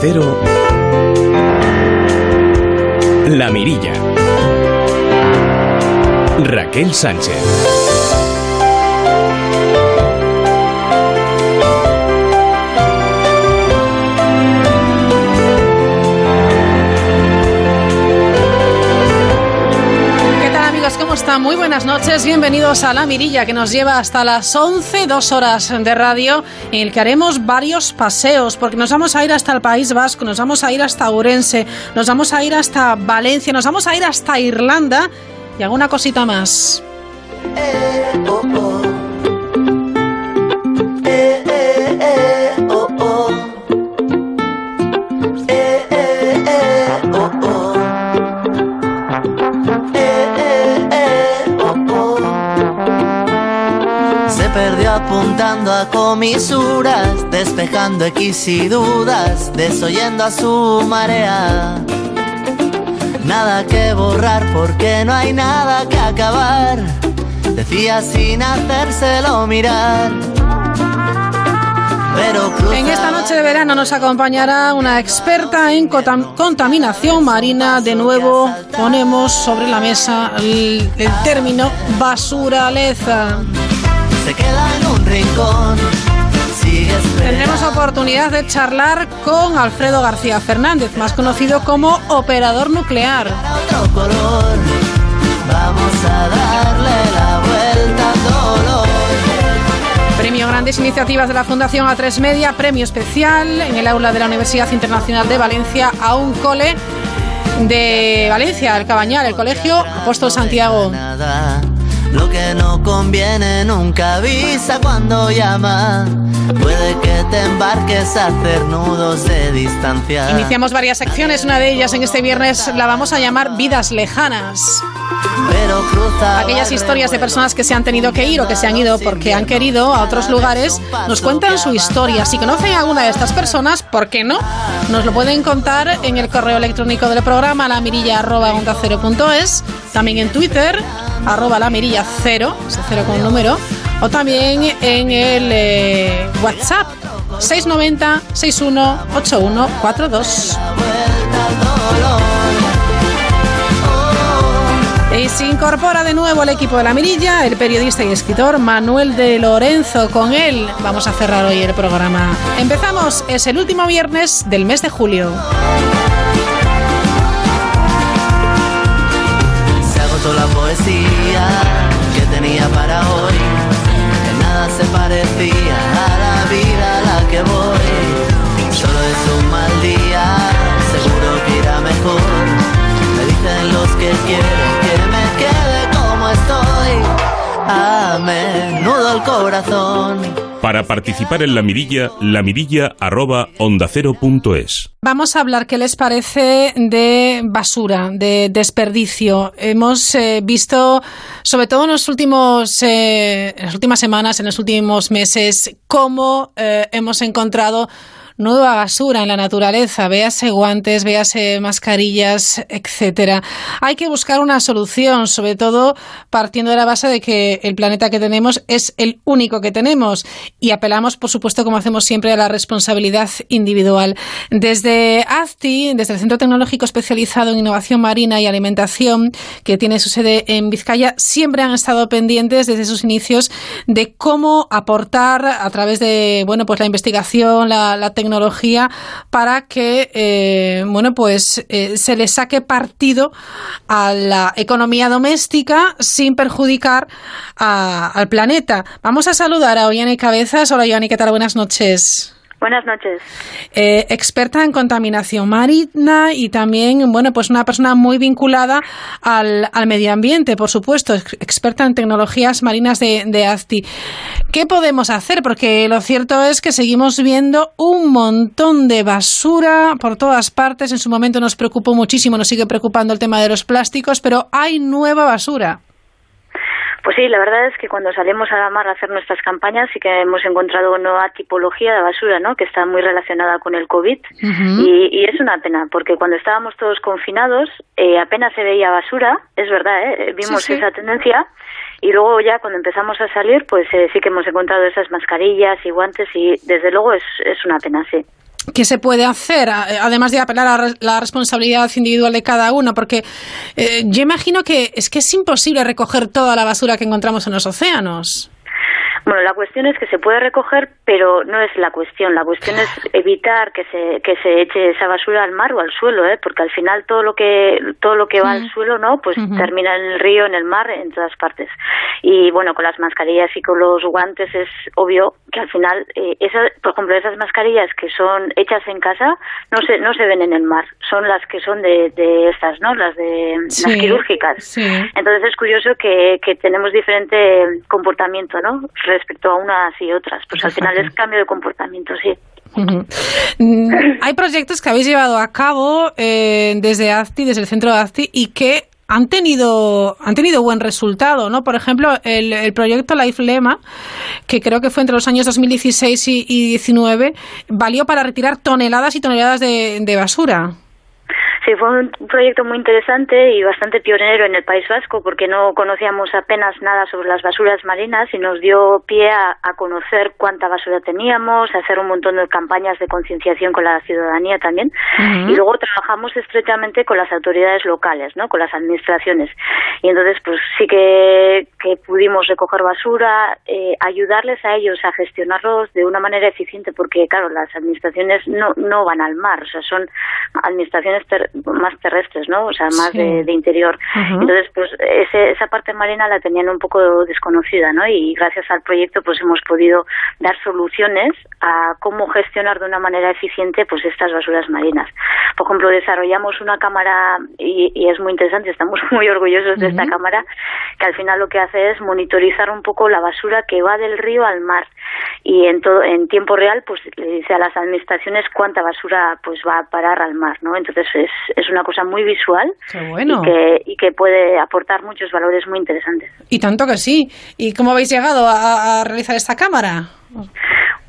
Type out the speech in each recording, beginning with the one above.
Cero, La Mirilla. Raquel Sánchez. Muy buenas noches, bienvenidos a La Mirilla que nos lleva hasta las 11, dos horas de radio en el que haremos varios paseos porque nos vamos a ir hasta el País Vasco, nos vamos a ir hasta Urense, nos vamos a ir hasta Valencia, nos vamos a ir hasta Irlanda y alguna cosita más. Comisuras, despejando X y dudas, desoyendo a su marea. Nada que borrar porque no hay nada que acabar, decía sin hacérselo mirar. En esta noche de verano nos acompañará una experta en contaminación marina. De nuevo ponemos sobre la mesa el, el término basuraleza se queda en un rincón. Tendremos oportunidad de charlar con Alfredo García Fernández, más conocido como operador nuclear. Vamos a darle la vuelta Premio Grandes Iniciativas de la Fundación A3 Media, premio especial en el aula de la Universidad Internacional de Valencia a un cole de Valencia, el Cabañal, el Colegio Apóstol Santiago. Lo que no conviene nunca avisa cuando llama. Puede que te embarques a hacer nudos de distancia. Iniciamos varias secciones, una de ellas en este viernes la vamos a llamar Vidas Lejanas. Pero Aquellas historias de personas que se han tenido que ir o que se han ido porque han querido a otros lugares nos cuentan su historia. Si conocen a alguna de estas personas, ¿por qué no? Nos lo pueden contar en el correo electrónico del programa, la mirilla también en Twitter, arroba la mirilla cero, cero con número, o también en el eh, WhatsApp 690 618142. Y se incorpora de nuevo al equipo de la mirilla el periodista y escritor Manuel de Lorenzo. Con él vamos a cerrar hoy el programa. Empezamos, es el último viernes del mes de julio. La poesía que tenía para hoy, que nada se parecía a la vida a la que voy. Solo es un mal día, seguro que irá mejor. Me dicen los que quieren que me quede como estoy. A menudo el corazón. Para participar en la mirilla, la mirilla arroba onda cero punto es. Vamos a hablar qué les parece de basura, de desperdicio. Hemos eh, visto, sobre todo en los últimos, eh, en las últimas semanas, en los últimos meses, cómo eh, hemos encontrado nueva basura en la naturaleza, véase guantes, véase mascarillas, etcétera. Hay que buscar una solución, sobre todo partiendo de la base de que el planeta que tenemos es el único que tenemos y apelamos, por supuesto, como hacemos siempre, a la responsabilidad individual. Desde AZTI, desde el Centro Tecnológico Especializado en Innovación Marina y Alimentación, que tiene su sede en Vizcaya, siempre han estado pendientes desde sus inicios de cómo aportar a través de, bueno, pues la investigación, la, la tecnología, tecnología para que eh, bueno pues eh, se le saque partido a la economía doméstica sin perjudicar al planeta. Vamos a saludar a Oyane Cabezas. Hola Oyane, ¿qué tal? Buenas noches. Buenas noches. Eh, experta en contaminación marina y también, bueno, pues una persona muy vinculada al, medio ambiente, por supuesto, experta en tecnologías marinas de, de ASTI. ¿Qué podemos hacer? Porque lo cierto es que seguimos viendo un montón de basura por todas partes. En su momento nos preocupó muchísimo, nos sigue preocupando el tema de los plásticos, pero hay nueva basura. Pues sí, la verdad es que cuando salimos a la mar a hacer nuestras campañas sí que hemos encontrado nueva tipología de basura, ¿no? Que está muy relacionada con el COVID y, es una pena porque cuando estábamos todos confinados eh, apenas se veía basura, es verdad, ¿eh? Vimos esa tendencia y luego ya cuando empezamos a salir pues eh, sí que hemos encontrado esas mascarillas y guantes y desde luego es, es una pena, sí. ¿Qué se puede hacer? Además de apelar a la responsabilidad individual de cada uno, porque eh, yo imagino que es que es imposible recoger toda la basura que encontramos en los océanos. Bueno, la cuestión es que se puede recoger, pero no es la cuestión. La cuestión es evitar que se, que se eche esa basura al mar o al suelo, ¿eh? porque al final todo lo que todo lo que va al suelo, no, pues termina en el río, en el mar, en todas partes. Y bueno, con las mascarillas y con los guantes es obvio que al final, eh, por ejemplo, esas mascarillas que son hechas en casa no se no se ven en el mar. Son las que son de, de estas, ¿no? Las de las quirúrgicas. Entonces es curioso que, que tenemos diferente comportamiento, ¿no? Respecto a unas y otras. Pues al final es cambio de comportamiento, sí. Hay proyectos que habéis llevado a cabo eh, desde ACTI, desde el centro de ACTI, y que han tenido, han tenido buen resultado, ¿no? Por ejemplo, el, el, proyecto Life Lema, que creo que fue entre los años 2016 y, y 2019, valió para retirar toneladas y toneladas de, de basura. Sí, fue un proyecto muy interesante y bastante pionero en el País Vasco porque no conocíamos apenas nada sobre las basuras marinas y nos dio pie a, conocer cuánta basura teníamos, a hacer un montón de campañas de concienciación con la ciudadanía también. Y luego trabajamos estrechamente con las autoridades locales, ¿no? con las administraciones. Y entonces, pues sí que, que pudimos recoger basura, eh, ayudarles a ellos a gestionarlos de una manera eficiente porque, claro, las administraciones no, no van al mar, o sea, son administraciones más terrestres, ¿no? O sea, más de, interior. Entonces, pues ese, esa parte marina la tenían un poco desconocida, ¿no? Y gracias al proyecto, pues hemos podido dar soluciones a cómo gestionar de una manera eficiente, pues estas basuras marinas. Por ejemplo, desarrollamos una cámara y, y es muy interesante, estamos muy orgullosos de esta cámara, que al final lo que hace es monitorizar un poco la basura que va del río al mar y en todo en tiempo real, pues le dice a las administraciones cuánta basura pues va a parar al mar, ¿no? Entonces es, es una cosa muy visual y, que, y que puede aportar muchos valores muy interesantes. Y tanto que sí. ¿Y cómo habéis llegado a realizar esta cámara?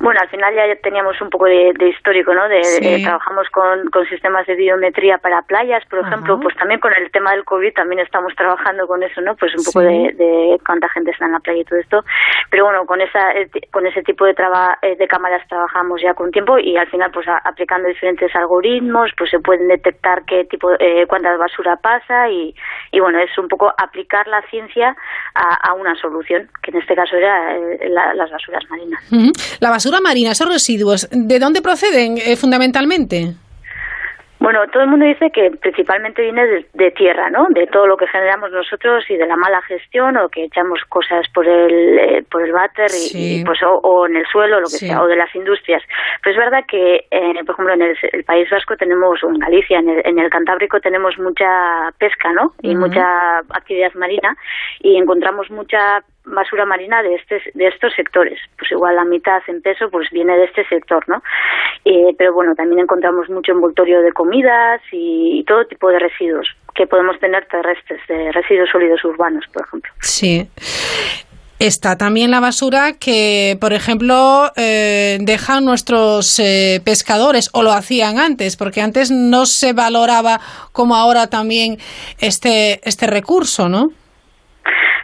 Bueno, al final ya teníamos un poco de, histórico, ¿no? De, trabajamos con, con, sistemas de biometría para playas, por ejemplo, pues también con el tema del COVID también estamos trabajando con eso, ¿no? Pues un poco de, cuánta gente está en la playa y todo esto. Pero bueno, con esa eh, con ese tipo de traba, eh, de cámaras trabajamos ya con tiempo y al final pues aplicando diferentes algoritmos, pues se pueden detectar qué tipo eh, cuánta basura pasa y, y bueno, es un poco aplicar la ciencia a, una solución, que en este caso era las basuras marinas. La basura marina, esos residuos, ¿de dónde proceden eh, fundamentalmente? Bueno, todo el mundo dice que principalmente viene de, tierra, ¿no? De todo lo que generamos nosotros y de la mala gestión o que echamos cosas por el eh, por el váter y, pues o, en el suelo, lo que sea, o de las industrias. Pero es verdad que, eh, por ejemplo, en el, País Vasco tenemos, o en Galicia, en el, en el Cantábrico tenemos mucha pesca, ¿no? Y mucha actividad marina y encontramos mucha basura marina de este, de estos sectores. Pues igual la mitad en peso pues viene de este sector no eh, pero bueno también encontramos mucho envoltorio de comidas y, todo tipo de residuos que podemos tener terrestres de residuos sólidos urbanos por ejemplo. Sí. Está también la basura que, por ejemplo, eh, dejan nuestros eh, pescadores o lo hacían antes, porque antes no se valoraba como ahora también este, este recurso, ¿no?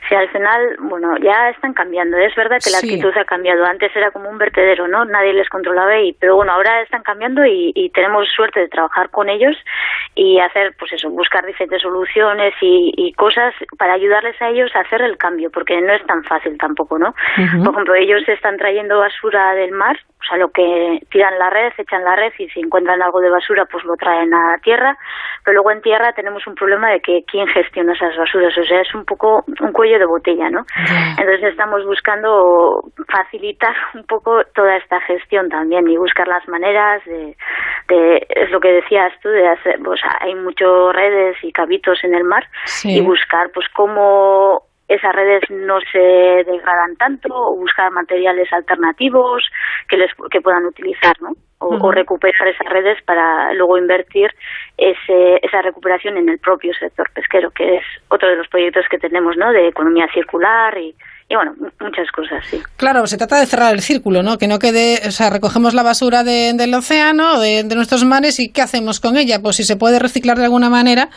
Sí, al final, bueno, ya están cambiando. Es verdad que la actitud ha cambiado. Antes era como un vertedero, ¿no? Nadie les controlaba, y, pero bueno, ahora están cambiando y, y tenemos suerte de trabajar con ellos y hacer, pues eso, buscar diferentes soluciones y, y, cosas para ayudarles a ellos a hacer el cambio, porque no es tan fácil tampoco, ¿no? Por ejemplo, ellos están trayendo basura del mar o sea, lo que tiran la red, echan la red y si encuentran algo de basura, pues lo traen a tierra. Pero luego en tierra tenemos un problema de que quién gestiona esas basuras. O sea, es un poco un cuello de botella, ¿no? Entonces estamos buscando facilitar un poco toda esta gestión también y buscar las maneras de, de es lo que decías tú, de hacer, sea, hay muchas redes y cabitos en el mar y buscar, pues, cómo esas redes no se degradan tanto o buscar materiales alternativos que les que puedan utilizar, ¿no? O, recuperar esas redes para luego invertir ese, esa recuperación en el propio sector pesquero, que es otro de los proyectos que tenemos, ¿no? De economía circular y, y bueno, muchas cosas, sí. Claro, se trata de cerrar el círculo, ¿no? Que no quede, o sea, recogemos la basura del océano, de, de nuestros mares y ¿qué hacemos con ella? Pues si se puede reciclar de alguna manera,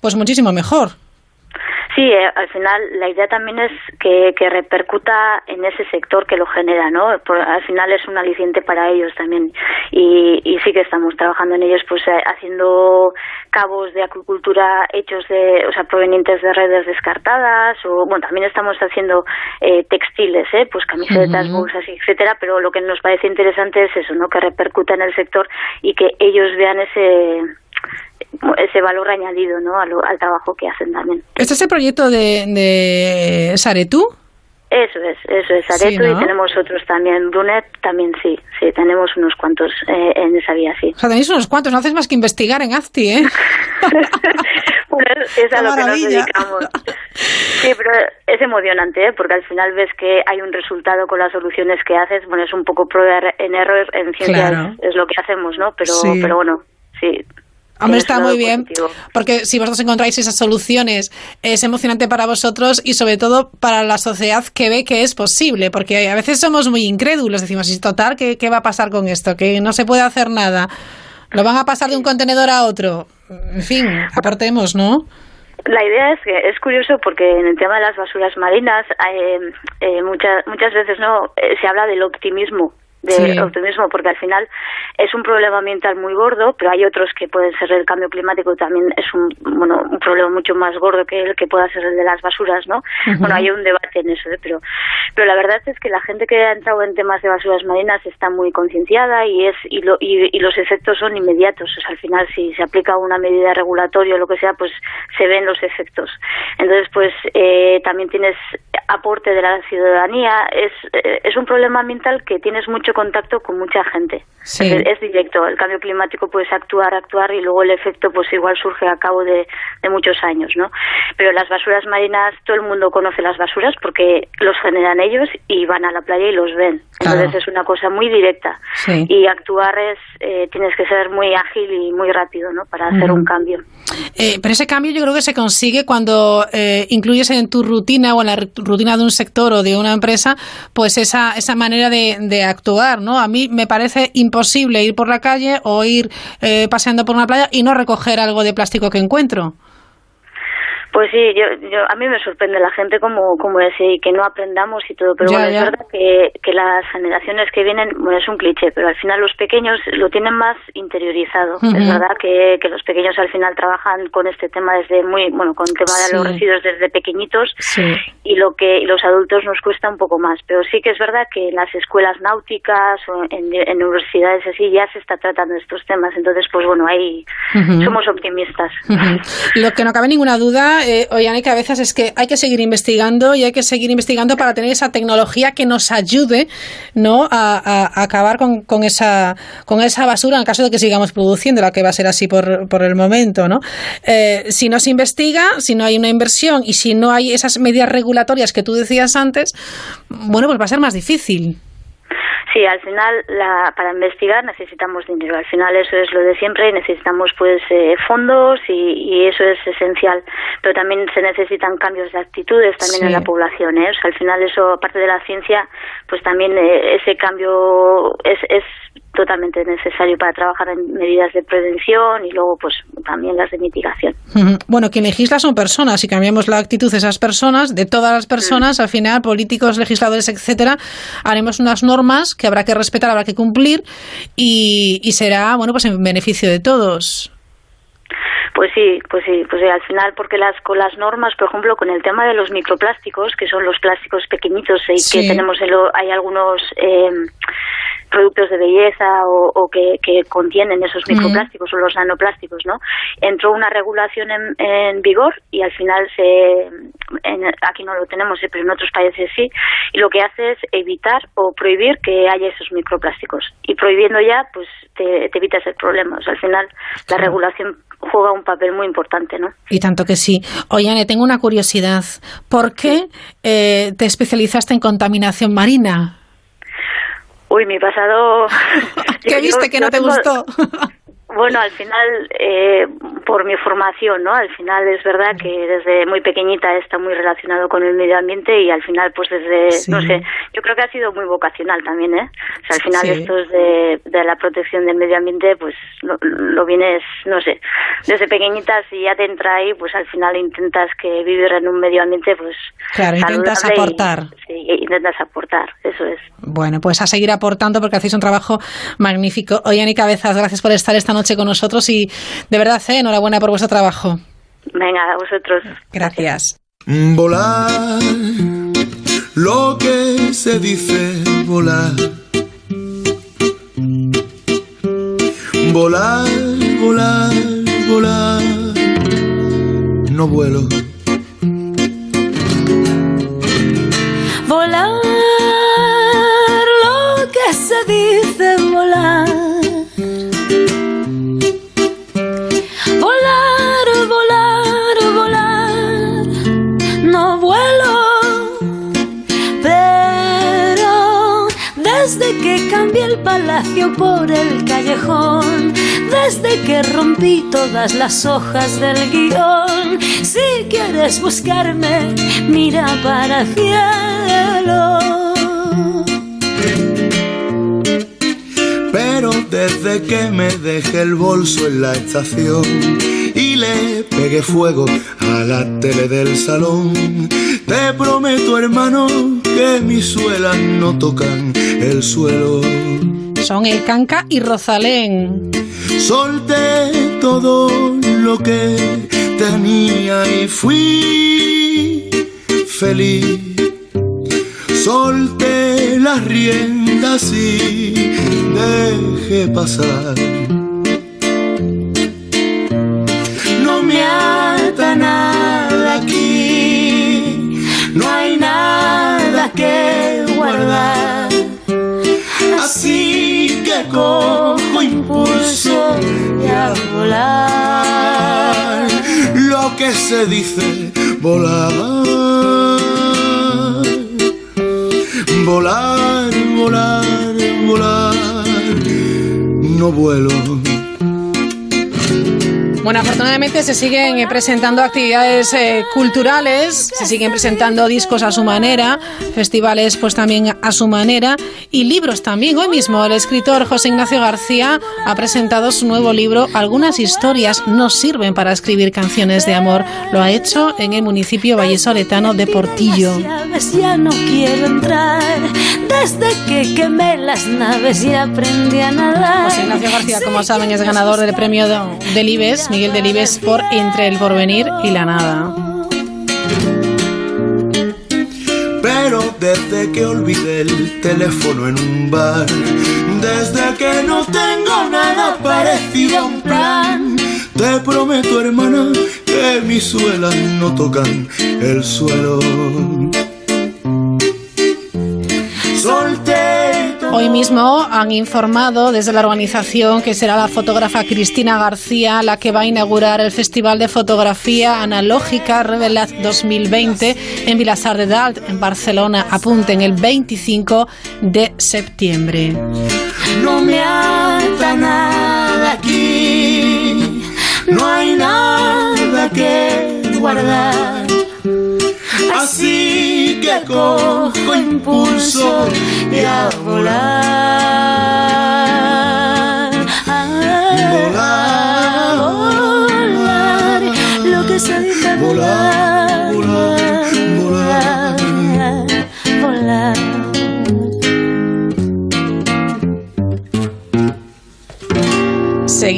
pues muchísimo mejor. Sí, eh, al final la idea también es que, que, repercuta en ese sector que lo genera, ¿no? al final es un aliciente para ellos también y, y sí que estamos trabajando en ellos, pues eh, haciendo cabos de acuicultura hechos de, o sea, provenientes de redes descartadas o bueno, también estamos haciendo eh, textiles, ¿eh? Pues camisetas, bolsas, etcétera, pero lo que nos parece interesante es eso, ¿no? Que repercuta en el sector y que ellos vean ese ese valor añadido ¿no? al, al trabajo que hacen también. ¿Este es el proyecto de, de Saretu? Eso es, eso es Areto y tenemos otros también. Brunet también sí, sí, tenemos unos cuantos eh, en esa vía, sí. O sea, tenéis unos cuantos, no haces más que investigar en AFTI, ¿eh? bueno, es a lo que nos dedicamos. Sí, pero es emocionante, ¿eh? Porque al final ves que hay un resultado con las soluciones que haces. Bueno, es un poco prueba en error en ciencia, es, lo que hacemos, ¿no? Pero, pero bueno, sí, Hombre, está muy bien, porque si vosotros encontráis esas soluciones, es emocionante para vosotros y sobre todo para la sociedad que ve que es posible, porque a veces somos muy incrédulos, decimos, ¿y total qué, qué va a pasar con esto? Que no se puede hacer nada. ¿Lo van a pasar de un contenedor a otro? En fin, aportemos, ¿no? La idea es que es curioso porque en el tema de las basuras marinas eh, eh, muchas muchas veces no eh, se habla del optimismo de optimismo, porque al final es un problema ambiental muy gordo, pero hay otros que pueden ser el cambio climático también es un bueno un problema mucho más gordo que el que pueda ser el de las basuras, ¿no? Bueno, hay un debate en eso, ¿eh? pero pero la verdad es que la gente que ha entrado en temas de basuras marinas está muy concienciada y es y, lo, y, los efectos son inmediatos, o sea, al final si se aplica una medida regulatoria o lo que sea, pues se ven los efectos. Entonces, pues eh, también tienes aporte de la ciudadanía, es eh, es un problema ambiental que tienes mucho contacto con mucha gente. Es, directo. El cambio climático puedes actuar, actuar y luego el efecto pues igual surge a cabo de, muchos años, ¿no? Pero las basuras marinas, todo el mundo conoce las basuras porque los generan ellos y van a la playa y los ven. Entonces es una cosa muy directa. Y actuar es, eh, tienes que ser muy ágil y muy rápido, ¿no? Para hacer un cambio. Eh, pero ese cambio yo creo que se consigue cuando eh, incluyes en tu rutina o en la rutina de un sector o de una empresa, pues esa, esa manera de, actuar, ¿no? A mí me parece imposible ir por la calle o ir eh, paseando por una playa y no recoger algo de plástico que encuentro. Pues sí, yo, yo, a mí me sorprende la gente como, como es y que no aprendamos y todo, pero bueno, es verdad que, que las generaciones que vienen, bueno, es un cliché, pero al final los pequeños lo tienen más interiorizado. Es verdad que, que los pequeños al final trabajan con este tema desde muy, bueno, con el tema de los residuos desde pequeñitos y lo que los adultos nos cuesta un poco más, pero sí que es verdad que en las escuelas náuticas o en, en universidades así ya se está tratando estos temas, entonces pues bueno, ahí somos optimistas. Lo que no cabe ninguna duda eh, oigan, que a veces es que hay que seguir investigando y hay que seguir investigando para tener esa tecnología que nos ayude ¿no? a, acabar con, con, esa, con esa basura en caso de que sigamos produciendo, la que va a ser así por, por el momento. ¿no? Eh, si no se investiga, si no hay una inversión y si no hay esas medidas regulatorias que tú decías antes, bueno, pues va a ser más difícil. Sí, al final la, para investigar necesitamos dinero. Al final eso es lo de siempre y necesitamos pues eh, fondos y, eso es esencial. Pero también se necesitan cambios de actitudes también en la población. ¿eh? O sea, al final eso, aparte de la ciencia, pues también eh, ese cambio es, es totalmente necesario para trabajar en medidas de prevención y luego pues también las de mitigación. Bueno, quien legisla son personas y cambiamos la actitud de esas personas, de todas las personas, al final políticos, legisladores, etcétera, haremos unas normas que habrá que respetar, habrá que cumplir y, y será bueno pues en beneficio de todos. Pues sí, pues sí, pues al final porque las con las normas, por ejemplo, con el tema de los microplásticos, que son los plásticos pequeñitos y que tenemos en lo, hay algunos eh, productos de belleza o, que, contienen esos microplásticos o los nanoplásticos, ¿no? Entró una regulación en, vigor y al final se, aquí no lo tenemos, eh, pero en otros países sí, y lo que hace es evitar o prohibir que haya esos microplásticos. Y prohibiendo ya, pues te, evitas el problema. O sea, al final la regulación juega un papel muy importante, ¿no? Y tanto que sí. Oye, tengo una curiosidad. ¿Por qué eh, te especializaste en contaminación marina? Uy, mi pasado... ¿Qué viste que no te gustó? Bueno, al final, eh, por mi formación, ¿no? Al final es verdad que desde muy pequeñita está muy relacionado con el medio ambiente y al final, pues desde, no sé, yo creo que ha sido muy vocacional también, ¿eh? O sea, al final esto es de, de, la protección del medio ambiente, pues lo, lo vienes, no sé, desde pequeñita si ya te entra ahí, pues al final intentas que vivir en un medio ambiente, pues Claro, intentas aportar. sí, intentas aportar, eso es. Bueno, pues a seguir aportando porque hacéis un trabajo magnífico. Oye, Ani Cabezas, gracias por estar esta noche con nosotros y de verdad, ¿eh? enhorabuena por vuestro trabajo. Venga, a vosotros. Gracias. Volar, lo que se dice volar. Volar, volar, volar. No vuelo Volar, lo que se dice. Volar, desde que cambié el palacio por el callejón, desde que rompí todas las hojas del guion, si quieres buscarme, mira para el cielo. Pero desde que me dejé el bolso en la estación le pegué fuego a la tele del salón, te prometo hermano que mis suelas no tocan el suelo. Son el Canca y Rosalén. Solté todo lo que tenía y fui feliz. Solté las riendas y dejé pasar. Ata nada aquí, no hay nada que guardar. Así que cojo impulso y a volar. Lo que se dice volar. Volar, volar, volar. No vuelo. Bueno, afortunadamente se siguen eh, presentando actividades eh, culturales, se siguen presentando discos a su manera, festivales pues también a su manera y libros también. Hoy mismo el escritor José Ignacio García ha presentado su nuevo libro Algunas historias no sirven para escribir canciones de amor. Lo ha hecho en el municipio vallesoletano de Portillo. Ya no quiero entrar desde que quemé las naves y aprendí a nadar. José Ignacio García, como saben, es ganador del premio del IBES, Miguel Delibes, por Entre el porvenir y la nada. Pero desde que olvidé el teléfono en un bar, desde que no tengo nada parecido a un plan, te prometo, hermana, que mis suelas no tocan el suelo. Hoy mismo han informado desde la organización que será la fotógrafa Cristina García la que va a inaugurar el Festival de Fotografía Analógica Revelat 2020 en Vilasar de Dalt, en Barcelona. Apunten el 25 de septiembre. No me nada aquí, no hay nada que guardar. Así que cojo impulso y a volar. volar, volar, lo que se dice volar,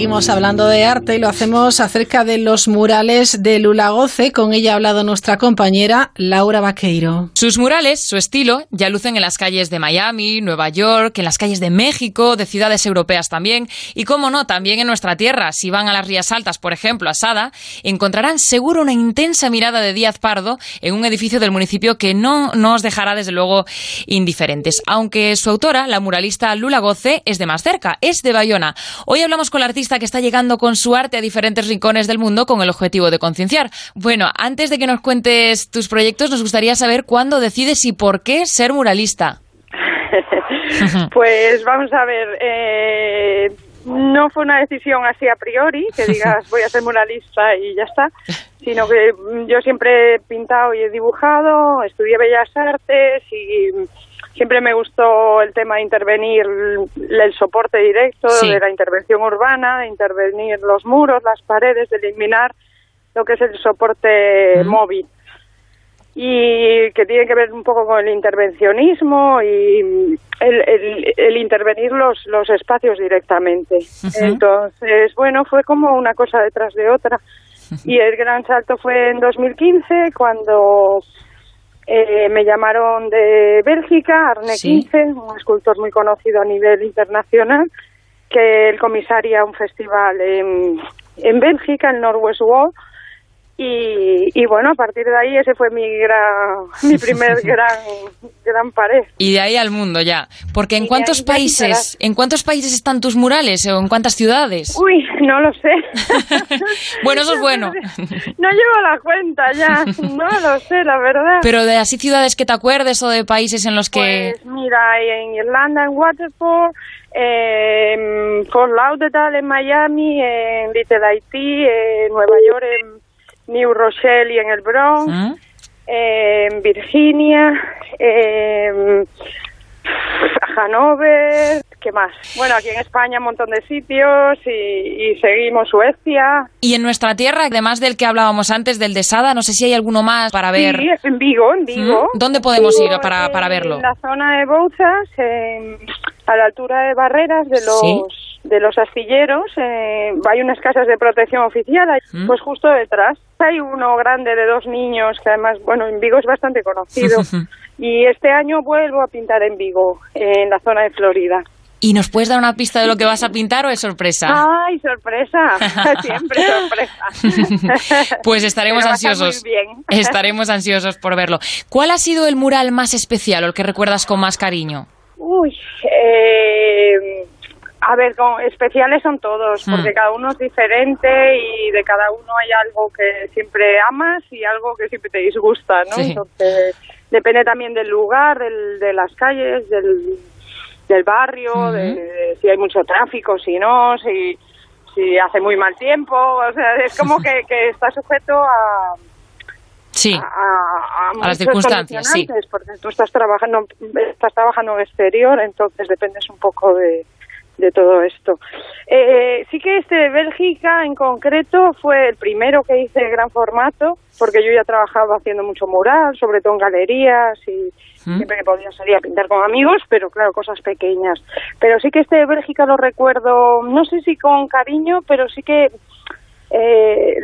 Seguimos hablando de arte y lo hacemos acerca de los murales de Lulagoce. Con ella ha hablado nuestra compañera Laura Vaqueiro. Sus murales, su estilo, ya lucen en las calles de Miami, Nueva York, en las calles de México, de ciudades europeas también, y como no, también en nuestra tierra. Si van a las Rías Altas, por ejemplo, a Sada, encontrarán seguro una intensa mirada de Díaz Pardo en un edificio del municipio que no, no os dejará, desde luego, indiferentes. Aunque su autora, la muralista Lula Goce, es de más cerca, es de Bayona. Hoy hablamos con la artista que está llegando con su arte a diferentes rincones del mundo con el objetivo de concienciar. Bueno, antes de que nos cuentes tus proyectos, nos gustaría saber cuándo decides y por qué ser muralista. pues vamos a ver, eh, no fue una decisión así a priori, que digas voy a ser muralista y ya está, sino que yo siempre he pintado y he dibujado, estudié Bellas Artes y siempre me gustó el tema de intervenir el soporte directo de la intervención urbana, de intervenir los muros, las paredes, de eliminar lo que es el soporte móvil. Y que tiene que ver un poco con el intervencionismo y el, el, intervenir los, los espacios directamente. Entonces, bueno, fue como una cosa detrás de otra. Y el gran salto fue en 2015 cuando eh, me llamaron de Bélgica, Arne 15, un escultor muy conocido a nivel internacional, que él comisaria un festival en, en Bélgica, el Northwest Wall, y, bueno, a partir de ahí ese fue mi gran, mi primer gran, gran pared. Y de ahí al mundo ya. Porque ¿en cuántos países, en cuántos países están tus murales o en cuántas ciudades? Uy, no lo sé. bueno, eso es bueno. no llevo la cuenta ya, no lo sé, la verdad. Pero de así ciudades que te acuerdes o de países en los que... Pues mira, en Irlanda, en Waterford, en Fort Lauderdale, en Miami, en Little Haití, en Nueva York, en New Rochelle y en el Bronx, ¿Mm? en Virginia, en Hanover, ¿qué más? Bueno, aquí en España un montón de sitios y, seguimos Suecia. Y en nuestra tierra, además del que hablábamos antes, del de Sada, no sé si hay alguno más para ver. Sí, en Vigo, en Vigo. ¿Mm? ¿Dónde podemos ir para, para verlo? En la zona de Bouzas, a la altura de Barreras de los de los astilleros, eh, hay unas casas de protección oficial, ¿Mm? pues justo detrás. Hay uno grande de dos niños, que además, bueno, en Vigo es bastante conocido. y este año vuelvo a pintar en Vigo, en la zona de Florida. ¿Y nos puedes dar una pista de lo que vas a pintar o es sorpresa? ¡Ay, sorpresa! Siempre sorpresa. pues estaremos ansiosos. estaremos ansiosos por verlo. ¿Cuál ha sido el mural más especial o el que recuerdas con más cariño? Uy, eh, a ver, especiales son todos, hmm. porque cada uno es diferente y de cada uno hay algo que siempre amas y algo que siempre te disgusta, ¿no? Entonces, depende también del lugar, del, de las calles, del, del barrio, de, si hay mucho tráfico, si no, si, si hace muy mal tiempo, o sea, es como que, que está sujeto a... Sí, a, a, las circunstancias, sí. Porque tú estás trabajando, estás trabajando en exterior, entonces dependes un poco de, de todo esto. Eh, sí que este de Bélgica en concreto fue el primero que hice de gran formato, porque yo ya trabajaba haciendo mucho mural, sobre todo en galerías y ¿Mm? siempre que podía salir a pintar con amigos, pero claro, cosas pequeñas. Pero sí que este de Bélgica lo recuerdo, no sé si con cariño, pero sí que eh,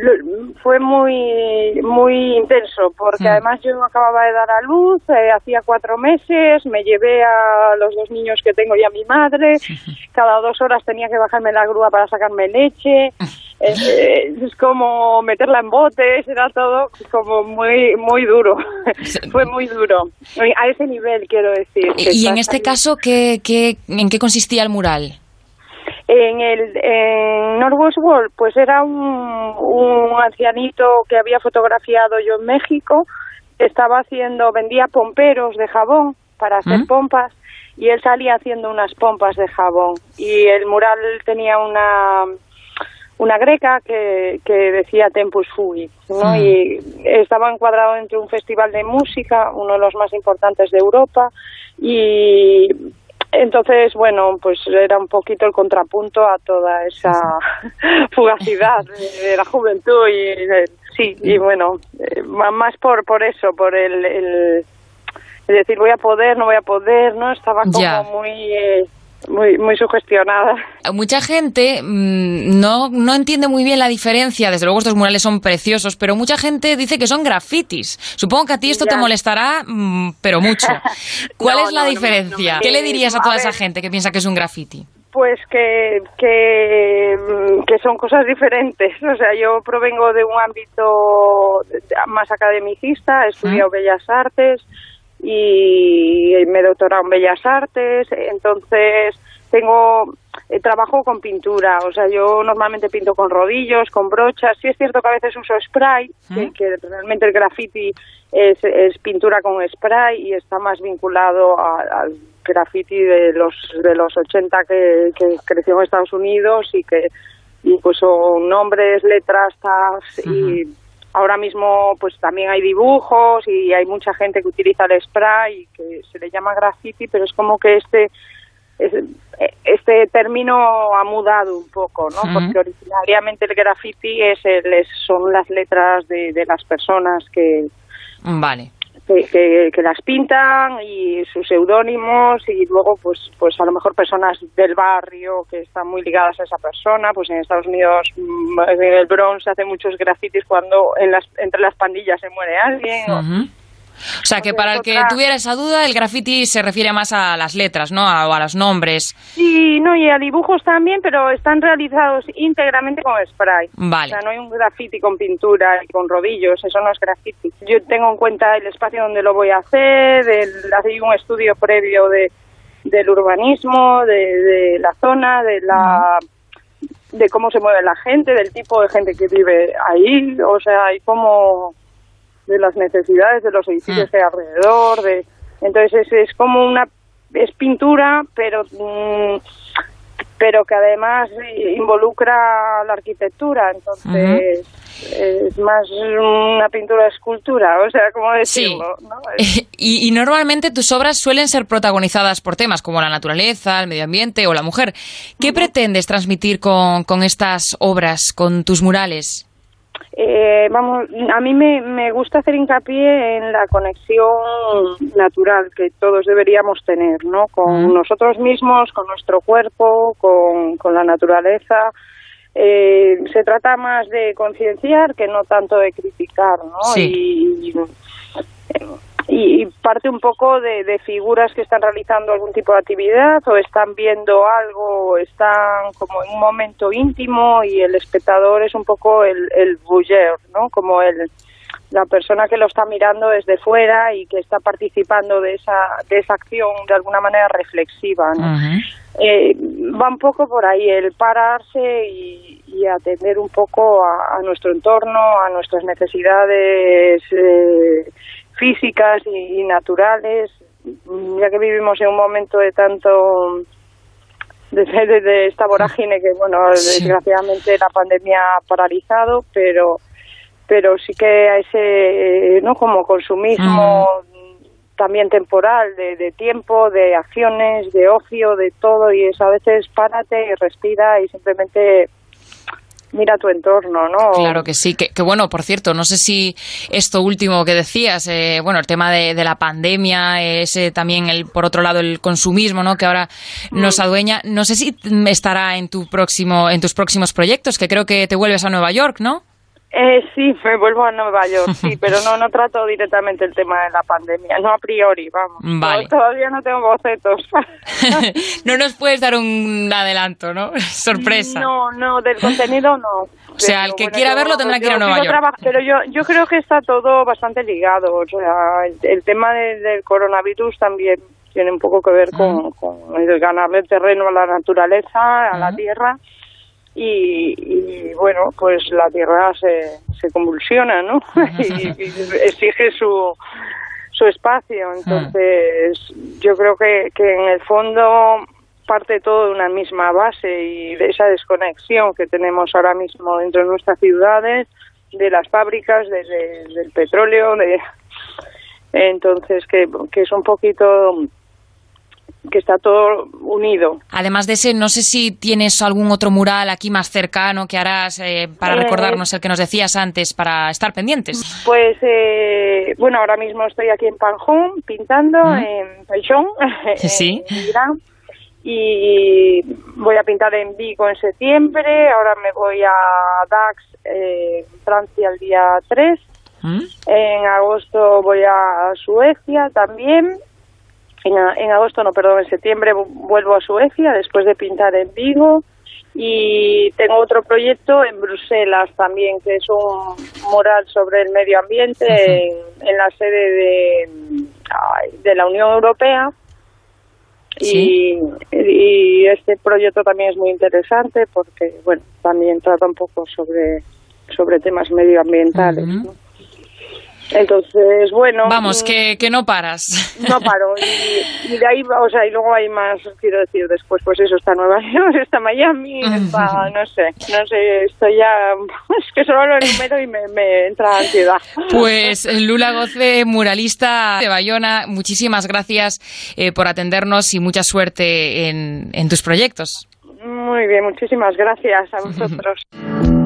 fue muy muy intenso porque mm. además yo acababa de dar a luz eh, hacía cuatro meses me llevé a los dos niños que tengo y a mi madre. Cada dos horas tenía que bajarme la grúa para sacarme leche. Eh, es como meterla en botes era todo como muy muy duro. Fue muy duro. A ese nivel quiero decir y en este caso ¿qué, qué, en qué consistía el mural en el en Northwest World, pues era un, un ancianito que había fotografiado yo en México, estaba haciendo, vendía pomperos de jabón para hacer ¿Mm? pompas y él salía haciendo unas pompas de jabón y el mural tenía una una greca que, que decía Tempus Fugit, ¿no? Y estaba encuadrado dentro de un festival de música, uno de los más importantes de Europa, y entonces, bueno, pues era un poquito el contrapunto a toda esa fugacidad de la juventud y sí, y bueno, eh, más por por eso, por el, el, decir voy a poder, no voy a poder, ¿no? Estaba como muy eh, muy, muy sugestionada. Mucha gente mm, no, no entiende muy bien la diferencia. Desde luego estos murales son preciosos, pero mucha gente dice que son grafitis. Supongo que a ti esto te molestará, mm, pero mucho. ¿Cuál es la diferencia? ¿Qué le dirías a toda esa gente que piensa que es un graffiti? Pues que, que, mm, que, son cosas diferentes. O sea, yo provengo de un ámbito más academicista, he estudiado Bellas Artes, y me he doctorado en Bellas Artes, entonces tengo eh, trabajo con pintura, o sea, yo normalmente pinto con rodillos, con brochas. Sí es cierto que a veces uso spray, que, realmente el graffiti es, es, pintura con spray y está más vinculado al graffiti de los de los 80 que, que creció en Estados Unidos y que y pues son nombres, letras, tags y ahora mismo pues también hay dibujos y hay mucha gente que utiliza el spray y que se le llama graffiti, pero es como que este este término ha mudado un poco, ¿no? Porque originariamente el graffiti es, son las letras de, de las personas que, vale que, que, las pintan y sus seudónimos y luego pues pues a lo mejor personas del barrio que están muy ligadas a esa persona. Pues en Estados Unidos mm, en el Bronx se hacen muchos grafitis cuando en las entre las pandillas se muere alguien o sea, que para el que tuviera esa duda, el graffiti se refiere más a las letras, ¿no? A, o a los nombres. Sí, no, y a dibujos también, pero están realizados íntegramente con spray. Vale. O sea, no hay un graffiti con pintura y con rodillos, eso no es graffiti. Yo tengo en cuenta el espacio donde lo voy a hacer, el, hacer un estudio previo de, del urbanismo, de, de la zona, de la... de cómo se mueve la gente, del tipo de gente que vive ahí, o sea, hay como de las necesidades de los edificios que mm. hay alrededor, de entonces es, como una es pintura, pero mm, pero que además involucra la arquitectura, entonces es más una pintura de escultura, o sea, como decirlo. y, y, normalmente tus obras suelen ser protagonizadas por temas como la naturaleza, el medio ambiente o la mujer. ¿Qué pretendes transmitir con, con estas obras, con tus murales? Eh, vamos, a mí me, me gusta hacer hincapié en la conexión natural que todos deberíamos tener, ¿no? Con nosotros mismos, con nuestro cuerpo, con, con la naturaleza. Eh, se trata más de concienciar que no tanto de criticar, ¿no? Y, y parte un poco de, de, figuras que están realizando algún tipo de actividad o están viendo algo, están como en un momento íntimo y el espectador es un poco el, el ¿no? Como el, la persona que lo está mirando desde fuera y que está participando de esa, de esa acción de alguna manera reflexiva, eh, va un poco por ahí, el pararse y, y atender un poco a, a, nuestro entorno, a nuestras necesidades eh, físicas y, naturales, ya que vivimos en un momento de tanto de, esta vorágine que bueno desgraciadamente la pandemia ha paralizado pero pero sí que a ese no como consumismo mm. también temporal de, de, tiempo de acciones de ocio de todo y es a veces párate y respira y simplemente mira tu entorno, ¿no? Claro que sí, que, bueno, por cierto, no sé si esto último que decías, eh, bueno, el tema de, la pandemia, ese también, el por otro lado, el consumismo, ¿no? Que ahora nos mm. adueña, no sé si estará en tu próximo, en tus próximos proyectos, que creo que te vuelves a Nueva York, ¿no? Eh, sí, me vuelvo a Nueva York, sí, pero no no trato directamente el tema de la pandemia, no a priori, vamos. Vale. todavía no tengo bocetos. no nos puedes dar un adelanto, ¿no? Sorpresa. No, no, del contenido no. O sea, el que quiera verlo tendrá que ir a Nueva York. Pero yo, yo creo que está todo bastante ligado. O sea, el, tema del coronavirus también tiene un poco que ver con, con el ganarle terreno a la naturaleza, a la tierra y, bueno, pues la Tierra se, se convulsiona, ¿no? y, exige su, su espacio. Entonces, yo creo que, que en el fondo parte todo de una misma base y de esa desconexión que tenemos ahora mismo dentro de nuestras ciudades, de las fábricas, del petróleo, de entonces que, que es un poquito que está todo unido. Además de ese, no sé si tienes algún otro mural aquí más cercano que harás eh, para eh, recordarnos el que nos decías antes, para estar pendientes. Pues, eh, bueno, ahora mismo estoy aquí en Panjón pintando, en Paixón, sí. en y voy a pintar en Vigo en septiembre, ahora me voy a Dax, Francia, el día 3. En agosto voy a Suecia también en, agosto, no, perdón, en septiembre vuelvo a Suecia después de pintar en Vigo y tengo otro proyecto en Bruselas también, que es un mural sobre el medio ambiente en, la sede de, de la Unión Europea Y, y, este proyecto también es muy interesante porque, bueno, también trata un poco sobre, sobre temas medioambientales. ¿no? Entonces, bueno. Vamos, mm, que, que no paras. No paro. Y, de ahí, o sea, y luego hay más, quiero decir, después, pues eso, está Nueva York, está Miami, está, no sé, no sé, estoy ya, es que solo lo enumero y me, me entra ansiedad. Pues Lula Goce, muralista de Bayona, muchísimas gracias eh, por atendernos y mucha suerte en, en tus proyectos. Muy bien, muchísimas gracias a vosotros.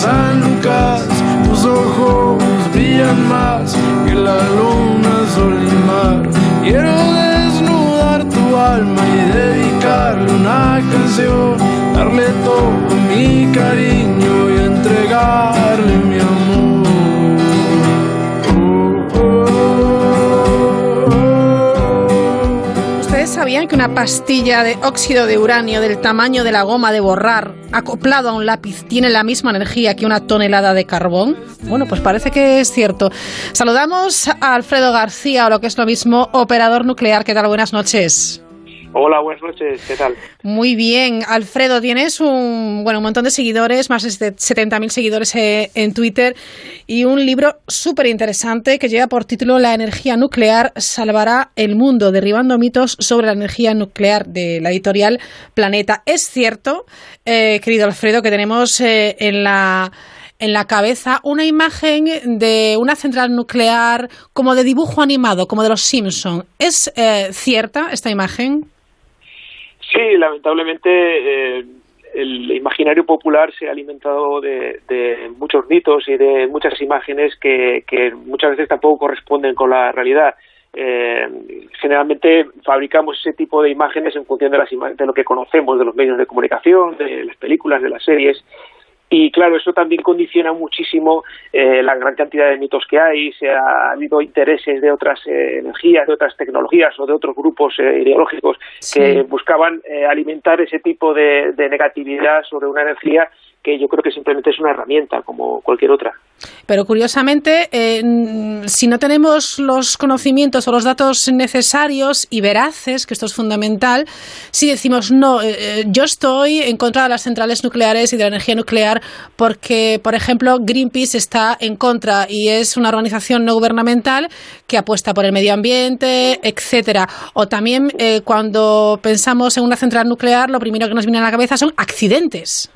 San Lucas tus ojos brillan más que la luna, sol y mar. Quiero desnudar tu alma y dedicarle una canción, darle todo mi cariño y entregarle que una pastilla de óxido de uranio del tamaño de la goma de borrar acoplado a un lápiz tiene la misma energía que una tonelada de carbón? Bueno, pues parece que es cierto. Saludamos a Alfredo García, o lo que es lo mismo, operador nuclear. ¿Qué tal? Buenas noches. Hola, buenas noches, ¿qué tal? Muy bien, Alfredo, tienes un, bueno, un montón de seguidores, más de 70.000 seguidores eh, en Twitter y un libro súper interesante que lleva por título La energía nuclear salvará el mundo, derribando mitos sobre la energía nuclear de la editorial Planeta. Es cierto, eh, querido Alfredo, que tenemos eh, en la en la cabeza una imagen de una central nuclear como de dibujo animado, como de los Simpson. ¿Es cierta esta imagen? Sí, lamentablemente eh, el imaginario popular se ha alimentado de, muchos mitos y de muchas imágenes que, muchas veces tampoco corresponden con la realidad. Eh, generalmente fabricamos ese tipo de imágenes en función de, las de lo que conocemos de los medios de comunicación, de las películas, de las series, y claro, eso también condiciona muchísimo eh, la gran cantidad de mitos que hay. Se ha habido intereses de otras eh, energías, de otras tecnologías o de otros grupos eh, ideológicos que buscaban alimentar ese tipo de, de negatividad sobre una energía que yo creo que simplemente es una herramienta como cualquier otra. Pero curiosamente, eh, si no tenemos los conocimientos o los datos necesarios y veraces, que esto es fundamental, si decimos no, eh, eh, yo estoy en contra de las centrales nucleares y de la energía nuclear porque, por ejemplo, Greenpeace está en contra y es una organización no gubernamental que apuesta por el medio ambiente, etcétera. O también cuando pensamos en una central nuclear, lo primero que nos viene a la cabeza son accidentes.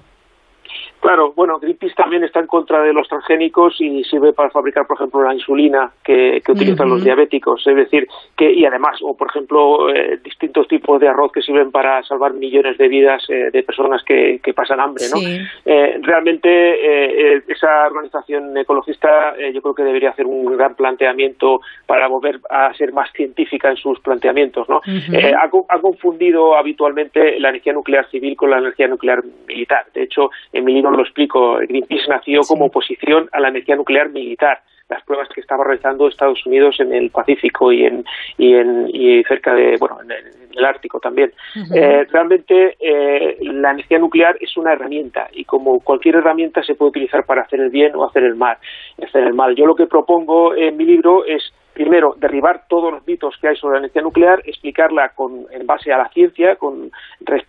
Claro, bueno, Greenpeace también está en contra de los transgénicos y sirve para fabricar, por ejemplo, la insulina que, utilizan los diabéticos. Es decir, que y además, o por ejemplo, eh, distintos tipos de arroz que sirven para salvar millones de vidas eh, de personas que, pasan hambre, ¿no? Eh, realmente esa organización ecologista yo creo que debería hacer un gran planteamiento para volver a ser más científica en sus planteamientos, ¿no? ha, ha confundido habitualmente la energía nuclear civil con la energía nuclear militar. De hecho, en mi libro lo explico, Greenpeace nació como oposición a la energía nuclear militar las pruebas que estaba realizando Estados Unidos en el Pacífico y en y en y cerca de bueno en el, Ártico también. Eh, realmente eh, la energía nuclear es una herramienta y como cualquier herramienta se puede utilizar para hacer el bien o hacer el mal hacer el mal. Yo lo que propongo en mi libro es primero, derribar todos los mitos que hay sobre la energía nuclear, explicarla con, en base a la ciencia, con,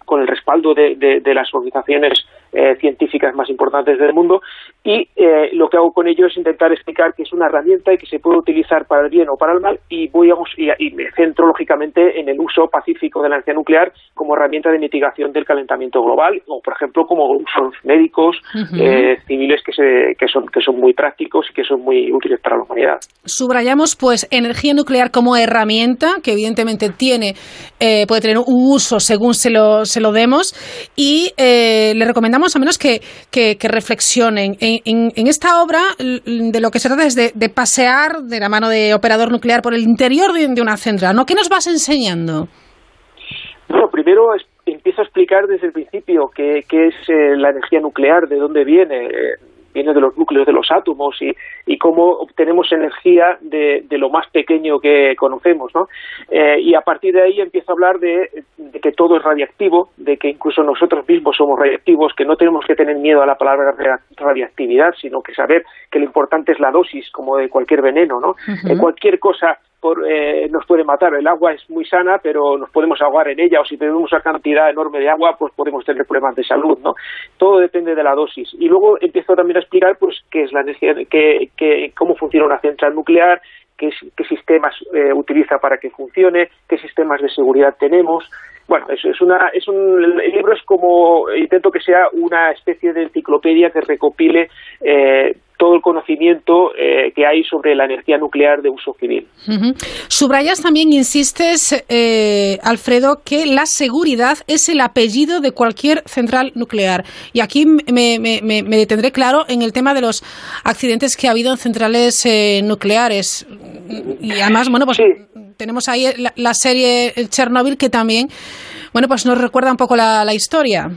con el respaldo de, de, las organizaciones eh, científicas más importantes del mundo, y eh, lo que hago con ello es intentar explicar que es una herramienta y que se puede utilizar para el bien o para el mal, y voy y, y me centro lógicamente en el uso pacífico de la energía nuclear como herramienta de mitigación del calentamiento global, o por ejemplo como usos médicos, eh, civiles que, se, que, son, que son muy prácticos y que son muy útiles para la humanidad. Subrayamos, pues, energía nuclear como herramienta, que evidentemente tiene, eh, puede tener un uso según se lo, se lo demos, y eh, le recomendamos a menos que, que, reflexionen. En, en, esta obra, de lo que se trata es de, pasear de la mano de operador nuclear por el interior de, de una central, ¿no? ¿Qué nos vas enseñando? Bueno, primero empiezo a explicar desde el principio qué, es eh, la energía nuclear, de dónde viene viene de los núcleos de los átomos y, y cómo obtenemos energía de, de, lo más pequeño que conocemos, ¿no? Eh, y a partir de ahí empiezo a hablar de, de, que todo es radiactivo, de que incluso nosotros mismos somos radiactivos, que no tenemos que tener miedo a la palabra radiactividad, sino que saber que lo importante es la dosis, como de cualquier veneno, ¿no? Eh, cualquier cosa eh, nos puede matar. El agua es muy sana, pero nos podemos ahogar en ella, o si bebemos una cantidad enorme de agua, pues podemos tener problemas de salud, ¿no? Todo depende de la dosis. Y luego empiezo también a explicar, pues, qué es la energía, que, que, cómo funciona una central nuclear, qué, qué sistemas eh, utiliza para que funcione, qué sistemas de seguridad tenemos. Bueno, es, es una, es un, el libro es como, intento que sea una especie de enciclopedia que recopile eh, todo el conocimiento eh, que hay sobre la energía nuclear de uso civil. Subrayas también, insistes, eh, Alfredo, que la seguridad es el apellido de cualquier central nuclear. Y aquí me, me, detendré claro en el tema de los accidentes que ha habido en centrales eh, nucleares. Y además, bueno, pues tenemos ahí la, serie Chernobyl que también, bueno, pues nos recuerda un poco la historia.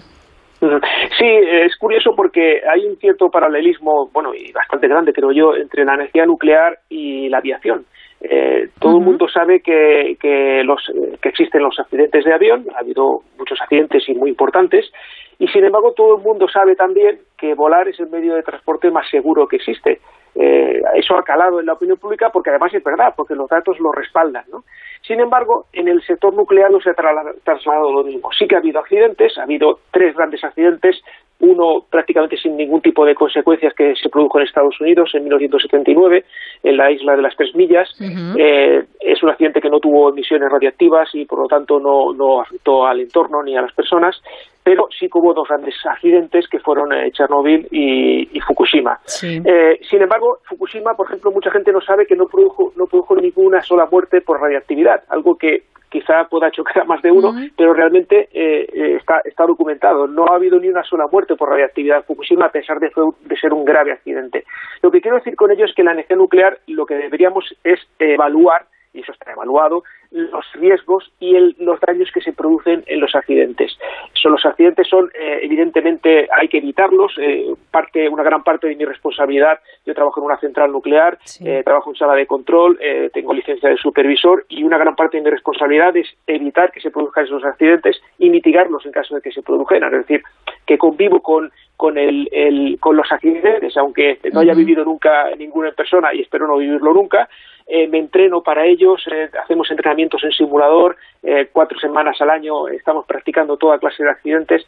Sí, es curioso porque hay un cierto paralelismo, bueno, y bastante grande, creo yo, entre la energía nuclear y la aviación. Eh, todo el mundo sabe que, que, los, que existen los accidentes de avión, ha habido muchos accidentes y muy importantes, y sin embargo todo el mundo sabe también que volar es el medio de transporte más seguro que existe. Eh, eso ha calado en la opinión pública porque además es verdad, porque los datos lo respaldan. ¿no? Sin embargo, en el sector nuclear no se ha trasladado lo mismo. Sí que ha habido accidentes, ha habido tres grandes accidentes, uno prácticamente sin ningún tipo de consecuencias que se produjo en Estados Unidos en 1979, en la isla de las Tres Millas. eh, es un accidente que no tuvo emisiones radiactivas y por lo tanto no, no afectó al entorno ni a las personas pero sí que hubo dos grandes accidentes que fueron eh, Chernobyl y, y Fukushima. Eh, sin embargo, Fukushima, por ejemplo, mucha gente no sabe que no produjo, no produjo ninguna sola muerte por radiactividad, algo que quizá pueda chocar a más de uno, pero realmente eh, eh, está, está documentado. No ha habido ni una sola muerte por radiactividad en Fukushima, a pesar de, de ser un grave accidente. Lo que quiero decir con ello es que la energía nuclear lo que deberíamos es evaluar y eso está evaluado, los riesgos y los daños que se producen en los accidentes. So, los accidentes son, eh, evidentemente, hay que evitarlos. Eh, parte, una gran parte de mi responsabilidad, yo trabajo en una central nuclear, eh, trabajo en sala de control, tengo licencia de supervisor y una gran parte de mi responsabilidad es evitar que se produzcan esos accidentes y mitigarlos en caso de que se produjeran. Es decir, que convivo con con, el, el, con los accidentes, aunque no haya vivido nunca ninguno en persona y espero no vivirlo nunca, eh, me entreno para ellos, eh, hacemos entrenamientos en simulador, eh, cuatro semanas al año estamos practicando toda clase de accidentes,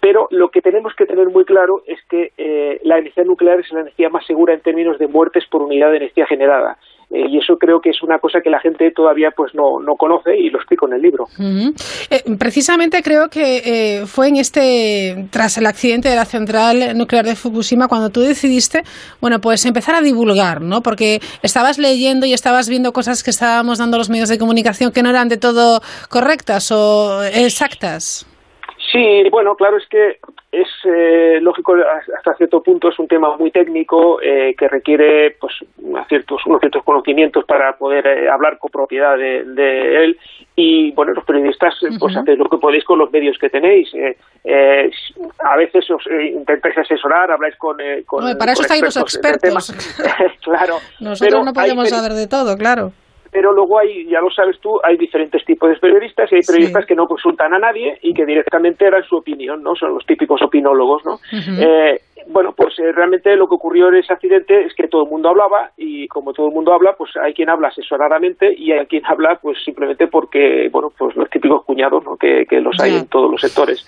pero lo que tenemos que tener muy claro es que la energía nuclear es la energía más segura en términos de muertes por unidad de energía generada. Eh, y eso creo que es una cosa que la gente todavía pues no, no conoce y lo explico en el libro. Eh, precisamente creo que eh, fue en este, tras el accidente de la central nuclear de Fukushima, cuando tú decidiste, bueno, pues empezar a divulgar, ¿no? Porque estabas leyendo y estabas viendo cosas que estábamos dando los medios de comunicación que no eran de todo correctas o exactas. Sí, bueno, claro, es que es eh, lógico hasta cierto punto es un tema muy técnico eh, que requiere pues ciertos unos ciertos conocimientos para poder eh, hablar con propiedad de, él. Y bueno los periodistas pues hacéis lo que podéis con los medios que tenéis. A veces os intentáis asesorar habláis con, con para eso estáis los expertos claro nosotros no podemos saber de todo claro pero luego hay, ya lo sabes tú, hay diferentes tipos de periodistas y hay periodistas que no consultan a nadie y que directamente dan su opinión, ¿no? Son los típicos opinólogos, ¿no? bueno, pues eh, realmente lo que ocurrió en ese accidente es que todo el mundo hablaba y como todo el mundo habla, pues hay quien habla asesoradamente y hay quien habla pues simplemente porque, bueno, pues los típicos cuñados, ¿no? Que, los hay en todos los sectores.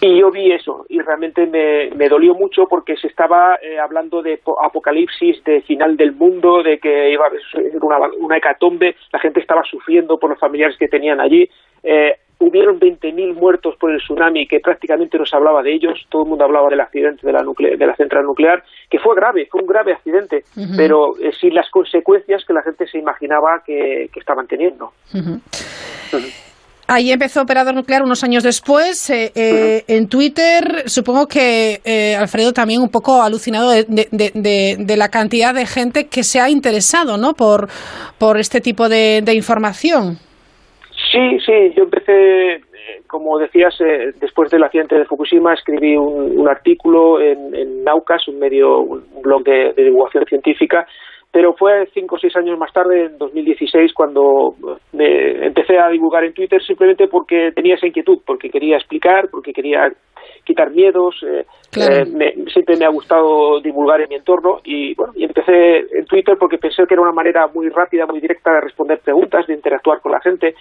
Y yo vi eso y realmente me, me dolió mucho porque se estaba eh, hablando de apocalipsis, de final del mundo, de que iba a ser una, una hecatombe, la gente estaba sufriendo por los familiares que tenían allí. Eh, hubieron 20.000 muertos por el tsunami que prácticamente no se hablaba de ellos, todo el mundo hablaba del accidente de la, de la central nuclear, que fue grave, fue un grave accidente, pero eh, sin las consecuencias que la gente se imaginaba que, estaban teniendo. Ahí empezó Operador Nuclear unos años después. Eh, eh, en Twitter, supongo que Alfredo también un poco alucinado de, la cantidad de gente que se ha interesado ¿no? por, por este tipo de información. Sí, sí, yo empecé, eh, como decías, eh, después del accidente de Fukushima, escribí un, artículo en, en, un medio, un blog de, divulgación científica, pero fue cinco o seis años más tarde, en 2016, cuando me empecé a divulgar en Twitter simplemente porque tenía esa inquietud, porque quería explicar, porque quería quitar miedos. Eh, siempre me ha gustado divulgar en mi entorno y bueno, y empecé en Twitter porque pensé que era una manera muy rápida, muy directa de responder preguntas, de interactuar con la gente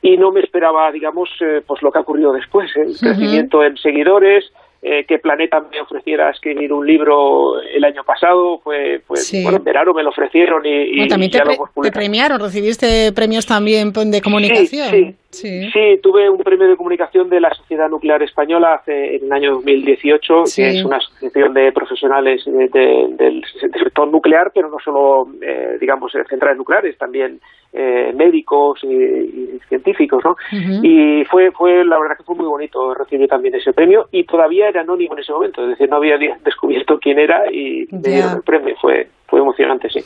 y no me esperaba, digamos, eh, pues lo que ha ocurrido después, ¿eh? el crecimiento en seguidores, eh, que Planeta me ofreciera escribir un libro el año pasado, fue, pues, bueno, en verano me lo ofrecieron y, también te, premiaron, recibiste premios también de comunicación. Sí, sí, tuve un premio de comunicación de la Sociedad Nuclear Española hace, en el año 2018, que es una asociación de profesionales del sector nuclear, pero no solo, digamos, centrales nucleares, también eh, médicos y, científicos, ¿no? Y fue, fue, la verdad que fue muy bonito recibir también ese premio y todavía era anónimo en ese momento, es decir, no había descubierto quién era y me dieron el premio, fue, fue emocionante, sí.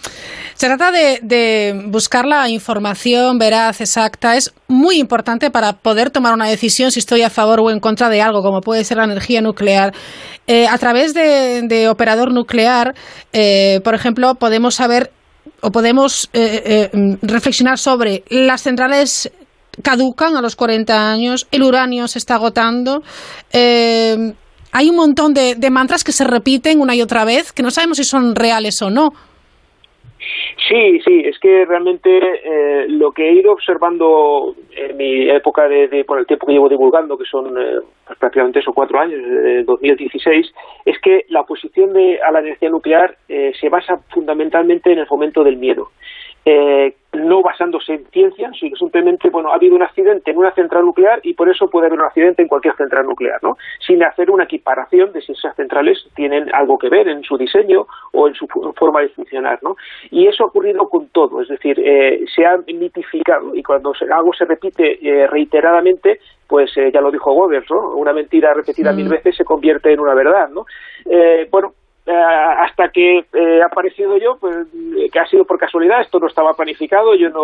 Se trata de, de, buscar la información veraz, exacta. Es muy importante para poder tomar una decisión si estoy a favor o en contra de algo, como puede ser la energía nuclear. Eh, a través de, de operador nuclear, eh, por ejemplo, podemos saber o podemos eh, reflexionar sobre las centrales caducan a los 40 años, el uranio se está agotando. Eh, hay un montón de, de, mantras que se repiten una y otra vez, que no sabemos si son reales o no. Sí, sí, es que realmente eh, lo que he ido observando en mi época de, por el tiempo que llevo divulgando, que son eh, pues prácticamente esos cuatro años, de 2016, es que la oposición de, a la energía nuclear eh, se basa fundamentalmente en el fomento del miedo. Eh, no basándose en ciencia, sino simplemente, bueno, ha habido un accidente en una central nuclear y por eso puede haber un accidente en cualquier central nuclear, ¿no? Sin hacer una equiparación de si esas centrales tienen algo que ver en su diseño o en su forma de funcionar, ¿no? Y eso ha ocurrido con todo, es decir, eh, se ha mitificado y cuando algo se repite eh, reiteradamente, pues ya lo dijo Goebbels, ¿no? Una mentira repetida mil mm. veces se convierte en una verdad, ¿no? bueno, eh, hasta que he aparecido yo, pues, que ha sido por casualidad, esto no estaba planificado, yo no,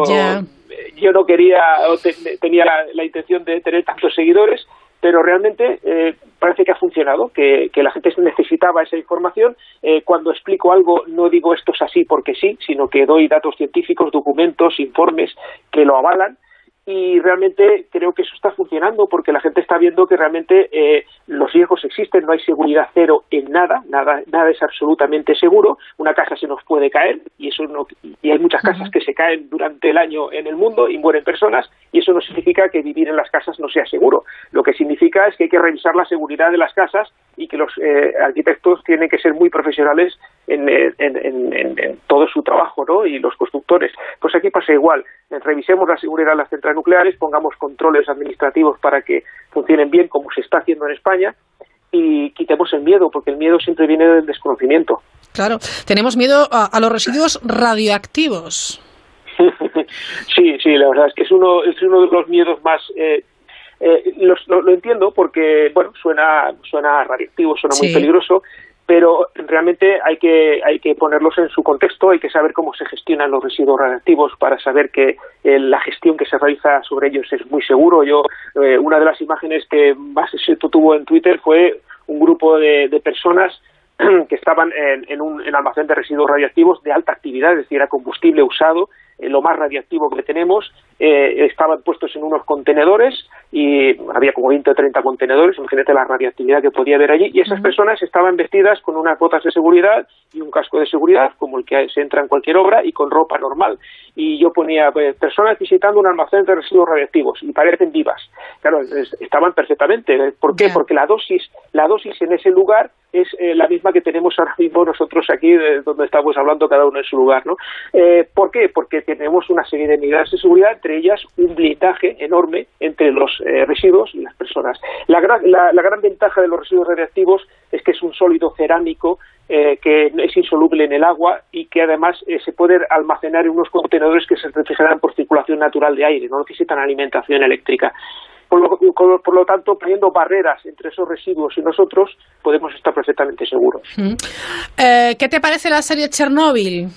yo no quería, o tenía la, intención de tener tantos seguidores, pero realmente eh, parece que ha funcionado, que, que, la gente necesitaba esa información. Eh, cuando explico algo no digo esto es así porque sí, sino que doy datos científicos, documentos, informes que lo avalan y realmente creo que eso está funcionando porque la gente está viendo que realmente eh, los riesgos existen, no hay seguridad cero en nada, nada, nada es absolutamente seguro, una casa se nos puede caer y eso no, y hay muchas casas que se caen durante el año en el mundo y mueren personas y eso no significa que vivir en las casas no sea seguro, lo que significa es que hay que revisar la seguridad de las casas y que los eh, arquitectos tienen que ser muy profesionales en, en, todo su trabajo, ¿no? Y los constructores. Pues aquí pasa igual, revisemos la seguridad de las centrales nucleares, pongamos controles administrativos para que funcionen bien como se está haciendo en España y quitemos el miedo, porque el miedo siempre viene del desconocimiento. Claro, tenemos miedo a, los residuos radioactivos. Sí, sí, la verdad es que es uno, es uno de los miedos más... Eh, eh, lo, entiendo porque, bueno, suena, suena radiactivo, suena muy peligroso, pero realmente hay que, hay que ponerlos en su contexto, hay que saber cómo se gestionan los residuos radiactivos para saber que eh, la gestión que se realiza sobre ellos es muy seguro. Yo, eh, una de las imágenes que más éxito tuvo en Twitter fue un grupo de, de personas que estaban en, en un almacén de residuos radiactivos de alta actividad, es decir, era combustible usado eh, lo más radiactivo que tenemos, eh, estaban puestos en unos contenedores y había como 20 o 30 contenedores, imagínate la radiactividad que podía haber allí, y esas personas estaban vestidas con unas botas de seguridad y un casco de seguridad, como el que se entra en cualquier obra, y con ropa normal. Y yo ponía pues, personas visitando un almacén de residuos radiactivos y parecen vivas. Claro, estaban perfectamente. ¿Por qué? Porque la dosis, la dosis en ese lugar es eh, la misma que tenemos ahora mismo nosotros aquí, donde estamos hablando cada uno en su lugar. ¿no? Eh, ¿Por qué? Porque tenemos una serie de medidas de seguridad, entre ellas un blindaje enorme entre los eh, residuos y las personas. La gran, la, gran ventaja de los residuos radiactivos es que es un sólido cerámico que es insoluble en el agua y que además se puede almacenar en unos contenedores que se refrigeran por circulación natural de aire, no necesitan alimentación eléctrica. Por lo, tanto, poniendo barreras entre esos residuos y nosotros, podemos estar perfectamente seguros. Eh, ¿Qué te parece la serie Chernóbil?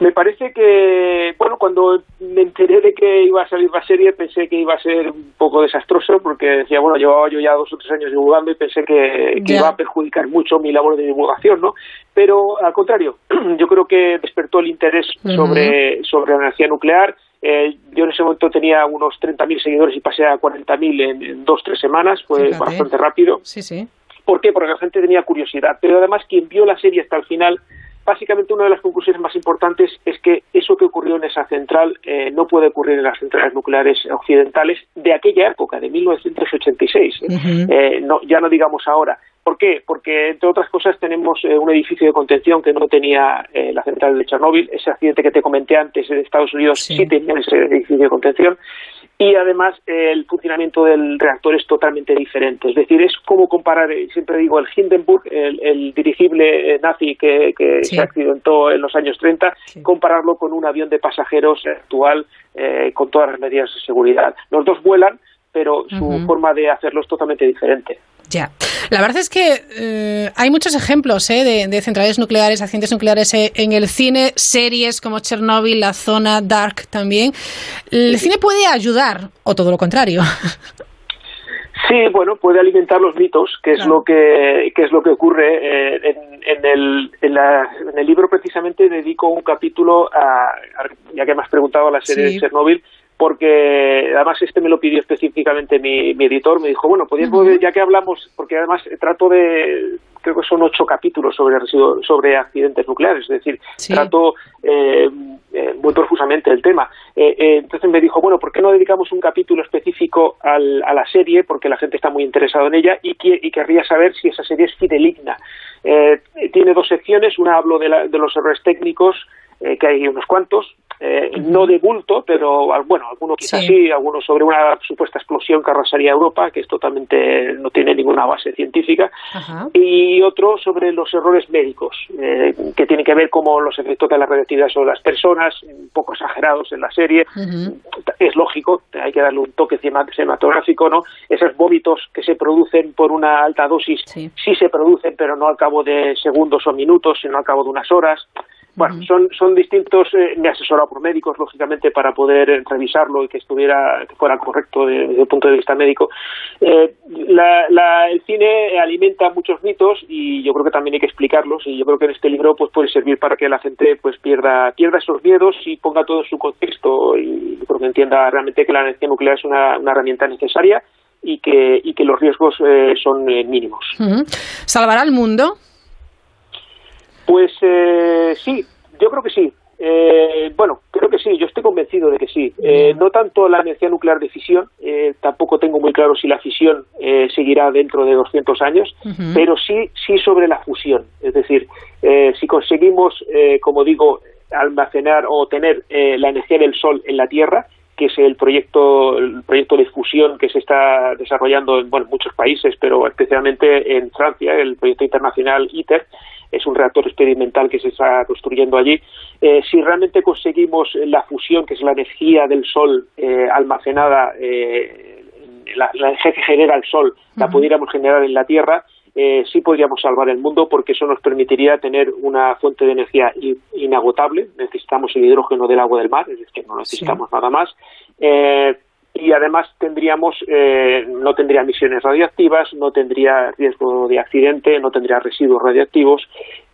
Me parece que, bueno, cuando me enteré de que iba a salir la serie, pensé que iba a ser un poco desastroso, porque decía, bueno, llevaba yo ya dos o tres años divulgando y pensé que, iba a perjudicar mucho mi labor de divulgación, ¿no? Pero al contrario, yo creo que despertó el interés sobre, sobre la energía nuclear, eh, yo en ese momento tenía unos 30.000 seguidores y pasé a 40.000 en, en dos, tres semanas, fue bastante rápido. Sí, sí. ¿Por qué? Porque la gente tenía curiosidad. Pero además, quien vio la serie hasta el final, básicamente una de las conclusiones más importantes es que eso que ocurrió en esa central eh, no puede ocurrir en las centrales nucleares occidentales de aquella época, de 1986. ¿eh? no, ya no digamos ahora. ¿Por qué? Porque, entre otras cosas, tenemos eh, un edificio de contención que no tenía eh, la central de Chernóbil. Ese accidente que te comenté antes en Estados Unidos sí, tenía ese edificio de contención. Y además, eh, el funcionamiento del reactor es totalmente diferente. Es decir, es como comparar, siempre digo, el Hindenburg, el, dirigible nazi que, se accidentó en los años 30, compararlo con un avión de pasajeros actual con todas las medidas de seguridad. Los dos vuelan, pero su forma de hacerlo es totalmente diferente. Ya. La verdad es que eh, hay muchos ejemplos eh, de, centrales nucleares, accidentes nucleares eh, en el cine, series como Chernobyl, La Zona, Dark también. ¿El cine puede ayudar o todo lo contrario? Sí, bueno, puede alimentar los mitos, que es lo que, es lo que ocurre en, el, en, el libro precisamente dedico un capítulo a, ya que me has preguntado a la serie de Chernobyl porque además este me lo pidió específicamente mi, editor, me dijo, bueno, podríamos, ya que hablamos, porque además trato de, creo que son ocho capítulos sobre sobre accidentes nucleares, es decir, trato eh, eh, muy profusamente el tema. Eh, entonces me dijo, bueno, ¿por qué no dedicamos un capítulo específico a la serie? Porque la gente está muy interesada en ella y, y querría saber si esa serie es fideligna. tiene dos secciones, una hablo de, de los errores técnicos, que hay unos cuantos, eh, no de bulto, pero bueno, algunos quizás sí. algunos sobre una supuesta explosión que arrasaría Europa, que es totalmente no tiene ninguna base científica, y otro sobre los errores médicos, eh, que tienen que ver como los efectos de la radioactividad sobre las personas, un poco exagerados en la serie, es lógico, hay que darle un toque cinematográfico, ¿no? Esos vómitos que se producen por una alta dosis sí. sí se producen, pero no al cabo de segundos o minutos, sino al cabo de unas horas. Bueno, son, son distintos, eh, me he asesorado por médicos, lógicamente, para poder eh, revisarlo y que estuviera, que fuera correcto desde el punto de vista médico. Eh, el cine alimenta muchos mitos y yo creo que también hay que explicarlos y yo creo que en este libro pues puede servir para que la gente pues pierda, pierda esos miedos y ponga todo en su contexto y creo que entienda realmente que la energía nuclear es una, herramienta necesaria y que, y que los riesgos son mínimos. ¿Salvará el mundo? Pues eh, sí, yo creo que sí. Eh, bueno, creo que sí, yo estoy convencido de que sí. Eh, no tanto la energía nuclear de fisión, tampoco tengo muy claro si la fisión seguirá dentro de 200 años, pero sí, sí sobre la fusión. Es decir, si conseguimos, como digo, almacenar o tener la energía del Sol en la Tierra, que es el proyecto, el proyecto de fusión que se está desarrollando en bueno, muchos países, pero especialmente en Francia, el proyecto internacional ITER, es un reactor experimental que se está construyendo allí. Eh, si realmente conseguimos la fusión, que es la energía del Sol eh, almacenada, eh, la, energía que genera el Sol, la pudiéramos generar en la Tierra, sí podríamos salvar el mundo porque eso nos permitiría tener una fuente de energía inagotable. Necesitamos el hidrógeno del agua del mar, es decir, no necesitamos nada más y además tendríamos eh, no tendría emisiones radiactivas, no tendría riesgo de accidente, no tendría residuos radiactivos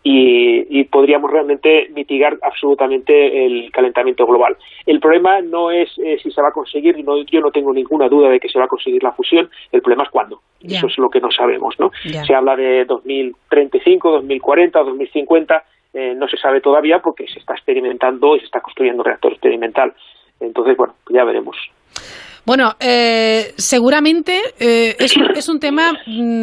y, podríamos realmente mitigar absolutamente el calentamiento global. El problema no es eh, si se va a conseguir, no, yo no tengo ninguna duda de que se va a conseguir la fusión, el problema es cuándo. Eso es lo que no sabemos. ¿no? Se habla de 2035, 2040, 2050, eh, no se sabe todavía porque se está experimentando y se está construyendo un reactor experimental. Entonces, bueno, ya veremos. Bueno, eh, seguramente eh, es, un tema mm,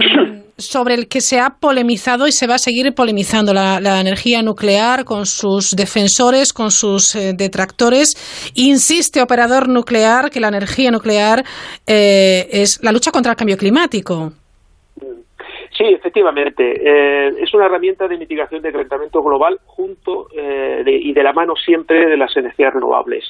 sobre el que se ha polemizado y se va a seguir polemizando la, energía nuclear con sus defensores, con sus eh, detractores. Insiste operador nuclear que la energía nuclear es la lucha contra el cambio climático. Sí, efectivamente. es una herramienta de mitigación de calentamiento global junto y de la mano siempre de las energías renovables.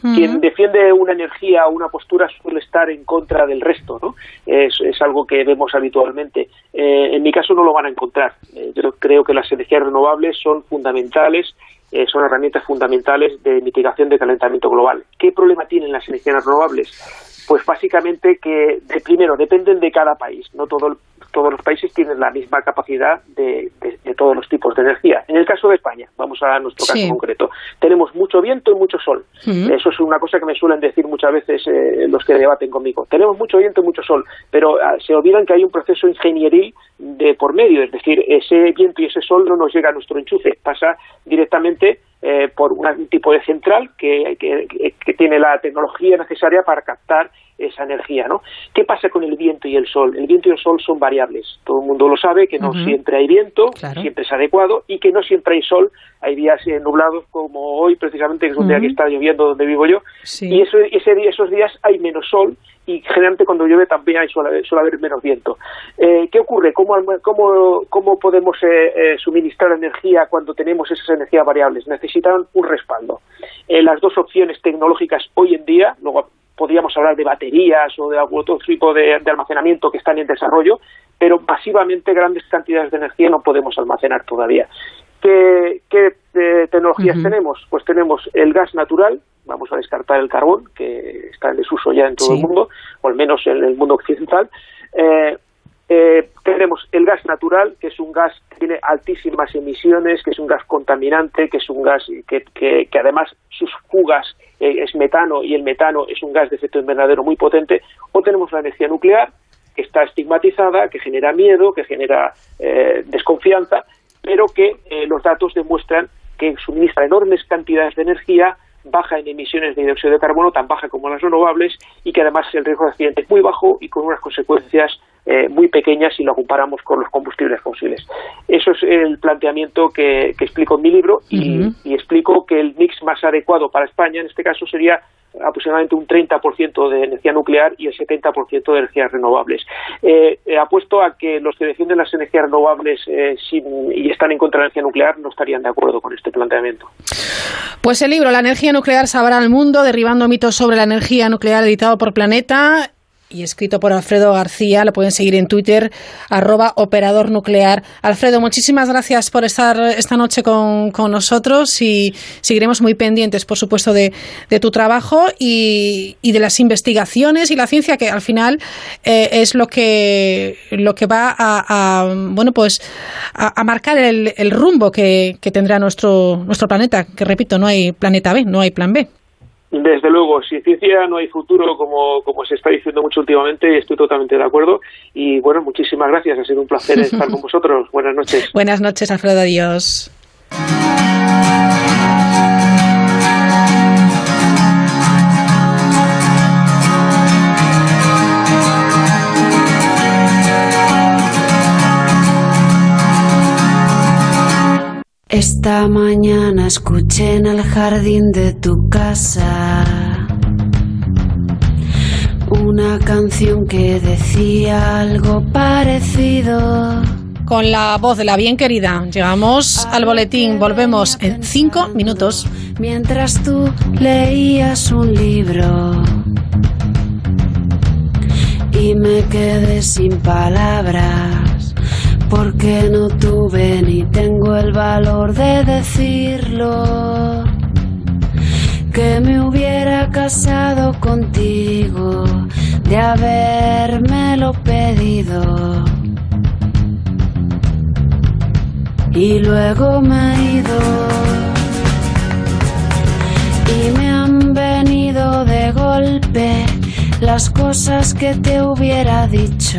Quien defiende una energía o una postura suele estar en contra del resto, ¿no? Es, algo que vemos habitualmente. Eh, en mi caso no lo van a encontrar. Eh, yo creo que las energías renovables son fundamentales, eh, son herramientas fundamentales de mitigación de calentamiento global. ¿Qué problema tienen las energías renovables? Pues básicamente que, de, primero, dependen de cada país. No todo todos los países tienen la misma capacidad de, todos los tipos de energía. En el caso de España, vamos a nuestro caso concreto, tenemos mucho viento y mucho sol. Eso es una cosa que me suelen decir muchas veces eh, los que debaten conmigo. Tenemos mucho viento y mucho sol, pero ah, se olvidan que hay un proceso ingenieril de por medio, es decir, ese viento y ese sol no nos llega a nuestro enchufe, pasa directamente eh, por un tipo de central que, que, tiene la tecnología necesaria para captar esa energía, ¿no? ¿Qué pasa con el viento y el sol? El viento y el sol son variables. Todo el mundo lo sabe que no siempre hay viento, siempre es adecuado y que no siempre hay sol. Hay días eh, nublados como hoy, precisamente, que es un día que está lloviendo donde vivo yo. Y ese, esos días hay menos sol y generalmente cuando llueve también hay, suele, haber menos viento. Eh, ¿Qué ocurre? ¿Cómo, cómo, cómo podemos eh, suministrar energía cuando tenemos esas energías variables? Necesitan un respaldo. las dos opciones tecnológicas hoy en día, luego podríamos hablar de baterías o de algún otro tipo de, almacenamiento que están en desarrollo, pero masivamente grandes cantidades de energía no podemos almacenar todavía. ¿Qué, eh, tecnologías tenemos? Pues tenemos el gas natural, vamos a descartar el carbón, que está en desuso ya en todo el mundo, o al menos en el mundo occidental. Eh, eh, tenemos el gas natural, que es un gas que tiene altísimas emisiones, que es un gas contaminante, que es un gas que, que además sus fugas eh, es metano y el metano es un gas de efecto invernadero muy potente, o tenemos la energía nuclear, que está estigmatizada, que genera miedo, que genera eh, desconfianza, pero que eh, los datos demuestran que suministra enormes cantidades de energía, baja en emisiones de dióxido de carbono, tan baja como las renovables, y que además el riesgo de accidente es muy bajo y con unas consecuencias eh, muy pequeñas si lo comparamos con los combustibles fósiles. Eso es el planteamiento que, explico en mi libro y, explico que el mix más adecuado para España en este caso sería aproximadamente un 30% de energía nuclear y el 70% de energías renovables. Eh, apuesto a que los que defienden las energías renovables eh, y están en contra de la energía nuclear no estarían de acuerdo con este planteamiento. Pues el libro La energía nuclear sabrá al mundo, derribando mitos sobre la energía nuclear, editado por Planeta y escrito por Alfredo García. Lo pueden seguir en Twitter, arroba operador nuclear. Alfredo, muchísimas gracias por estar esta noche con, nosotros y seguiremos muy pendientes, por supuesto, de, tu trabajo y, de las investigaciones y la ciencia que al final eh, es lo que, lo que va a, bueno, pues a, marcar el, rumbo que, que tendrá nuestro, nuestro planeta. Que repito, no hay planeta B, no hay plan B. Desde luego, sin ciencia no hay futuro, como, como se está diciendo mucho últimamente, y estoy totalmente de acuerdo. Y bueno, muchísimas gracias, ha sido un placer estar con vosotros. Buenas noches. Buenas noches, Alfredo, adiós. Esta mañana escuché en el jardín de tu casa una canción que decía algo parecido. Con la voz de la bien querida, llegamos al boletín, volvemos en cinco minutos. Mientras tú leías un libro y me quedé sin palabras porque no tuve ni tengo el valor de decirlo. Que me hubiera casado contigo, de habérmelo pedido. Y luego me he ido. Y me han venido de golpe las cosas que te hubiera dicho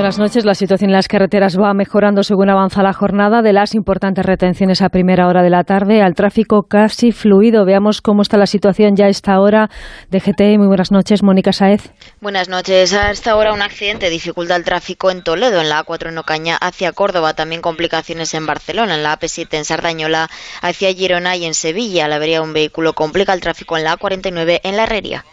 Buenas noches. La situación en las carreteras va mejorando según avanza la jornada. De las importantes retenciones a primera hora de la tarde al tráfico casi fluido. Veamos cómo está la situación ya a esta hora. DGT, muy buenas noches. Mónica Saez. Buenas noches. A esta hora un accidente dificulta el tráfico en Toledo, en la A4 en Ocaña, hacia Córdoba. También complicaciones en Barcelona, en la AP7 en Sardañola, hacia Girona y en Sevilla. La avería un vehículo complica el tráfico en la A49 en la Herrería.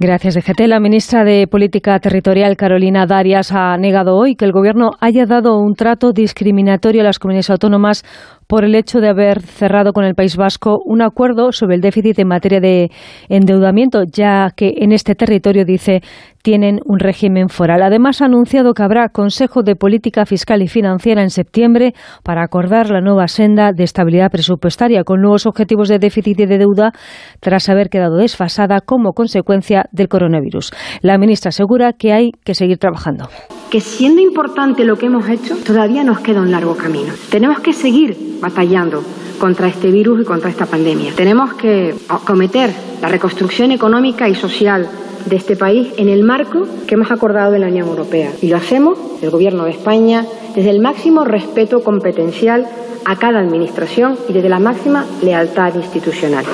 Gracias, DGT. La ministra de Política Territorial, Carolina Darias, ha negado hoy que el Gobierno haya dado un trato discriminatorio a las comunidades autónomas por el hecho de haber cerrado con el País Vasco un acuerdo sobre el déficit en materia de endeudamiento, ya que en este territorio, dice, tienen un régimen foral. Además, ha anunciado que habrá Consejo de Política Fiscal y Financiera en septiembre para acordar la nueva senda de estabilidad presupuestaria con nuevos objetivos de déficit y de deuda tras haber quedado desfasada como consecuencia del coronavirus. La ministra asegura que hay que seguir trabajando. Que siendo importante lo que hemos hecho, todavía nos queda un largo camino. Tenemos que seguir batallando contra este virus y contra esta pandemia. Tenemos que acometer la reconstrucción económica y social de este país en el marco que hemos acordado en la Unión Europea. Y lo hacemos, el Gobierno de España, desde el máximo respeto competencial a cada administración y desde la máxima lealtad institucional.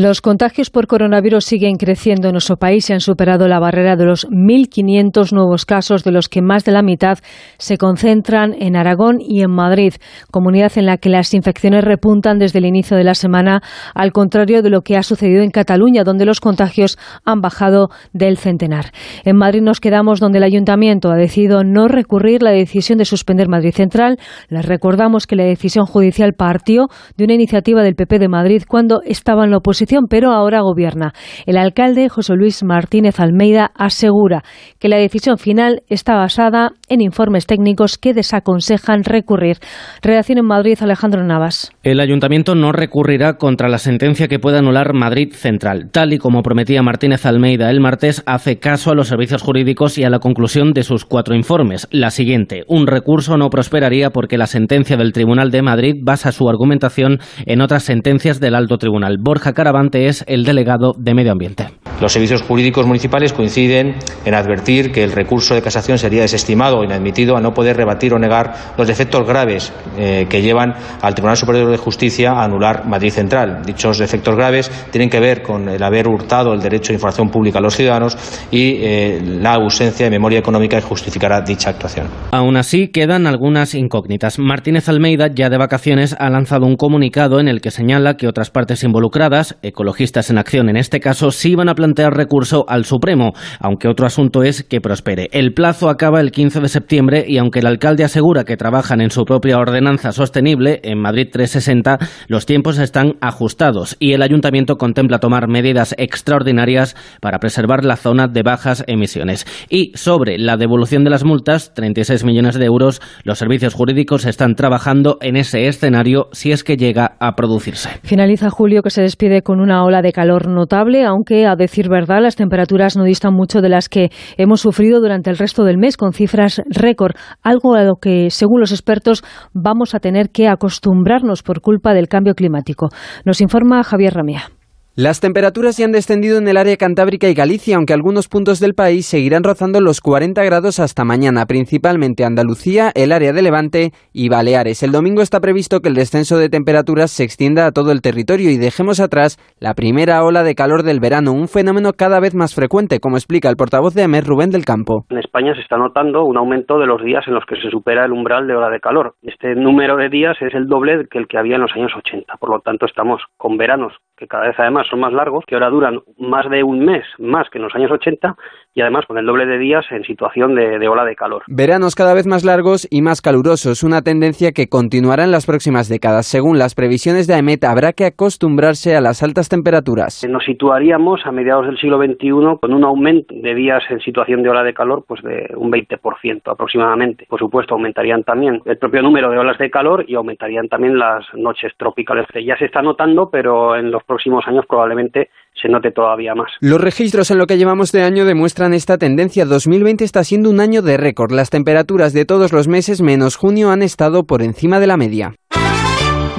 Los contagios por coronavirus siguen creciendo en nuestro país y han superado la barrera de los 1.500 nuevos casos, de los que más de la mitad se concentran en Aragón y en Madrid, comunidad en la que las infecciones repuntan desde el inicio de la semana, al contrario de lo que ha sucedido en Cataluña, donde los contagios han bajado del centenar. En Madrid nos quedamos donde el ayuntamiento ha decidido no recurrir la decisión de suspender Madrid Central. Les recordamos que la decisión judicial partió de una iniciativa del PP de Madrid cuando estaba en la oposición pero ahora gobierna. El alcalde José Luis Martínez Almeida asegura que la decisión final está basada en informes técnicos que desaconsejan recurrir. Redacción en Madrid, Alejandro Navas. El ayuntamiento no recurrirá contra la sentencia que pueda anular Madrid Central. Tal y como prometía Martínez Almeida el martes, hace caso a los servicios jurídicos y a la conclusión de sus cuatro informes. La siguiente, un recurso no prosperaría porque la sentencia del Tribunal de Madrid basa su argumentación en otras sentencias del Alto Tribunal. Borja es el delegado de Medio Ambiente. Los servicios jurídicos municipales coinciden en advertir que el recurso de casación sería desestimado o inadmitido a no poder rebatir o negar los defectos graves eh, que llevan al Tribunal Superior de Justicia a anular Madrid Central. Dichos defectos graves tienen que ver con el haber hurtado el derecho de información pública a los ciudadanos y eh, la ausencia de memoria económica que justificará dicha actuación. Aún así, quedan algunas incógnitas. Martínez Almeida, ya de vacaciones, ha lanzado un comunicado en el que señala que otras partes involucradas, Ecologistas en Acción en este caso, sí van a plantear recurso al Supremo, aunque otro asunto es que prospere. El plazo acaba el 15 de septiembre y aunque el alcalde asegura que trabajan en su propia ordenanza sostenible, en Madrid 360 los tiempos están ajustados y el ayuntamiento contempla tomar medidas extraordinarias para preservar la zona de bajas emisiones. Y sobre la devolución de las multas, 36 millones de euros, los servicios jurídicos están trabajando en ese escenario si es que llega a producirse. Finaliza Julio que se despide con una ola de calor notable, aunque a decir verdad las temperaturas no distan mucho de las que hemos sufrido durante el resto del mes, con cifras récord, algo a lo que, según los expertos, vamos a tener que acostumbrarnos por culpa del cambio climático. Nos informa Javier Ramía. Las temperaturas ya han descendido en el área cantábrica y Galicia, aunque algunos puntos del país seguirán rozando los 40 grados hasta mañana, principalmente Andalucía, el área de Levante y Baleares. El domingo está previsto que el descenso de temperaturas se extienda a todo el territorio y dejemos atrás la primera ola de calor del verano, un fenómeno cada vez más frecuente, como explica el portavoz de AMER, Rubén del Campo. En España se está notando un aumento de los días en los que se supera el umbral de ola de calor. Este número de días es el doble que el que había en los años 80, por lo tanto estamos con veranos que cada vez además son más largos, que ahora duran más de un mes más que en los años 80 y además con el doble de días en situación de, de ola de calor. Veranos cada vez más largos y más calurosos, una tendencia que continuará en las próximas décadas. Según las previsiones de AEMET, habrá que acostumbrarse a las altas temperaturas. Nos situaríamos a mediados del siglo XXI con un aumento de días en situación de ola de calor pues de un 20% aproximadamente. Por supuesto, aumentarían también el propio número de olas de calor y aumentarían también las noches tropicales. Ya se está notando, pero en los próximos años probablemente se note todavía más. Los registros en lo que llevamos de año demuestran esta tendencia. 2020 está siendo un año de récord. Las temperaturas de todos los meses menos junio han estado por encima de la media.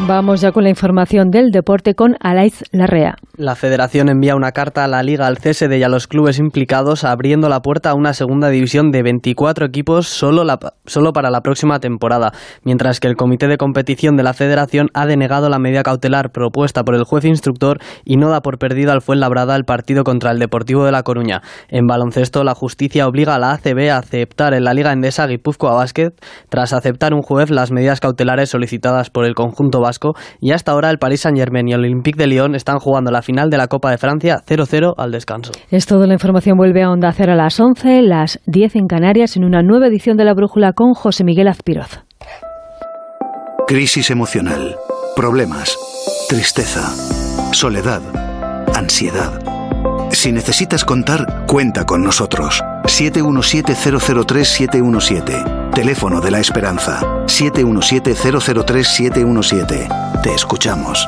Vamos ya con la información del deporte con Alaiz Larrea. La federación envía una carta a la liga, al CSD y a los clubes implicados abriendo la puerta a una segunda división de 24 equipos solo, la, solo para la próxima temporada, mientras que el comité de competición de la federación ha denegado la medida cautelar propuesta por el juez instructor y no da por perdido al Fuenlabrada el partido contra el Deportivo de La Coruña. En baloncesto, la justicia obliga a la ACB a aceptar en la Liga Endesa Guipúzcoa Básquet tras aceptar un juez las medidas cautelares solicitadas por el conjunto vasco y hasta ahora el Paris Saint-Germain y el Olympique de Lyon están jugando la final de la Copa de Francia 0-0 al descanso. Es todo, la información vuelve a Onda Cero a las 11, las 10 en Canarias, en una nueva edición de La Brújula con José Miguel Azpiroz. Crisis emocional, problemas, tristeza, soledad, ansiedad. Si necesitas contar, cuenta con nosotros. 717-003-717. Teléfono de la Esperanza. 717-003-717. Te escuchamos.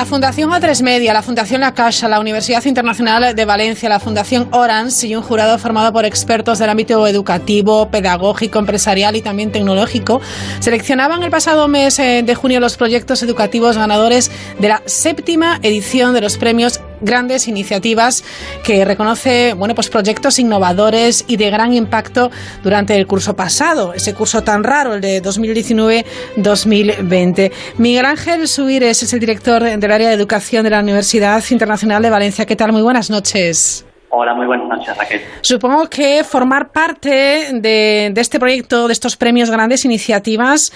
La Fundación A3 Media, la Fundación La Caixa, la Universidad Internacional de Valencia, la Fundación Orange y un jurado formado por expertos del ámbito educativo, pedagógico, empresarial y también tecnológico seleccionaban el pasado mes eh, de junio los proyectos educativos ganadores de la séptima edición de los premios grandes iniciativas que reconoce bueno, pues proyectos innovadores y de gran impacto durante el curso pasado, ese curso tan raro, el de 2019-2020. Miguel Ángel Subires es el director del área de educación de la Universidad Internacional de Valencia. ¿Qué tal? Muy buenas noches. Hola, muy buenas noches, Raquel. Supongo que formar parte de, de este proyecto, de estos premios grandes iniciativas,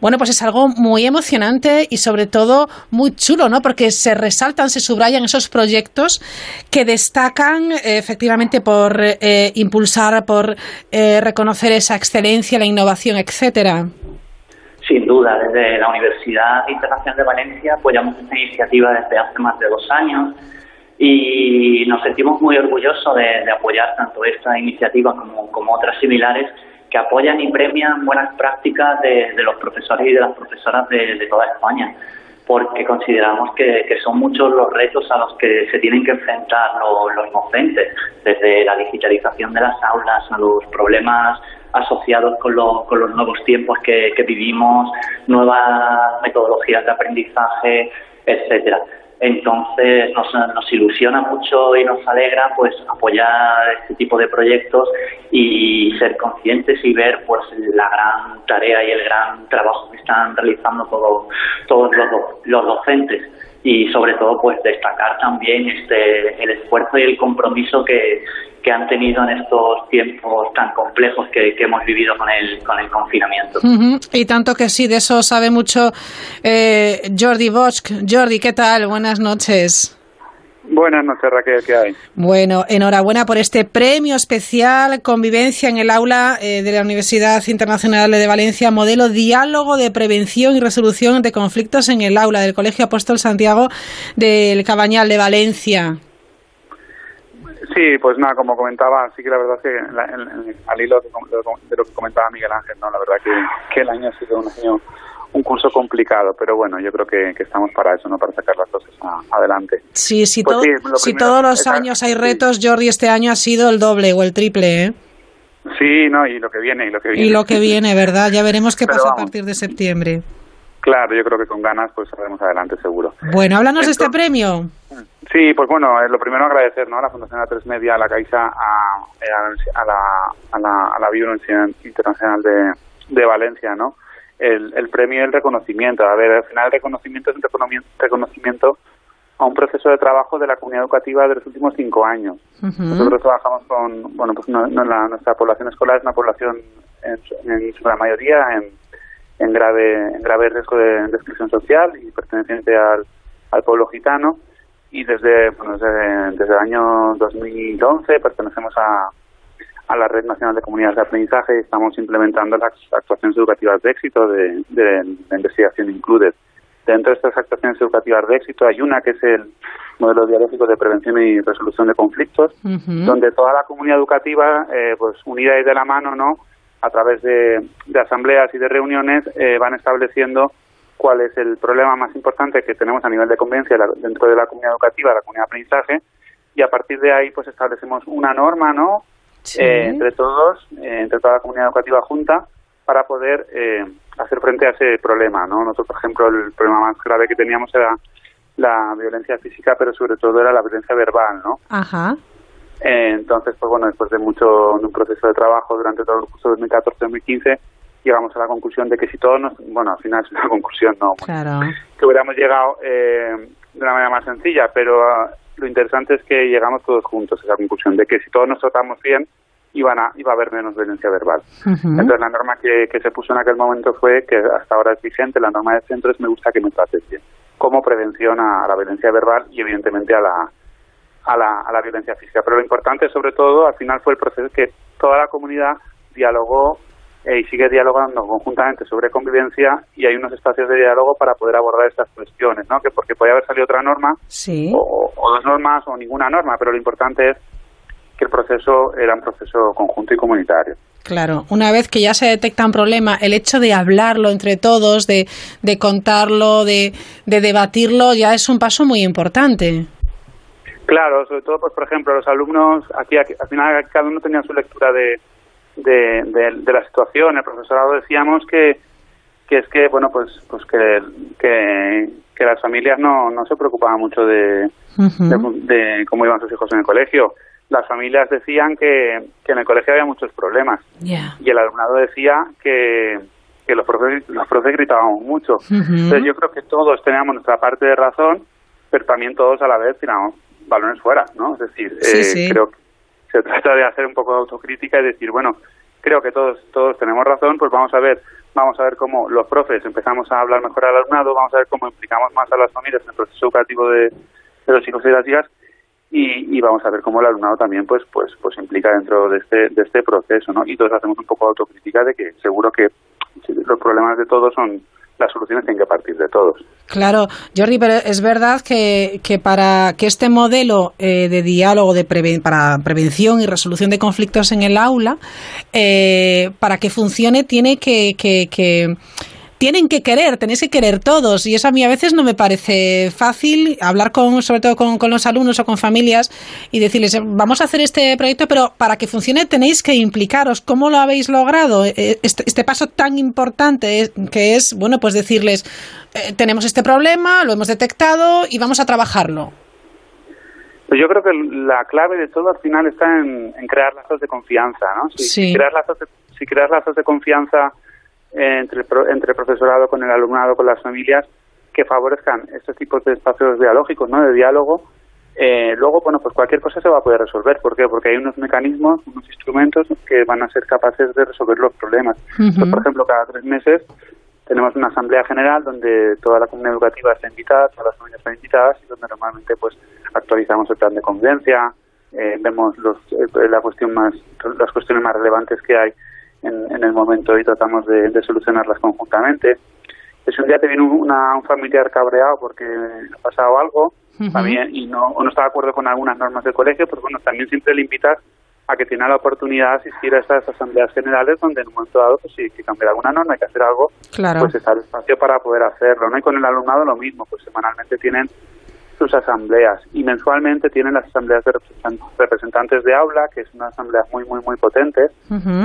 bueno, pues es algo muy emocionante y sobre todo muy chulo, ¿no? Porque se resaltan, se subrayan esos proyectos que destacan eh, efectivamente por eh, impulsar, por eh, reconocer esa excelencia, la innovación, etcétera. Sin duda, desde la Universidad Internacional de Valencia apoyamos esta iniciativa desde hace más de dos años y nos sentimos muy orgullosos de, apoyar tanto esta iniciativa como otras similares que apoyan y premian buenas prácticas de, los profesores y de las profesoras de, toda España, porque consideramos que, son muchos los retos a los que se tienen que enfrentar los, los docentes, desde la digitalización de las aulas a los problemas asociados con, lo, con los nuevos tiempos que, que vivimos, nuevas metodologías de aprendizaje, etcétera. Entonces nos, nos, ilusiona mucho y nos alegra pues apoyar este tipo de proyectos y ser conscientes y ver pues la gran tarea y el gran trabajo que están realizando todos todos los, los docentes y sobre todo pues destacar también este el esfuerzo y el compromiso que, que han tenido en estos tiempos tan complejos que, que hemos vivido con el, con el confinamiento. Y tanto que sí, de eso sabe mucho eh, Jordi Bosch. Jordi, ¿qué tal? Buenas noches. Buenas noches, Raquel, ¿qué hay? Bueno, enhorabuena por este premio especial Convivencia en el aula eh, de la Universidad Internacional de Valencia, modelo diálogo de prevención y resolución de conflictos en el aula del Colegio Apóstol Santiago del Cabañal de Valencia. Sí, pues nada, como comentaba, sí que la verdad es que al hilo de, lo que comentaba Miguel Ángel, no, la verdad que, que el año ha sido un año un curso complicado, pero bueno, yo creo que, estamos para eso, ¿no? Para sacar las cosas adelante. Sí, si, pues si todos los años hay retos, Jordi, este año ha sido el doble o el triple, ¿eh? Sí, no, y lo que viene, y lo que viene. Y lo que viene, ¿verdad? Ya veremos qué pasa a partir de septiembre. Claro, yo creo que con ganas pues saldremos adelante seguro. Bueno, háblanos de este premio. Sí, pues bueno, eh, lo primero agradecer ¿no? a la Fundación A3 Media, a la Caixa, a, a, la, a la, a la Internacional de, de Valencia, ¿no? El, el premio y el reconocimiento. A ver, al final el reconocimiento es un reconocimiento a un proceso de trabajo de la comunidad educativa de los últimos cinco años. Nosotros trabajamos con, bueno, pues no, la, nuestra población escolar es una población en, en su gran mayoría en, en grave en grave riesgo de, exclusión social y perteneciente al, al pueblo gitano y desde, bueno, desde, desde el año 2011 pertenecemos a, a la Red Nacional de Comunidades de Aprendizaje y estamos implementando las actuaciones educativas de éxito de, de, la investigación Included. Dentro de estas actuaciones educativas de éxito hay una que es el modelo dialógico de prevención y resolución de conflictos, donde toda la comunidad educativa, eh, pues unida y de la mano, ¿no? a través de, asambleas y de reuniones, eh, van estableciendo cuál es el problema más importante que tenemos a nivel de convivencia dentro de la comunidad educativa, la comunidad de aprendizaje, y a partir de ahí pues establecemos una norma, ¿no? Eh, entre todos, eh, entre toda la comunidad educativa junta, para poder hacer frente a ese problema, ¿no? Nosotros, por ejemplo, el problema más grave que teníamos era la violencia física, pero sobre todo era la violencia verbal, ¿no? Ajá. Eh, entonces, pues bueno, después de mucho de un proceso de trabajo durante todo el curso 2014-2015, llegamos a la conclusión de que si todos nos, bueno, al final es una conclusión, no, que hubiéramos llegado eh, de una manera más sencilla, pero lo interesante es que llegamos todos juntos a esa conclusión de que si todos nos tratamos bien, iban a, iba a haber menos violencia verbal. Entonces, la norma que, que se puso en aquel momento fue, que hasta ahora es vigente, la norma de centro es me gusta que me trates bien, como prevención a la violencia verbal y evidentemente a la a la, a la violencia física. Pero lo importante, sobre todo, al final fue el proceso que toda la comunidad dialogó eh, y sigue dialogando conjuntamente sobre convivencia y hay unos espacios de diálogo para poder abordar estas cuestiones, ¿no? Que porque puede haber salido otra norma o, o, dos normas o ninguna norma, pero lo importante es que el proceso era un proceso conjunto y comunitario. Claro, una vez que ya se detecta un problema, el hecho de hablarlo entre todos, de, de contarlo, de, de debatirlo, ya es un paso muy importante. Claro, sobre todo, pues por ejemplo, los alumnos, aquí, al final cada uno tenía su lectura de, de, la situación. El profesorado decíamos que, que es que, bueno, pues, pues que, que, las familias no, no se preocupaban mucho de, de, cómo iban sus hijos en el colegio. Las familias decían que, que en el colegio había muchos problemas. Y el alumnado decía que, que los profes, los profes gritaban mucho. Entonces yo creo que todos teníamos nuestra parte de razón, pero también todos a la vez tiramos balones fuera, ¿no? Es decir, eh, creo que se trata de hacer un poco de autocrítica y decir, bueno, creo que todos todos tenemos razón, pues vamos a ver vamos a ver cómo los profes empezamos a hablar mejor al alumnado, vamos a ver cómo implicamos más a las familias en el proceso educativo de, los hijos y las hijas y, y, vamos a ver cómo el alumnado también pues pues pues implica dentro de este de este proceso, ¿no? Y todos hacemos un poco de autocrítica de que seguro que los problemas de todos son las soluciones tienen que partir de todos. Claro, Jordi, pero es verdad que, que para que este modelo eh, de diálogo de para prevención y resolución de conflictos en el aula, eh, para que funcione, tiene que, que, que tienen que querer, tenéis que querer todos. Y eso a mí a veces no me parece fácil hablar con, sobre todo con, los alumnos o con familias y decirles, vamos a hacer este proyecto, pero para que funcione tenéis que implicaros. ¿Cómo lo habéis logrado? Eh, este, este paso tan importante que es, bueno, pues decirles, eh, tenemos este problema, lo hemos detectado y vamos a trabajarlo. Pues yo creo que la clave de todo al final está en, crear lazos de confianza, ¿no? Si, creas lazos si creas lazos de confianza entre, entre el profesorado con el alumnado, con las familias, que favorezcan estos tipos de espacios dialógicos, ¿no? de diálogo, eh, luego, bueno, pues cualquier cosa se va a poder resolver. ¿Por qué? Porque hay unos mecanismos, unos instrumentos que van a ser capaces de resolver los problemas. por ejemplo, cada tres meses tenemos una asamblea general donde toda la comunidad educativa está invitada, todas las familias están invitadas y donde normalmente pues actualizamos el plan de convivencia, eh, vemos los, eh, la cuestión más, las cuestiones más relevantes que hay en, el momento y tratamos de, solucionarlas conjuntamente. si un día te viene una, un familiar cabreado porque ha pasado algo también y no, o no está de acuerdo con algunas normas del colegio, pues bueno, también siempre le invitas a que tenga la oportunidad de asistir a estas asambleas generales donde en un momento dado, pues si hay que cambiar alguna norma, hay que hacer algo, Claro. pues está el espacio para poder hacerlo, ¿no? Y con el alumnado lo mismo, pues semanalmente tienen sus asambleas y mensualmente tienen las asambleas de representan- representantes de aula, que es una asamblea muy, muy, muy potente,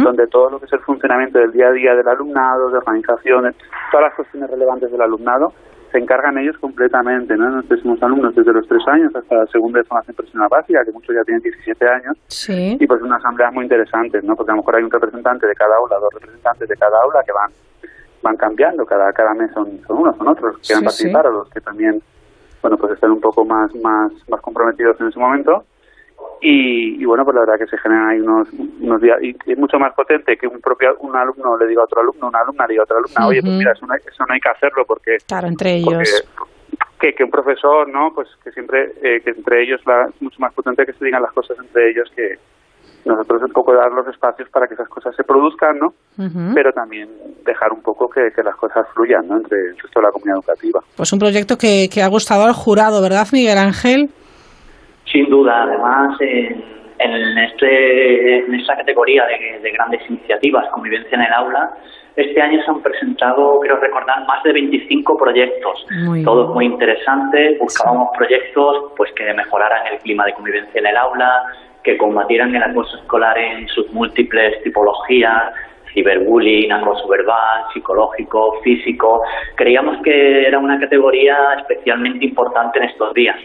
donde todo lo que es el funcionamiento del día a día del alumnado, de organizaciones, todas las cuestiones relevantes del alumnado, se encargan ellos completamente, ¿no? Nosotros somos alumnos desde los tres años hasta la segunda de formación profesional básica, que muchos ya tienen 17 años, Sí. y pues una asamblea muy interesante, ¿no? Porque a lo mejor hay un representante de cada aula, dos representantes de cada aula que van van cambiando, cada cada mes son, son unos, son otros, que participar, o los que también, bueno, pues están un poco más más más comprometidos en ese momento. Y, y bueno, pues la verdad que se generan ahí unos, unos días, y es mucho más potente que un propio un alumno le diga a otro alumno, una alumna le diga a otra alumna, oye, pues mira, eso no hay, eso no hay que hacerlo porque Claro, entre porque- ellos. que, que un profesor, ¿no? Pues que siempre, eh, que entre ellos la, es mucho más potente que se digan las cosas entre ellos que nosotros un poco dar los espacios para que esas cosas se produzcan, ¿no? Pero también dejar un poco que, que las cosas fluyan, ¿no? Entre el resto de la comunidad educativa. Pues un proyecto que, que ha gustado al jurado, ¿verdad, Miguel Ángel? Sin duda, además, en, en, este, en esta categoría de, de grandes iniciativas, convivencia en el aula, este año se han presentado, creo recordar, más de 25 proyectos, Muy todos bien. muy interesantes. Buscábamos proyectos pues que mejoraran el clima de convivencia en el aula, que combatieran el acoso escolar en sus múltiples tipologías, ciberbullying, acoso verbal, psicológico, físico. Creíamos que era una categoría especialmente importante en estos días.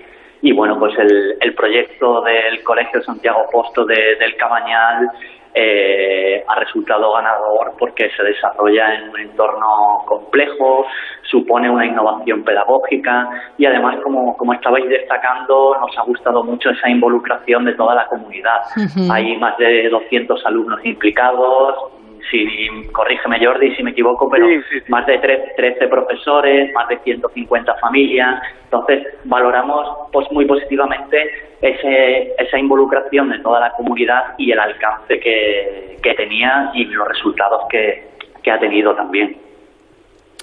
Y bueno, pues el, el proyecto del Colegio Santiago Posto de- del Cabañal eh, ha resultado ganador porque se desarrolla en un entorno complejo, supone una innovación pedagógica y además, como, como estabais destacando, nos ha gustado mucho esa involucración de toda la comunidad. Hay más de 200 alumnos implicados, si, corrígeme Jordi si me equivoco, pero más de tre- 13 profesores, más de 150 familias. Entonces, valoramos pues, muy positivamente ese, esa involucración de toda la comunidad y el alcance que, que tenía y los resultados que, que ha tenido también.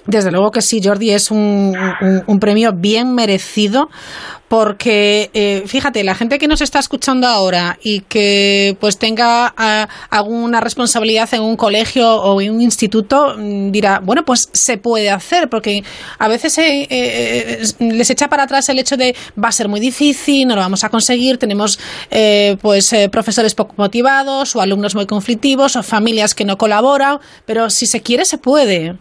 Desde luego que sí, Jordi, es un, premio bien merecido porque, eh, fíjate, la gente que nos está escuchando ahora y que pues tenga alguna responsabilidad en un colegio o en un instituto mm, dirá, bueno, pues se puede hacer porque a veces eh, eh, les echa para atrás el hecho de va a ser muy difícil, no lo vamos a conseguir, tenemos eh, pues eh, profesores poco motivados o alumnos muy conflictivos o familias que no colaboran, pero si se quiere se puede.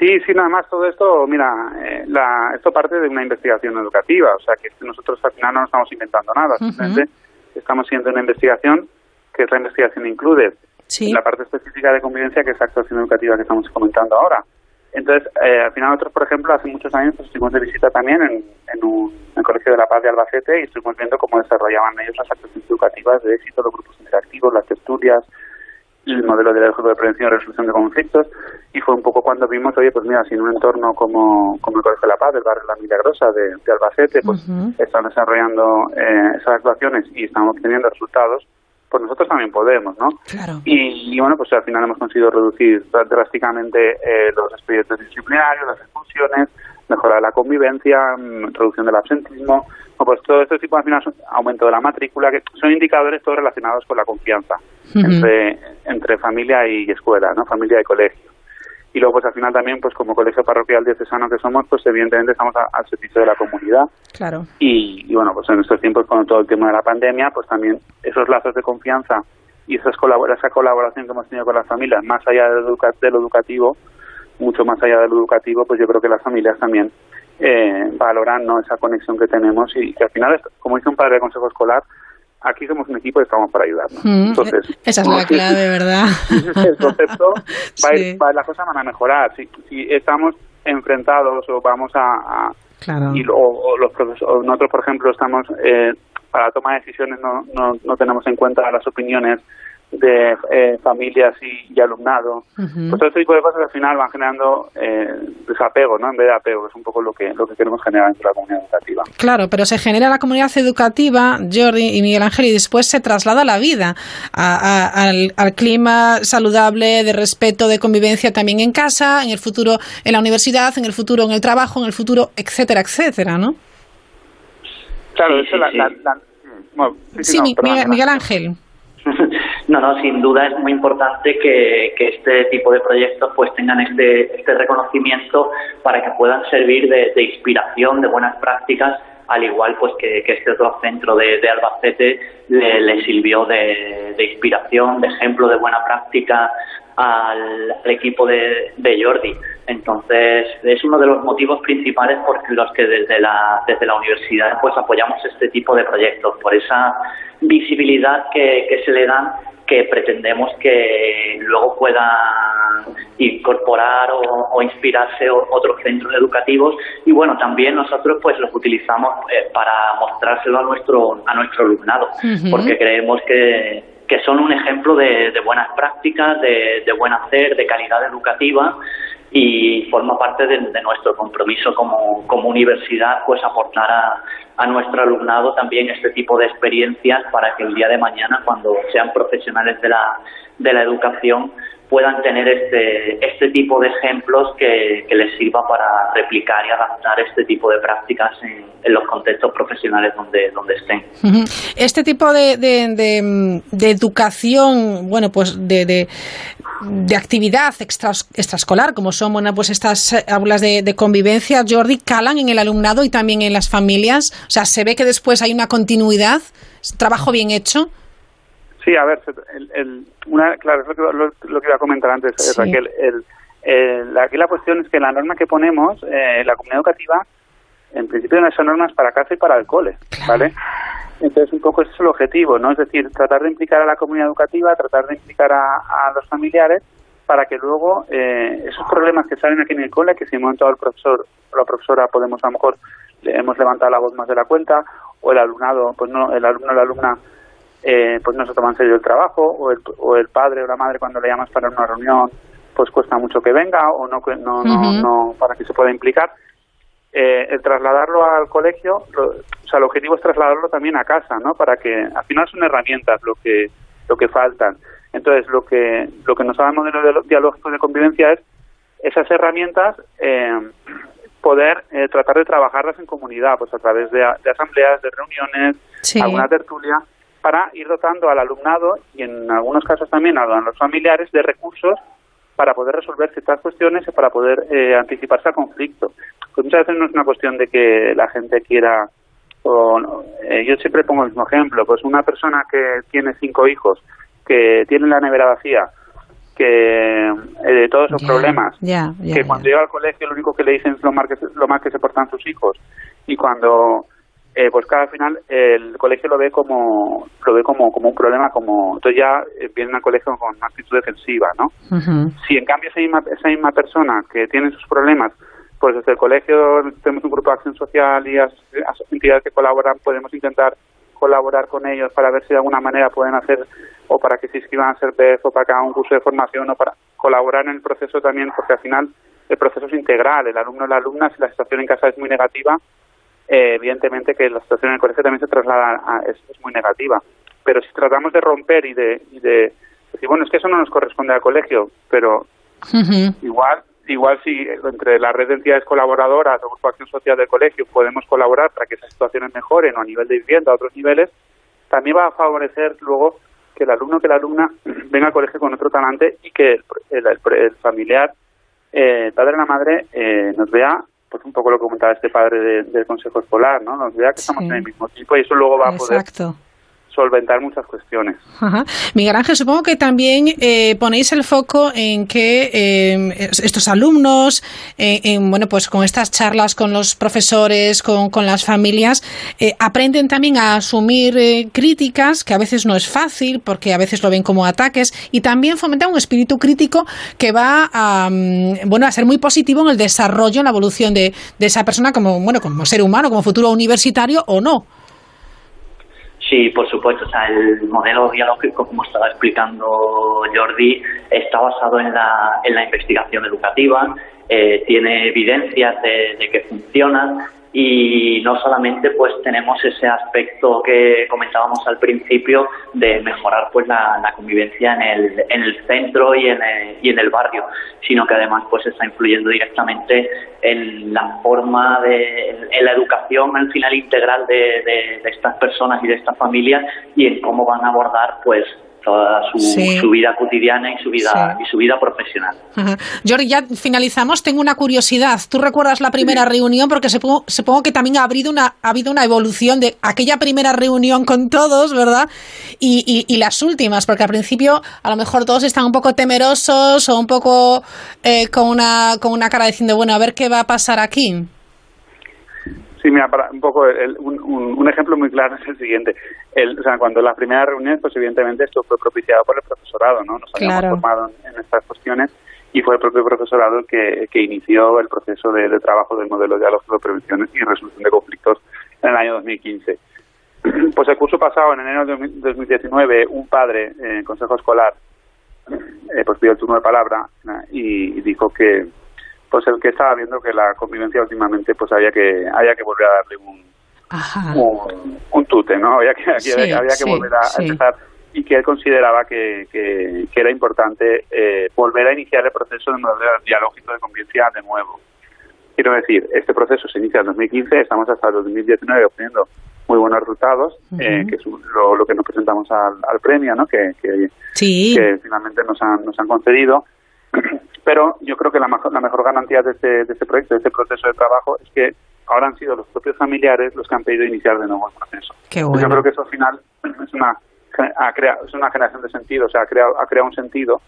Sí, sí, nada más todo esto, mira, eh, la, esto parte de una investigación educativa, o sea que nosotros al final no estamos inventando nada, simplemente estamos haciendo una investigación que es la investigación include Sí. la parte específica de convivencia que es la actuación educativa que estamos comentando ahora. Entonces, eh, al final nosotros, por ejemplo, hace muchos años pues, estuvimos de visita también en, en un en el Colegio de la Paz de Albacete y estuvimos viendo cómo desarrollaban ellos las actuaciones educativas de éxito, los grupos interactivos, las tertulias, el modelo de de prevención y resolución de conflictos y fue un poco cuando vimos, oye, pues mira, si en un entorno como, como el Colegio de la Paz, del barrio La Milagrosa de, de Albacete, pues están desarrollando eh, esas actuaciones y estamos obteniendo resultados, pues nosotros también podemos, ¿no? Claro. Y, y bueno, pues al final hemos conseguido reducir drásticamente eh, los expedientes disciplinarios, las expulsiones, mejorar la convivencia, mm, reducción del absentismo, pues todo este tipo al final son aumento de la matrícula, que son indicadores todos relacionados con la confianza entre, entre familia y escuela, ¿no? Familia y colegio. Y luego, pues al final también, pues como colegio parroquial diocesano que somos, pues evidentemente estamos a- al servicio de la comunidad. Claro. Y, y bueno, pues en estos tiempos con todo el tema de la pandemia, pues también esos lazos de confianza y esa colaboración que hemos tenido con las familias, más allá de de lo educativo, mucho más allá de lo educativo, pues yo creo que las familias también eh, valoran ¿no? esa conexión que tenemos y que al final, como dice un padre de consejo escolar, aquí somos un equipo y estamos para ayudarnos. Mm, Entonces, Esa es la clave, ¿verdad? el concepto va a ir, va- van a mejorar. Si, si estamos enfrentados o vamos a, a- Claro. y lo- o, los nosotros, por ejemplo, estamos eh, para la toma de decisiones no, no, no tenemos en cuenta las opiniones de eh, familias y, alumnado. Pues todo este tipo de cosas al final van generando eh, desapego, ¿no? En vez de apego, que es un poco lo que, lo que queremos generar dentro de la comunidad educativa. Claro, pero se genera la comunidad educativa, Jordi y Miguel Ángel, y después se traslada a la vida, al, al, clima saludable, de respeto, de convivencia también en casa, en el futuro en la universidad, en el futuro en el trabajo, en el futuro, etcétera, etcétera, ¿no? Claro, eso la, sí, Miguel Ángel. No, no, sin duda es muy importante que, este tipo de proyectos pues tengan este, este reconocimiento para que puedan servir de, inspiración, de buenas prácticas, al igual pues que, este otro centro de, Albacete le, sirvió de, inspiración, de ejemplo de buena práctica al, equipo de, Jordi. Entonces, es uno de los motivos principales por los que desde la, desde la universidad pues apoyamos este tipo de proyectos, por esa visibilidad que, que se le dan que pretendemos que luego puedan incorporar o, inspirarse otros centros educativos. Y bueno también nosotros pues los utilizamos eh, para mostrárselo a nuestro a nuestro alumnado porque creemos que, que son un ejemplo de, buenas prácticas de, de buen hacer de calidad educativa y forma parte de, nuestro compromiso como, como, universidad pues aportar a, a, nuestro alumnado también este tipo de experiencias para que el día de mañana cuando sean profesionales de la, de la educación puedan tener este, este tipo de ejemplos que, les sirva para replicar y adaptar este tipo de prácticas en, los contextos profesionales donde, donde estén. Este tipo de, de, educación, bueno, pues de, de, actividad extraescolar, como son bueno, pues estas aulas de, convivencia, Jordi, calan en el alumnado y también en las familias. O sea, se ve que después hay una continuidad, trabajo bien hecho. Sí, a ver, el, una, claro, es lo que, lo, que iba a comentar antes, Raquel. El, aquí la cuestión es que la norma que ponemos, eh, la comunidad educativa, en principio no son normas para casa y para el cole, ¿vale? Entonces, un poco ese es el objetivo, ¿no? Es decir, tratar de implicar a la comunidad educativa, tratar de implicar a, los familiares para que luego eh, esos problemas que salen aquí en el cole, que si un momento el profesor o la profesora podemos a lo mejor le hemos levantado la voz más de la cuenta, o el alumnado, pues no, el alumno o la alumna eh, pues no se toma en serio el trabajo, o el, o el padre o la madre cuando le llamas para una reunión, pues cuesta mucho que venga o no, no, no, no para que se pueda implicar. Eh, el trasladarlo al colegio, o sea, el objetivo es trasladarlo también a casa, ¿no? Para que al final son herramientas lo que lo que faltan. Entonces, lo que lo que nos da el modelo dialógico de convivencia es esas herramientas eh, poder eh, tratar de trabajarlas en comunidad, pues a través de, asambleas, de reuniones, alguna tertulia, para ir dotando al alumnado y en algunos casos también a los familiares de recursos para poder resolver ciertas cuestiones y para poder eh, anticiparse al conflicto. Pues muchas veces no es una cuestión de que la gente quiera o eh, yo siempre pongo el mismo ejemplo, pues una persona que tiene cinco hijos, que tiene la nevera vacía, que eh, de todos los problemas, que cuando llega al colegio lo único que le dicen es lo más que, lo más que se portan sus hijos y cuando eh, pues cada final el colegio lo ve como lo ve como, como un problema como entonces ya eh, viene al colegio con una actitud defensiva no si en cambio esa misma, esa misma persona que tiene sus problemas pues desde el colegio tenemos un grupo de acción social y las entidades que colaboran podemos intentar colaborar con ellos para ver si de alguna manera pueden hacer o para que se inscriban a ser PF o para que hagan un curso de formación o para colaborar en el proceso también porque al final el proceso es integral el alumno o la alumna si la situación en casa es muy negativa eh, evidentemente que la situación en el colegio también se traslada a, es, muy negativa. Pero si tratamos de romper y de, y de decir, bueno, es que eso no nos corresponde al colegio, pero igual igual si entre la red de entidades colaboradoras o Grupo Acción Social del colegio podemos colaborar para que esas situaciones mejoren o a nivel de vivienda, a otros niveles, también va a favorecer luego que el alumno que la alumna venga al colegio con otro talante y que el, familiar, eh, el padre o la madre, eh, nos vea pues un poco lo que comentaba este padre del Consejo Escolar, ¿no? Nos vea que estamos en el mismo tipo y eso luego va a poder solventar muchas cuestiones. Miguel Ángel, supongo que también eh, ponéis el foco en que eh, estos alumnos, eh, en, bueno, pues con estas charlas con los profesores, con, las familias, aprenden también a asumir críticas, que a veces no es fácil, porque a veces lo ven como ataques, y también fomentar un espíritu crítico que va a, mm, bueno, a ser muy positivo en el desarrollo, en la evolución de, de esa persona como, bueno, como ser humano, como futuro universitario o no. Sí, por supuesto. O sea, el modelo biológico, como estaba explicando Jordi, está basado en la, en la investigación educativa, eh, tiene evidencias de, de que funciona y no solamente pues tenemos ese aspecto que comentábamos al principio de mejorar pues la, convivencia en el, en el centro y en el, y en el barrio sino que además pues está influyendo directamente en la forma de en la educación al final integral de, de, de estas personas y de estas familias y en cómo van a abordar pues toda su, Sí. su vida cotidiana y su vida Sí. y su vida profesional Ajá. Jordi, ya finalizamos. Tengo una curiosidad. ¿Tú recuerdas la primera reunión? Porque supongo, supongo que también ha habido, una, ha habido una evolución de aquella primera reunión con todos, ¿verdad? Y, y- y las últimas, porque al principio a lo mejor todos están un poco temerosos o un poco eh, con, una, con una cara diciendo, bueno, a ver qué va a pasar aquí. Sí, mira, para un poco el- un, un- ejemplo muy claro es el siguiente. El, o sea, cuando las primeras reuniones, pues evidentemente esto fue propiciado por el profesorado, ¿no? Nos habíamos Claro. formado en, en estas cuestiones y fue el propio profesorado el que, que inició el proceso de, de trabajo del modelo dialógico de prevención y resolución de conflictos en el año 2015. Pues el curso pasado, en enero de 2019, un padre en el consejo escolar eh, pues pidió el turno de palabra y dijo que pues el que estaba viendo que la convivencia últimamente pues había que había que volver a darle un, un, un tute, ¿no? Había que, Sí, había, había que sí, volver a, sí. empezar y que él consideraba que, que, que era importante eh, volver a iniciar el proceso de modelo dialógico de convivencia de nuevo. Quiero decir, este proceso se inicia en 2015, estamos hasta el 2019 obteniendo muy buenos resultados, eh, que es lo, lo que nos presentamos al, al premio, ¿no? Que, que, que finalmente nos han, nos han concedido. Pero yo creo que la mejor, la mejor garantía de este, de este proyecto, de este proceso de trabajo, es que ahora han sido los propios familiares los que han pedido iniciar de nuevo el proceso. Qué bueno. Yo creo que eso al final es una, ha creado, es una generación de sentido, o sea, ha creado, ha creado un sentido,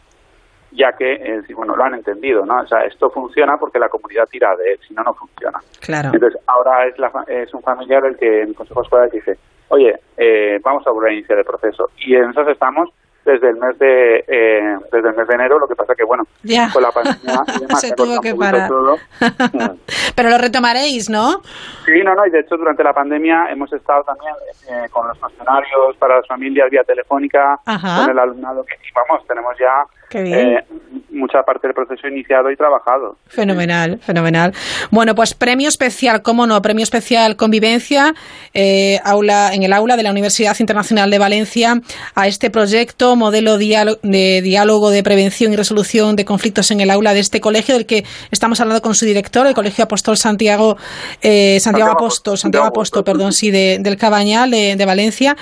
ya que, eh, bueno, lo han entendido, ¿no? O sea, esto funciona porque la comunidad tira de él, si no, no funciona. Claro. Entonces, ahora es, la, es un familiar el que en el Consejo Escolar dice, oye, eh, vamos a volver a iniciar el proceso. Y en eso estamos desde el mes de eh, desde el mes de enero, lo que pasa que, bueno, Ya. con la pandemia y demás, Se tuvo que parar. todo. Pero lo retomaréis, ¿no? Sí, no, no, y de hecho durante la pandemia hemos estado también eh, con los funcionarios para las familias vía telefónica, Ajá. con el alumnado, que vamos, tenemos ya eh, mucha parte del proceso iniciado y trabajado. Fenomenal, fenomenal. Bueno, pues premio especial, cómo no, premio especial convivencia eh, aula, en el aula de la Universidad Internacional de Valencia a este proyecto, modelo de diálogo de prevención y resolución de conflictos en el aula de este colegio, del que estamos hablando con su director, el Colegio Apóstol Santiago, eh, Santiago Apóstol, Santiago Santiago Apóstol, perdón, sí, de- del Cabañal, de, de Valencia.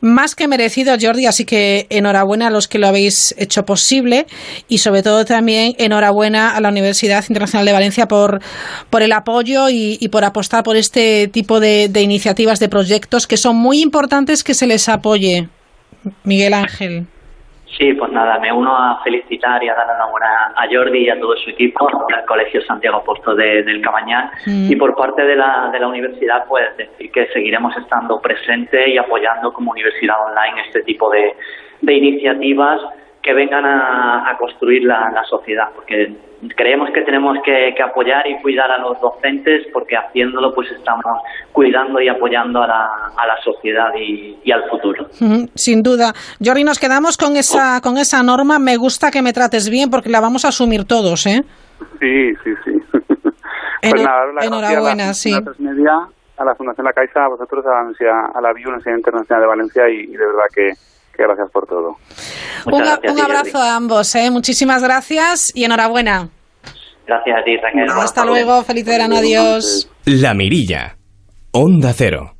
Más que merecido, Jordi, así que enhorabuena a los que lo habéis hecho posible y sobre todo también enhorabuena a la Universidad Internacional de Valencia por, por el apoyo y, y por apostar por este tipo de, de iniciativas, de proyectos que son muy importantes que se les apoye. Miguel Ángel. Sí, pues nada, me uno a felicitar y a dar enhorabuena a Jordi y a todo su equipo, al Colegio Santiago Apóstol de- del Cabañal. Mm. Y por parte de la, de la universidad, pues decir que seguiremos estando presente y apoyando como universidad online este tipo de, de iniciativas que vengan a, a construir la, la sociedad, porque creemos que tenemos que, que apoyar y cuidar a los docentes, porque haciéndolo pues estamos cuidando y apoyando a la, a la sociedad y, y al futuro. Sin duda. Jordi, nos quedamos con esa, con esa norma. Me gusta que me trates bien porque la vamos a asumir todos, ¿eh? Sí, sí, sí. Pues nada, la enhorabuena, a sí. la, a la Fundación La Caixa, a vosotros, a la Universidad, a la BIU, Universidad Internacional de Valencia y, y de verdad que gracias por todo. Un, abrazo a ambos, ¿eh? Muchísimas gracias y enhorabuena. Gracias a ti, Raquel. Hasta luego, feliz verano, adiós. La Mirilla. Onda Cero.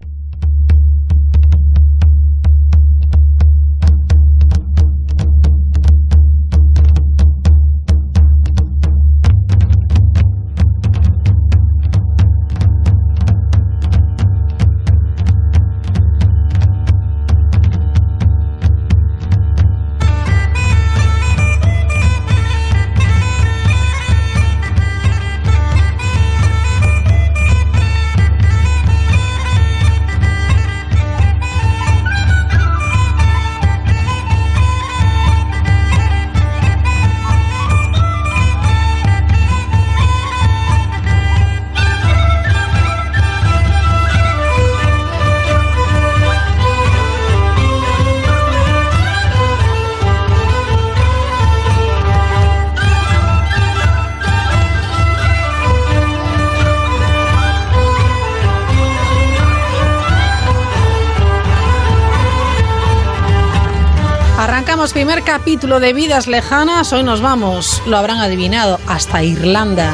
Capítulo de Vidas Lejanas. Hoy nos vamos, lo habrán adivinado, hasta Irlanda.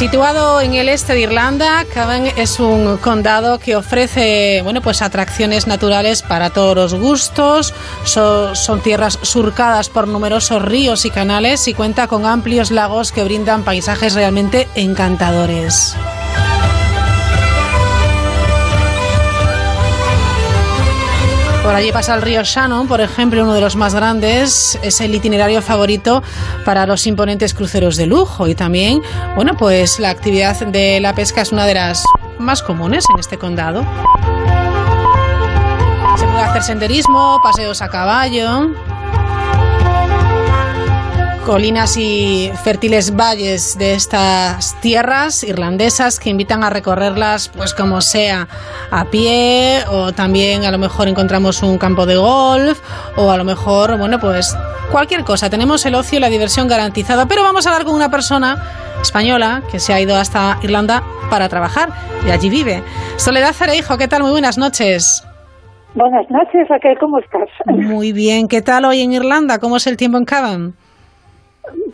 Situado en el este de Irlanda, Cavan es un condado que ofrece, bueno, pues atracciones naturales para todos los gustos. son tierras surcadas por numerosos ríos y canales y cuenta con amplios lagos que brindan paisajes realmente encantadores. Por allí pasa el río Shannon, por ejemplo, uno de los más grandes. Es el itinerario favorito para los imponentes cruceros de lujo. Y también, bueno, pues la actividad de la pesca es una de las más comunes en este condado. Se puede hacer senderismo, paseos a caballo colinas y fértiles valles de estas tierras irlandesas que invitan a recorrerlas pues como sea a pie o también a lo mejor encontramos un campo de golf o a lo mejor bueno pues cualquier cosa tenemos el ocio y la diversión garantizada pero vamos a hablar con una persona española que se ha ido hasta Irlanda para trabajar y allí vive Soledad Cereijo ¿qué tal? muy buenas noches Buenas noches, Raquel, ¿cómo estás? Muy bien, ¿qué tal hoy en Irlanda? ¿Cómo es el tiempo en Cavan?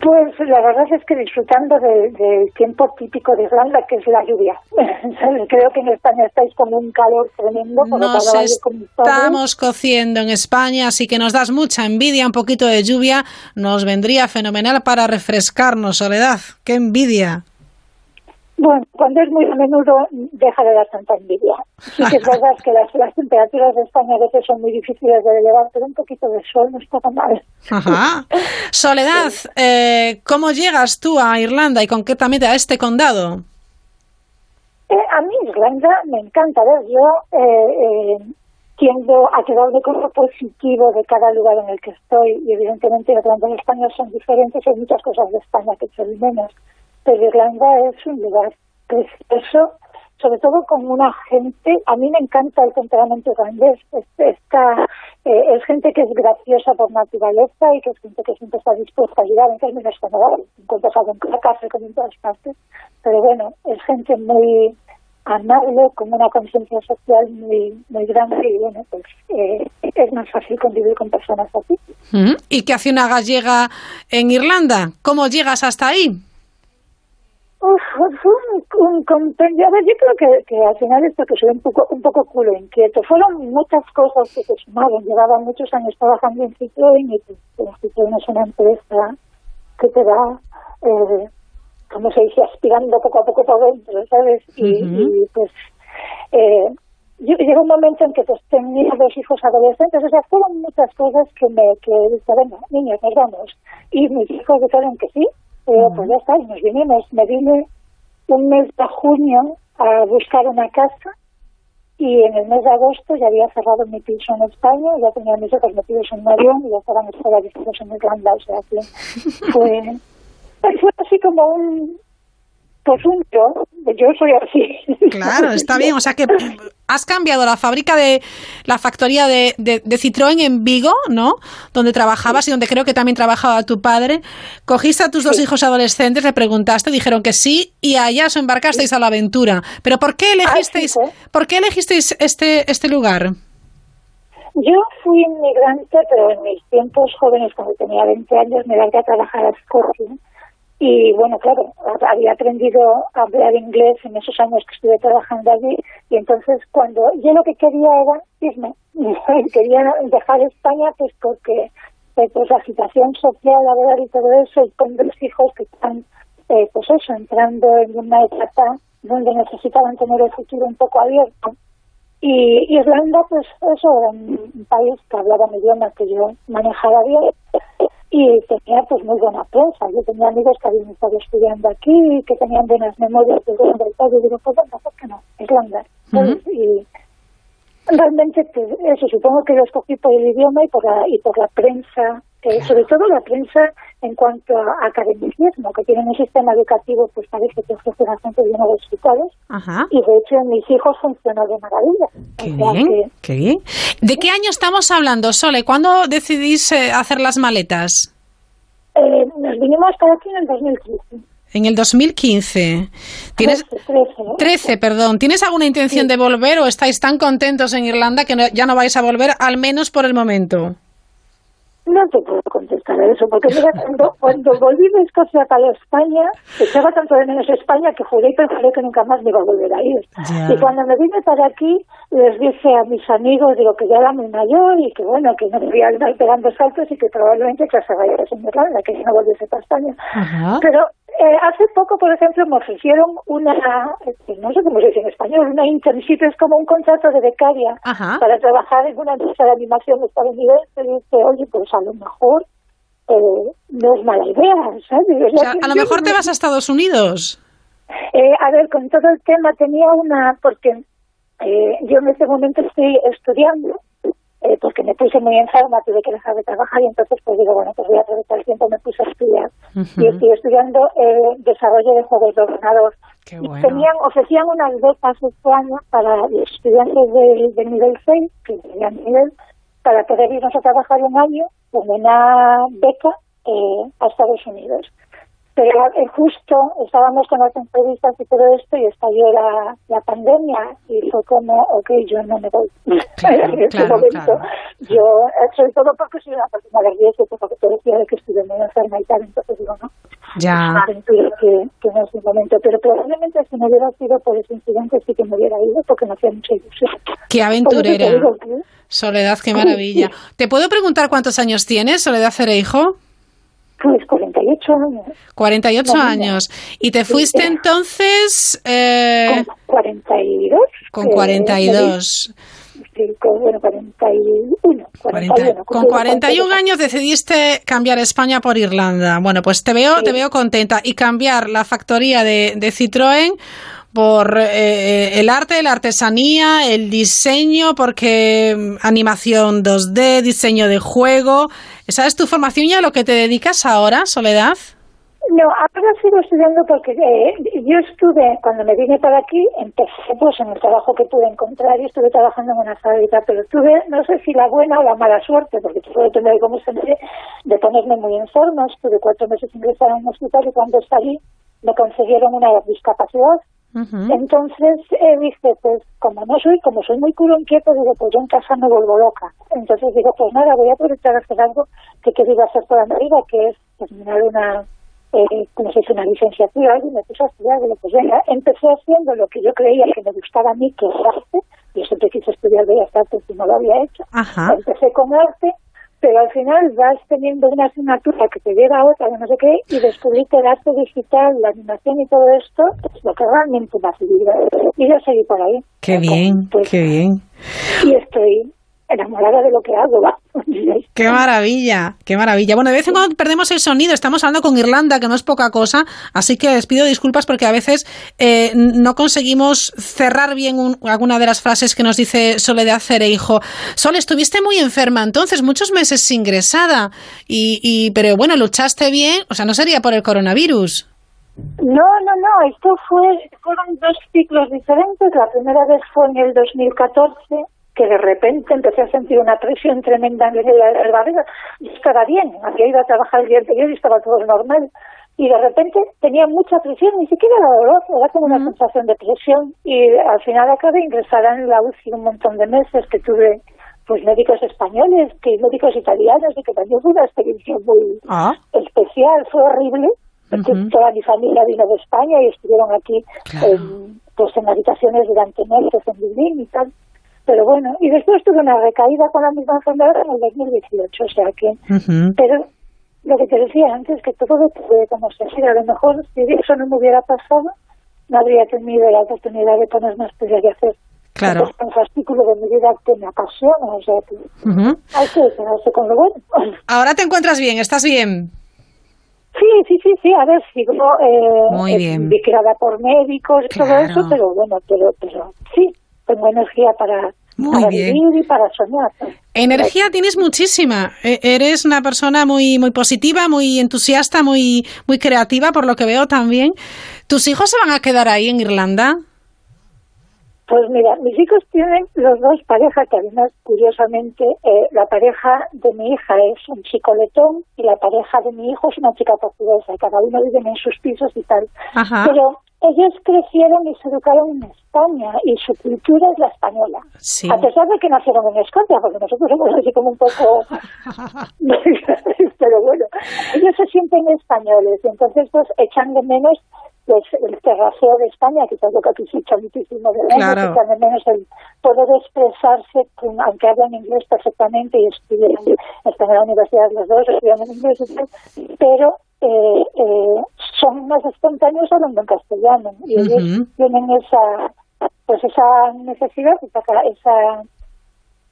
Pues la verdad es que disfrutando del tiempo típico de Irlanda, que es la lluvia. Creo que en España estáis con un calor tremendo. Nos estamos cociendo en España, así que nos das mucha envidia. Un poquito de lluvia nos vendría fenomenal para refrescarnos, Soledad. ¡Qué envidia! Bueno, cuando es muy a menudo deja de dar tanta envidia. Sí que es verdad que las, temperaturas de España a veces son muy difíciles de elevar, pero un poquito de sol no está tan mal. Ajá. Soledad, eh, ¿cómo llegas tú a Irlanda y concretamente a este condado? Eh, a mí Irlanda me encanta. ver, yo eh, tiendo a quedarme con lo positivo de cada lugar en el que estoy y evidentemente Irlanda y España son diferentes. Hay muchas cosas de España que son menos pero Irlanda es un lugar precioso, sobre todo con una gente, a mí me encanta el temperamento irlandés, esta, eh, es gente que es graciosa por naturaleza y que es gente que siempre está dispuesta a ayudar en términos generales, encuentras algo en la casa como en todas partes, pero bueno, es gente muy amable, con una conciencia social muy muy grande y bueno, pues eh, es más fácil convivir con personas así. ¿Y qué hace una gallega en Irlanda? ¿Cómo llegas hasta ahí? Uf, un, compendio. A ver, yo creo que, que al final esto que soy un poco, un poco culo inquieto. Fueron muchas cosas que se sumaron. Llevaba muchos años trabajando en Citroën y pues, Citroën es una empresa que te va, eh, como se dice, aspirando poco a poco por dentro, ¿sabes? Y, pues eh, yo, llegó un momento en que pues, tenía dos hijos adolescentes, o sea, fueron muchas cosas que me que dije, bueno, niños, nos vamos. Y mis hijos dijeron que sí, pues ya está, y nos vinimos. Me vine un mes de junio a buscar una casa y en el mes de agosto ya había cerrado mi piso en España, ya tenía mis hijos metidos en un avión y ya estaban escolarizados en Irlanda, o sea que fue, fue así como un, pues un yo, yo soy así. Claro, está bien. O sea que has cambiado la fábrica de la factoría de, de, Citroën en Vigo, ¿no? Donde trabajabas y donde creo que también trabajaba tu padre. Cogiste a tus dos hijos adolescentes, le preguntaste, dijeron que sí y allá os embarcasteis a la aventura. Pero ¿por qué elegisteis, ¿por qué elegisteis este, este lugar? Yo fui inmigrante, pero en mis tiempos jóvenes, cuando tenía 20 años, me largué a trabajar a Escocia y bueno, claro, había aprendido a hablar inglés en esos años que estuve trabajando allí y entonces cuando yo lo que quería era irme, quería dejar España pues porque eh, pues la situación social, laboral y todo eso y con dos hijos que están eh, pues eso, entrando en una etapa donde necesitaban tener el futuro un poco abierto. Y Irlanda, pues eso, era un país que hablaba mi idioma que yo manejaba bien y tenía pues muy buena prensa. Yo tenía amigos que habían estado estudiando aquí, que tenían buenas memorias de Irlanda y todo, y digo, pues bueno, ¿por qué no? Irlanda. Y realmente, pues, eso, supongo que lo escogí por el idioma y por la, y por la prensa, eh, sobre todo la prensa en cuanto a academicismo, que tienen un sistema educativo, pues parece que ofrece bastante bien a los resultados. Y de hecho, mis hijos funcionan de maravilla. Qué bien, qué bien. ¿De qué año estamos hablando, Sole? ¿Cuándo decidís eh, hacer las maletas? Eh, nos vinimos para aquí en el 2015. En el 2015. ¿Tienes 13, perdón. ¿Tienes alguna intención de volver o estáis tan contentos en Irlanda que ya no vais a volver, al menos por el momento? No te puedo contestar a eso, porque mira, cuando, cuando volví de Escocia para España, echaba tanto de menos España que juré y pensé que nunca más me iba a volver a ir. Y cuando me vine para aquí, les dije a mis amigos, digo que ya era muy mayor y que bueno, que no me iba a ir pegando saltos y que probablemente que se vaya a Irlanda, que no volviese para España. Pero eh, hace poco, por ejemplo, me ofrecieron una, este, no sé cómo se dice en español, una internship, es como un contrato de becaria para trabajar en una empresa de animación estadounidense. Y dice, oye, pues a lo mejor eh, no es mala idea, ¿sabes? a lo mejor te vas a Estados Unidos. Eh, a ver, con todo el tema tenía una, porque eh, yo en este momento estoy estudiando eh, porque me puse muy enferma, tuve que dejar de trabajar y entonces pues digo, bueno, pues voy a aprovechar el tiempo, me puse a estudiar. Y estoy estudiando eh, desarrollo de juegos de ordenador. Tenían, ofrecían unas becas este año para estudiantes del, nivel 6, que tenían nivel, para poder irnos a trabajar un año con una beca eh, a Estados Unidos pero eh, justo estábamos con las entrevistas y todo esto y estalló la, la pandemia y fue como, ok, yo no me voy. en este momento, yo, eh, sobre todo porque soy una persona de riesgo, porque te decía de que estuve muy enferma y tal, entonces digo, no, ya. que, que no es mi momento, pero probablemente si no hubiera sido por ese incidente sí que me hubiera ido porque me hacía mucha ilusión. Qué aventurera. Soledad, qué maravilla. ¿Te puedo preguntar cuántos años tienes, Soledad Cereijo? Pues 48 años. 48 años. ¿Y te fuiste entonces...? Eh, con 42. Con 42. Sí, con, bueno, 41. 41 con 41 años decidiste cambiar España por Irlanda. Bueno, pues te veo, te veo contenta. Y cambiar la factoría de, de Citroën por eh, el arte, la artesanía, el diseño, porque mm, animación 2D, diseño de juego. ¿Esa es tu formación y a lo que te dedicas ahora, Soledad? No, ahora sigo estudiando porque eh, yo estuve, cuando me vine para aquí, empecé pues en el trabajo que pude encontrar y estuve trabajando en una fábrica, pero tuve, no sé si la buena o la mala suerte, porque todo depende de cómo me de ponerme muy en forma. Estuve cuatro meses ingresada en un hospital y cuando salí me concedieron una discapacidad entonces eh, dije, pues como no soy, como soy muy culo inquieto, digo, pues yo en casa me vuelvo loca. Entonces digo, pues nada, voy a aprovechar a hacer algo que quería hacer mi vida, que es terminar una, eh, como se dice, una licenciatura, y me puse a estudiar, digo, pues venga, empecé haciendo lo que yo creía que me gustaba a mí, que es arte, yo siempre quise estudiar Bellas Artes y no lo había hecho. Empecé con arte, pero al final vas teniendo una asignatura que te lleva a otra, no sé qué, y descubrí que el arte digital, la animación y todo esto es lo que realmente me ha servido. Y yo seguí por ahí. Qué bien, pues, qué bien. Y estoy enamorada de lo que hago. Qué maravilla, qué maravilla. Bueno, de vez en cuando perdemos el sonido, estamos hablando con Irlanda, que no es poca cosa, así que les pido disculpas porque a veces eh, no conseguimos cerrar bien alguna de las frases que nos dice Soledad Cereijo. Sol, estuviste muy enferma entonces, muchos meses ingresada, y, y, pero bueno, luchaste bien, o sea, no sería por el coronavirus. No, no, no, esto fue, fueron dos ciclos diferentes. La primera vez fue en el 2014 que de repente empecé a sentir una presión tremenda en el barriga. y estaba bien, había ido a trabajar el día anterior y estaba todo normal. Y de repente tenía mucha presión, ni siquiera era dolor, era como una sensación de presión. Y al final acabé ingresada en la UCI un montón de meses que tuve pues médicos españoles, que médicos italianos, y que también fue una experiencia muy ah. especial, fue horrible, porque toda mi familia vino de España y estuvieron aquí pues en habitaciones durante meses en Dublín y tal. Pero bueno, y después tuve una recaída con la misma enfermedad en el 2018, o sea que... Pero lo que te decía antes, que todo depende como se A lo mejor si eso no me hubiera pasado, no habría tenido la oportunidad de ponerme a estudiar y hacer claro. un fascículo de mi vida que me apasiona. O sea, que hay que quedarse con lo bueno. Ahora te encuentras bien, ¿estás bien? Sí, sí, sí, sí, a ver, sigo eh, Muy bien. vigilada por médicos y todo eso, pero bueno, pero, pero sí, tengo energía para, vivir y para soñar. Energía tienes muchísima. E, eres una persona muy, muy positiva, muy entusiasta, muy, muy creativa, por lo que veo también. ¿Tus hijos se van a quedar ahí en Irlanda? Pues mira, mis hijos tienen los dos parejas que además, curiosamente, eh, la pareja de mi hija es un chico letón y la pareja de mi hijo es una chica portuguesa. Y cada uno vive en sus pisos y tal. Ajá. Pero ellos crecieron y se educaron en España y su cultura es la española. Sí. A pesar de que nacieron en Escocia, porque nosotros somos así como un poco... Pero bueno, ellos se sienten españoles y entonces pues echan de menos pues el terraceo de España, que es algo que aquí se echa muchísimo de menos, Claro. de menos el poder expresarse, aunque hablan inglés perfectamente y estudian, están en la universidad los dos, estudian en inglés pero eh, eh, son más espontáneos hablando en castellano y ellos tienen esa pues esa necesidad, esa,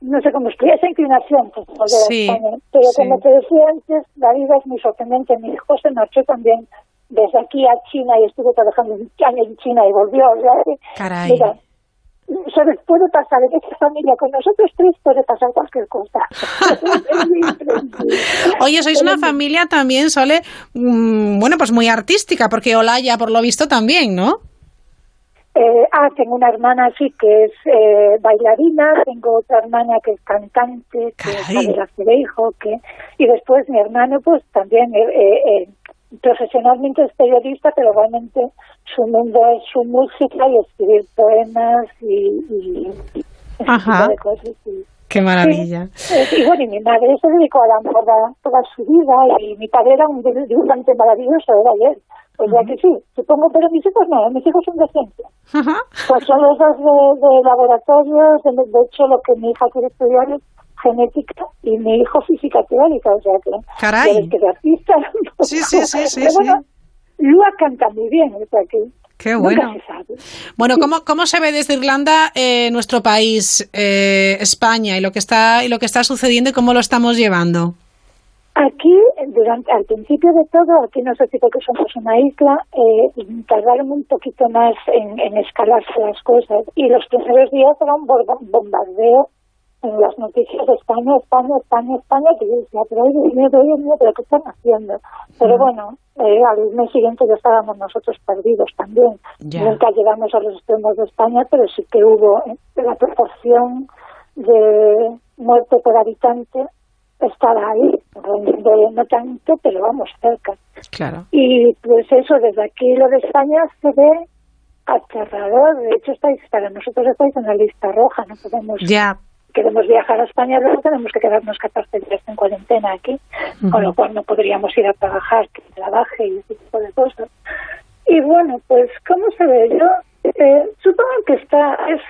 no sé cómo explicar, esa inclinación pues, a Sí, España. Pero sí. como te decía antes, la vida es muy sorprendente. Mi hijo se marchó también desde aquí a China y estuvo trabajando un año en China y volvió. Sea, que, Caray. Mira, ¿sabes? Puede pasar en esta familia con nosotros tres, puede pasar cualquier cosa. Oye, sois una familia también, Sole, mm, bueno, pues muy artística, porque Olaya, por lo visto, también, ¿no? Eh, ah, tengo una hermana sí que es eh, bailarina, tengo otra hermana que es cantante, que es Adela Cereijo, que y después mi hermano pues también eh, eh, eh, profesionalmente es periodista, pero realmente su mundo es su música y escribir poemas y, y ese Ajá. tipo de cosas. y- Qué maravilla. eh, y bueno, y mi madre se dedicó a la moda toda su vida y mi padre era un dibu- dibujante maravilloso, era ayer. O sea que sí, supongo, pero mis hijos no, mis hijos son de ciencia. Pues son los dos de, de laboratorios, de, de hecho lo que mi hija quiere estudiar es genética y mi hijo física teórica, o sea que... Caray. que de artista... Sí, sí, sí, sí, Pero sí. bueno, Lua canta muy bien, o sea que... Qué bueno. Bueno, ¿cómo, cómo se ve desde Irlanda eh, nuestro país, eh, España, y lo que está y lo que está sucediendo y cómo lo estamos llevando? Aquí, durante, al principio de todo, aquí no sé si porque somos una isla, eh, tardaron un poquito más en, en escalarse las cosas y los primeros días era un bombardeo en las noticias de España, España, España, España, que yo decía, pero oye, oye, mío, pero ¿qué están haciendo? Pero bueno, eh, al mes siguiente ya estábamos nosotros perdidos también. Nunca llegamos a los extremos de España, pero sí que hubo eh, la proporción de muerte por habitante estaba ahí, no tanto, pero vamos cerca. Claro. Y pues eso, desde aquí lo de España se ve aterrador. De hecho, estáis, para nosotros estáis en la lista roja, no podemos Ya. Queremos viajar a España, luego tenemos que quedarnos 14 días en cuarentena aquí, con lo cual no podríamos ir a trabajar, que trabaje y ese tipo de cosas. Y bueno, pues, ¿cómo se ve? Yo eh, supongo que está, es,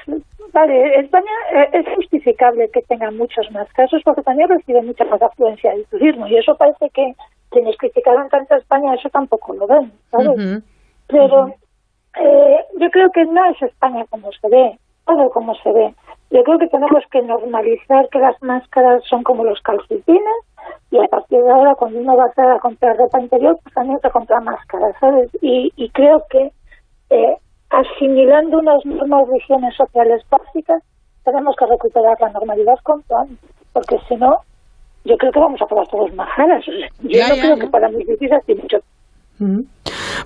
vale, España eh, es justificable que tenga muchos más casos porque también recibe mucha más afluencia del turismo y eso parece que quienes criticaron tanto a España eso tampoco lo ven, ¿sabes? Pero eh, yo creo que no es España como se ve, todo como se ve. Yo creo que tenemos que normalizar que las máscaras son como los calcetines y a partir de ahora cuando uno va a comprar ropa interior, pues también se compra máscaras, ¿sabes? Y, y creo que eh, asimilando unas normas de higiene sociales básicas, tenemos que recuperar la normalidad cuanto antes, porque si no, yo creo que vamos a acabar todos majaras. Yo Ya, no ya, creo ya. que para mis visitas y mucho.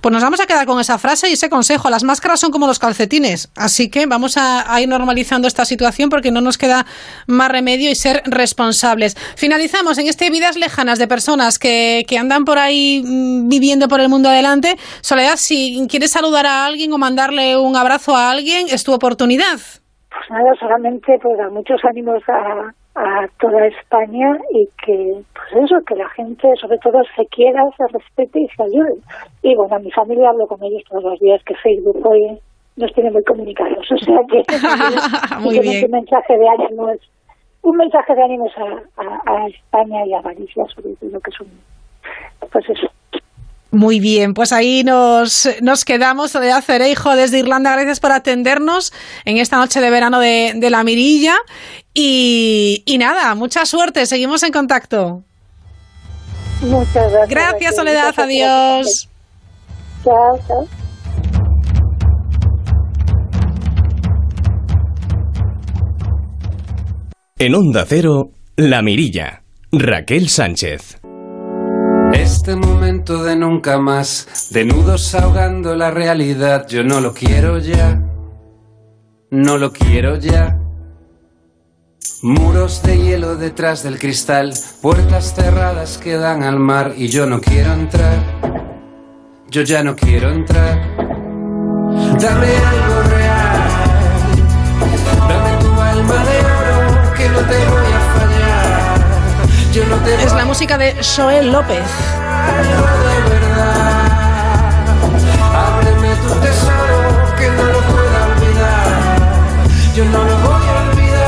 Pues nos vamos a quedar con esa frase y ese consejo. Las máscaras son como los calcetines, así que vamos a, ir normalizando esta situación porque no nos queda más remedio y ser responsables. Finalizamos en este Vidas Lejanas de personas que, que andan por ahí mm, viviendo por el mundo adelante. Soledad, si quieres saludar a alguien o mandarle un abrazo a alguien, es tu oportunidad. Pues nada, solamente pues muchos ánimos a, a toda España y que, pues eso, que la gente sobre todo se quiera, se respete y se ayude. Y bueno, a mi familia hablo con ellos todos los días, que Facebook hoy nos tiene muy comunicados. O sea que Muy bien. un mensaje de ánimos, un mensaje de ánimos a, a, a España y a Galicia sobre todo, que son, pues eso. Muy bien, pues ahí nos, nos quedamos. Soledad Cereijo desde Irlanda, gracias por atendernos en esta noche de verano de, de la Mirilla. Y, y nada, mucha suerte, seguimos en contacto. Muchas gracias. Gracias. Soledad, adiós. gracias. Chao, chao. En Onda Cero, La Mirilla. Raquel Sánchez. Este momento de nunca más, de nudos ahogando la realidad, yo no lo quiero ya. no lo quiero ya. Muros de hielo detrás del cristal, puertas cerradas que dan al mar y yo no quiero entrar. Yo ya no quiero entrar. Dame algo real. Dame tu alma de oro que no te Es la música de Joel López.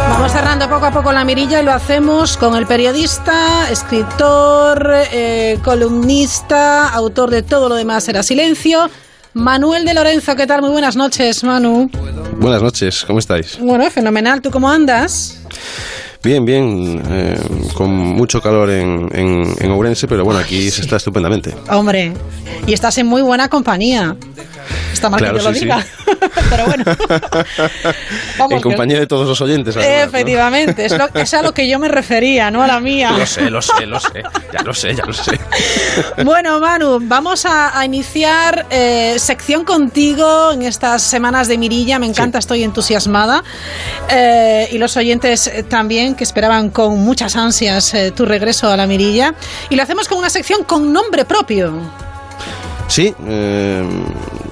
Vamos cerrando poco a poco la mirilla y lo hacemos con el periodista, escritor, eh, columnista, autor de Todo lo demás era silencio, Manuel de Lorenzo. ¿Qué tal? Muy buenas noches, Manu. Buenas noches, ¿cómo estáis? Bueno, fenomenal. ¿Tú cómo andas? Bien, bien, eh, con mucho calor en, en, en Ourense, pero bueno, aquí se está estupendamente. Hombre, y estás en muy buena compañía. Está mal Claro, que te lo sí. diga. Pero bueno. Vamos, en que- compañía de todos los oyentes. además, ¿no? Efectivamente, es, lo- es a lo que yo me refería, no a la mía. Lo sé, lo sé, lo sé, ya lo sé, ya lo sé. Bueno, Manu, vamos a, a iniciar eh, sección contigo en estas semanas de Mirilla. Me encanta, estoy entusiasmada. Eh, y los oyentes eh, también, que esperaban con muchas ansias eh, tu regreso a la Mirilla. Y lo hacemos con una sección con nombre propio. Sí, eh,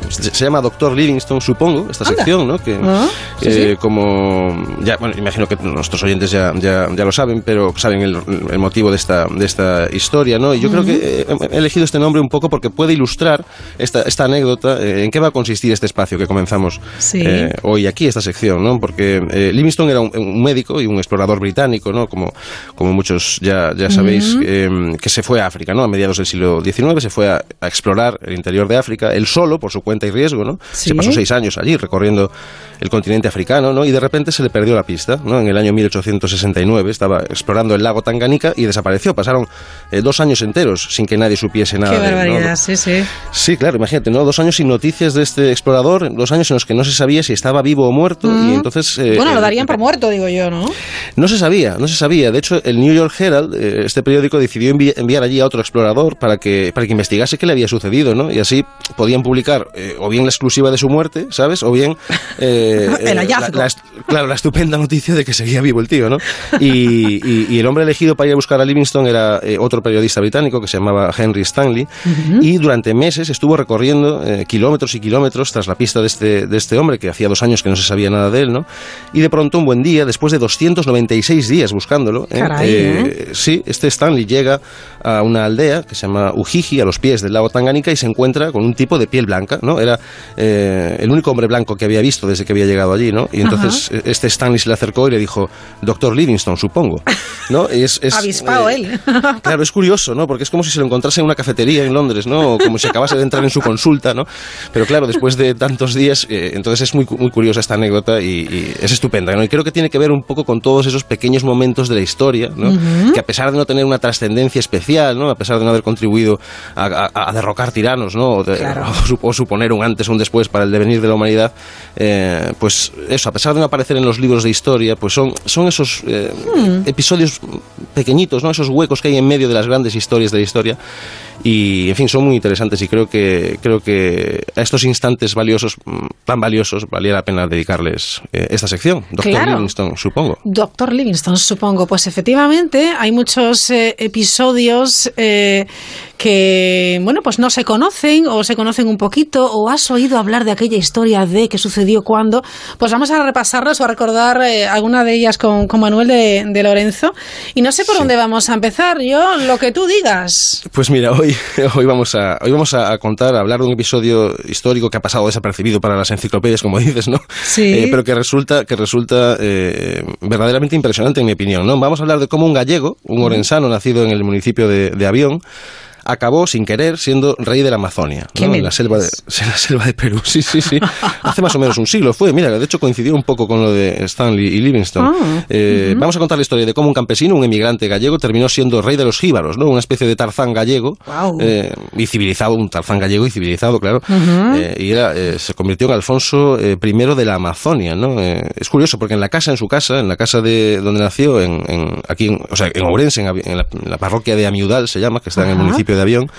se llama Doctor Livingstone, supongo, esta Anda. sección, ¿no? Que, Ah, sí, eh, sí. como ya, bueno, imagino que nuestros oyentes ya, ya, ya lo saben, pero saben el, el motivo de esta, de esta historia, ¿no? Y yo creo que he elegido este nombre un poco porque puede ilustrar esta, esta anécdota, eh, en qué va a consistir este espacio que comenzamos Sí. eh, hoy aquí, esta sección, ¿no? Porque eh, Livingstone era un, un médico y un explorador británico, ¿no? Como, como muchos ya, ya sabéis, Ujú. eh, que se fue a África, ¿no? A mediados del siglo XIX se fue a, a explorar el interior de África, él solo, por su cuenta y riesgo, ¿no? Sí. Se pasó seis años allí recorriendo el continente africano, ¿no? Y de repente se le perdió la pista, ¿no? En el año 1869 estaba explorando el lago Tanganica y desapareció. Pasaron eh, dos años enteros sin que nadie supiese nada Qué de él, ¿no? barbaridad, sí, sí. Sí, claro, imagínate, ¿no? Dos años sin noticias de este explorador, dos años en los que no se sabía si estaba vivo o muerto, Mm. y entonces... eh, bueno, lo eh, darían por muerto, digo yo, ¿no? no se sabía, no se sabía. De hecho, el New York Herald, eh, este periódico, decidió envi- enviar allí a otro explorador para que, para que investigase qué le había sucedido, ¿no? Y así podían publicar eh, o bien la exclusiva de su muerte, ¿sabes? O bien... eh, El eh, hallazgo. la- claro, la estupenda noticia de que seguía vivo el tío, ¿no? Y, y- y el hombre elegido para ir a buscar a Livingstone era eh, otro periodista británico que se llamaba Henry Stanley y durante meses estuvo recorriendo kilómetros y kilómetros tras la pista de este, de este hombre que hacía dos años que no se sabía nada de él, ¿no? Y de pronto un buen día, después de 296 días buscándolo. Caray, sí, este Stanley llega a una aldea que se llama Ujiji, a los pies del lago Tanganica, y se encuentra con un tipo de piel blanca, ¿no? Era eh, el único hombre blanco que había visto desde que había llegado allí, ¿no? Y entonces eh, este Stanley se le acercó y le dijo, Doctor Livingstone, supongo, ¿no? Y es, es, Avispado eh, él. Claro, es curioso, ¿no? Porque es como si se lo encontrase en una cafetería en Londres, ¿no? O como si acabase de entrar en su consulta, ¿no? Pero claro, después de tantos días, eh, entonces es muy, muy curiosa esta anécdota y, y es estupenda, ¿no? Y creo que tiene que ver un poco con todos esos pequeños momentos de la historia, ¿no? Que a pesar de no tener una trascendencia ¿no? A pesar de no haber contribuido a, a- a derrocar tiranos, ¿no? O, de- Claro. o su- o suponer un antes o un después para el devenir de la humanidad, eh, pues eso, a pesar de no aparecer en los libros de historia, pues son, son esos eh, Hmm. episodios pequeñitos, ¿no? Esos huecos que hay en medio de las grandes historias de la historia y en fin son muy interesantes y creo que creo que a estos instantes valiosos mm, tan valiosos valía la pena dedicarles eh, esta sección Doctor Claro. Livingstone supongo Doctor Livingstone, supongo. Pues efectivamente, hay muchos eh, episodios eh, que, bueno, pues no se conocen o se conocen un poquito o has oído hablar de aquella historia de qué sucedió cuando. Pues vamos a repasarlas o a recordar eh, alguna de ellas con, con Manuel de, de Lorenzo. Y no sé por dónde vamos a empezar. Yo, lo que tú digas. Pues mira, hoy, hoy vamos, a, hoy vamos a contar, a hablar de un episodio histórico que ha pasado desapercibido para las enciclopedias, como dices, ¿no? Sí. Eh, pero que resulta, que resulta eh, verdaderamente impresionante, en mi opinión, ¿no? Vamos a hablar de cómo un gallego, un orensano nacido en el municipio de, de Avión, acabó sin querer siendo rey de la Amazonia, ¿Qué ¿no? en la selva de en la selva de Perú. Sí, sí, sí. Hace más o menos un siglo fue. Mira, de hecho coincidió un poco con lo de Stanley y Livingstone. Ah, Eh. Vamos a contar la historia de cómo un campesino, un emigrante gallego, terminó siendo rey de los jíbaros, ¿no? Una especie de Tarzán gallego Guau. eh, y civilizado, un Tarzán gallego y civilizado, claro. Eh, y era, se convirtió en Alfonso I de la Amazonia, ¿no? Es curioso porque en la casa, en su casa, en la casa de donde nació, en, en- aquí, en, o sea, en Ourense, en, la, en la parroquia de Amiudal se llama, que está en el municipio de Avión,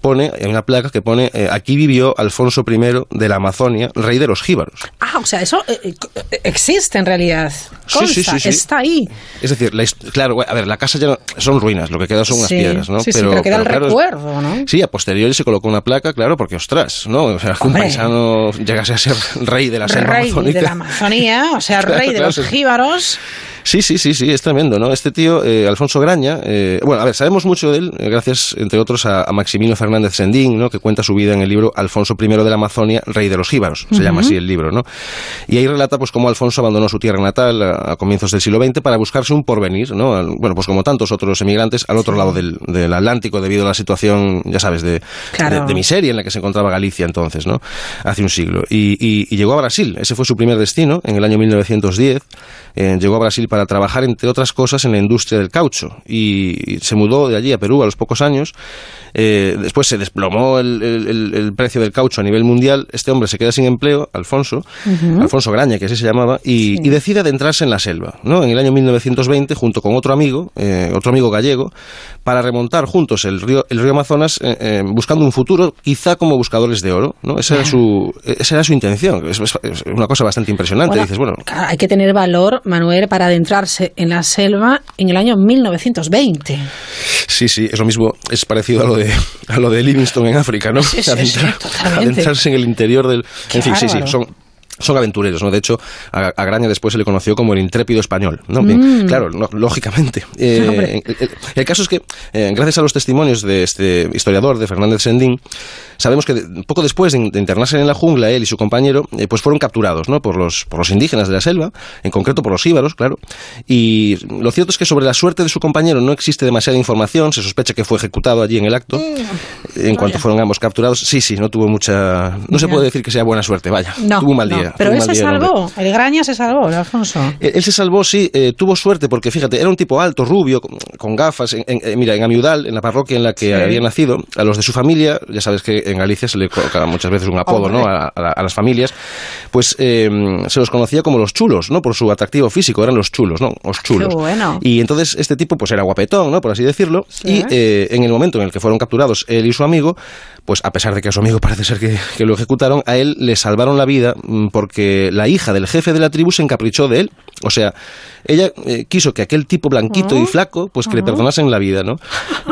pone, hay una placa que pone, eh, aquí vivió Alfonso I de la Amazonia, rey de los jíbaros. Ah, o sea, eso eh, eh, existe en realidad. Sí, sí, sí, sí. está ahí. Es decir, la claro, a ver, la casa ya no- son ruinas, lo que queda son unas piedras, ¿no? sí, sí, pero queda el claro, recuerdo, ¿no? Sí, a posteriori se colocó una placa, claro, porque ostras, ¿no? O sea, que un paisano llegase a ser rey de la selva Rey amazónica. de la Amazonía, o sea, Claro, rey de claro, los jíbaros. Sí, sí, sí, sí, es tremendo, ¿no? Este tío, eh, Alfonso Graña, eh, bueno, a ver, sabemos mucho de él, eh, gracias, entre otros, a, a Maximino Fernández Sendín, ¿no? Que cuenta su vida en el libro Alfonso I de la Amazonia, rey de los jíbaros, se llama así el libro, ¿no? Y ahí relata, pues, cómo Alfonso abandonó su tierra natal a, a comienzos del siglo XX para buscarse un porvenir, ¿no? Al- bueno, pues como tantos otros emigrantes, al otro lado del, del Atlántico, debido a la situación, ya sabes, de, Claro. de, de miseria en la que se encontraba Galicia entonces, ¿no? Hace un siglo. Y, y- y llegó a Brasil, ese fue su primer destino, en el año 1910. Eh, llegó a Brasil para trabajar, entre otras cosas, en la industria del caucho. Y, se mudó de allí a Perú a los pocos años. Eh, después se desplomó el, el- el- precio del caucho a nivel mundial. Este hombre se queda sin empleo, Alfonso, Ujú. Alfonso Graña, que así se llamaba, y, y decide adentrarse en la selva, ¿no? En el año 1920, junto con otro amigo, eh, otro amigo gallego, para remontar juntos el río, el río Amazonas, eh, eh, buscando un futuro, quizá como buscadores de oro, ¿no? Esa era su, esa era su intención. Es, es- una cosa bastante impresionante. Bueno, Dices, bueno, hay que tener valor, Manuel, para adentrarse en la selva en el año 1920. Sí, sí, es lo mismo, es parecido a lo de, a lo de Livingston en África, ¿no? Sí, sí, Adentrar- adentrarse en el interior del... Qué en fin, sí, sí, son... Son aventureros, ¿no? De hecho, a, a Graña después se le conoció como el intrépido español, ¿no? Bien, Mm. claro, no, lógicamente. Eh, el, el- el caso es que, eh, gracias a los testimonios de este historiador, de Fernández Sendín, sabemos que de- poco después de, de internarse en la jungla, él y su compañero, eh, pues fueron capturados, ¿no? Por los, por los indígenas de la selva, en concreto por los íbaros, claro. Y lo cierto es que sobre la suerte de su compañero no existe demasiada información, se sospecha que fue ejecutado allí en el acto. En cuanto fueron ambos capturados, sí, sí, no tuvo mucha... No se puede decir que sea buena suerte, vaya. No, tuvo un mal no, día. pero él se el salvó, el Graña se salvó, el Alfonso. Él, él se salvó, sí, eh, tuvo suerte porque fíjate, era un tipo alto, rubio, con, con gafas. En, en- eh, mira, en Amiudal, en la parroquia en la que Sí. había nacido, a los de su familia, ya sabes que en Galicia se le coloca muchas veces un apodo, Hombre. ¿no? A, a la- a las familias, pues eh, se los conocía como los chulos, ¿no? Por su atractivo físico, eran los chulos, ¿no? Los chulos. Qué bueno. Y entonces este tipo, pues era guapetón, ¿no? Por así decirlo. Y eh, en el momento en el que fueron capturados él y su amigo, pues a pesar de que a su amigo parece ser que, que lo ejecutaron, a él le salvaron la vida mm, porque la hija del jefe de la tribu se encaprichó de él. O sea, ella eh, quiso que aquel tipo blanquito y flaco, pues que le perdonasen la vida, ¿no?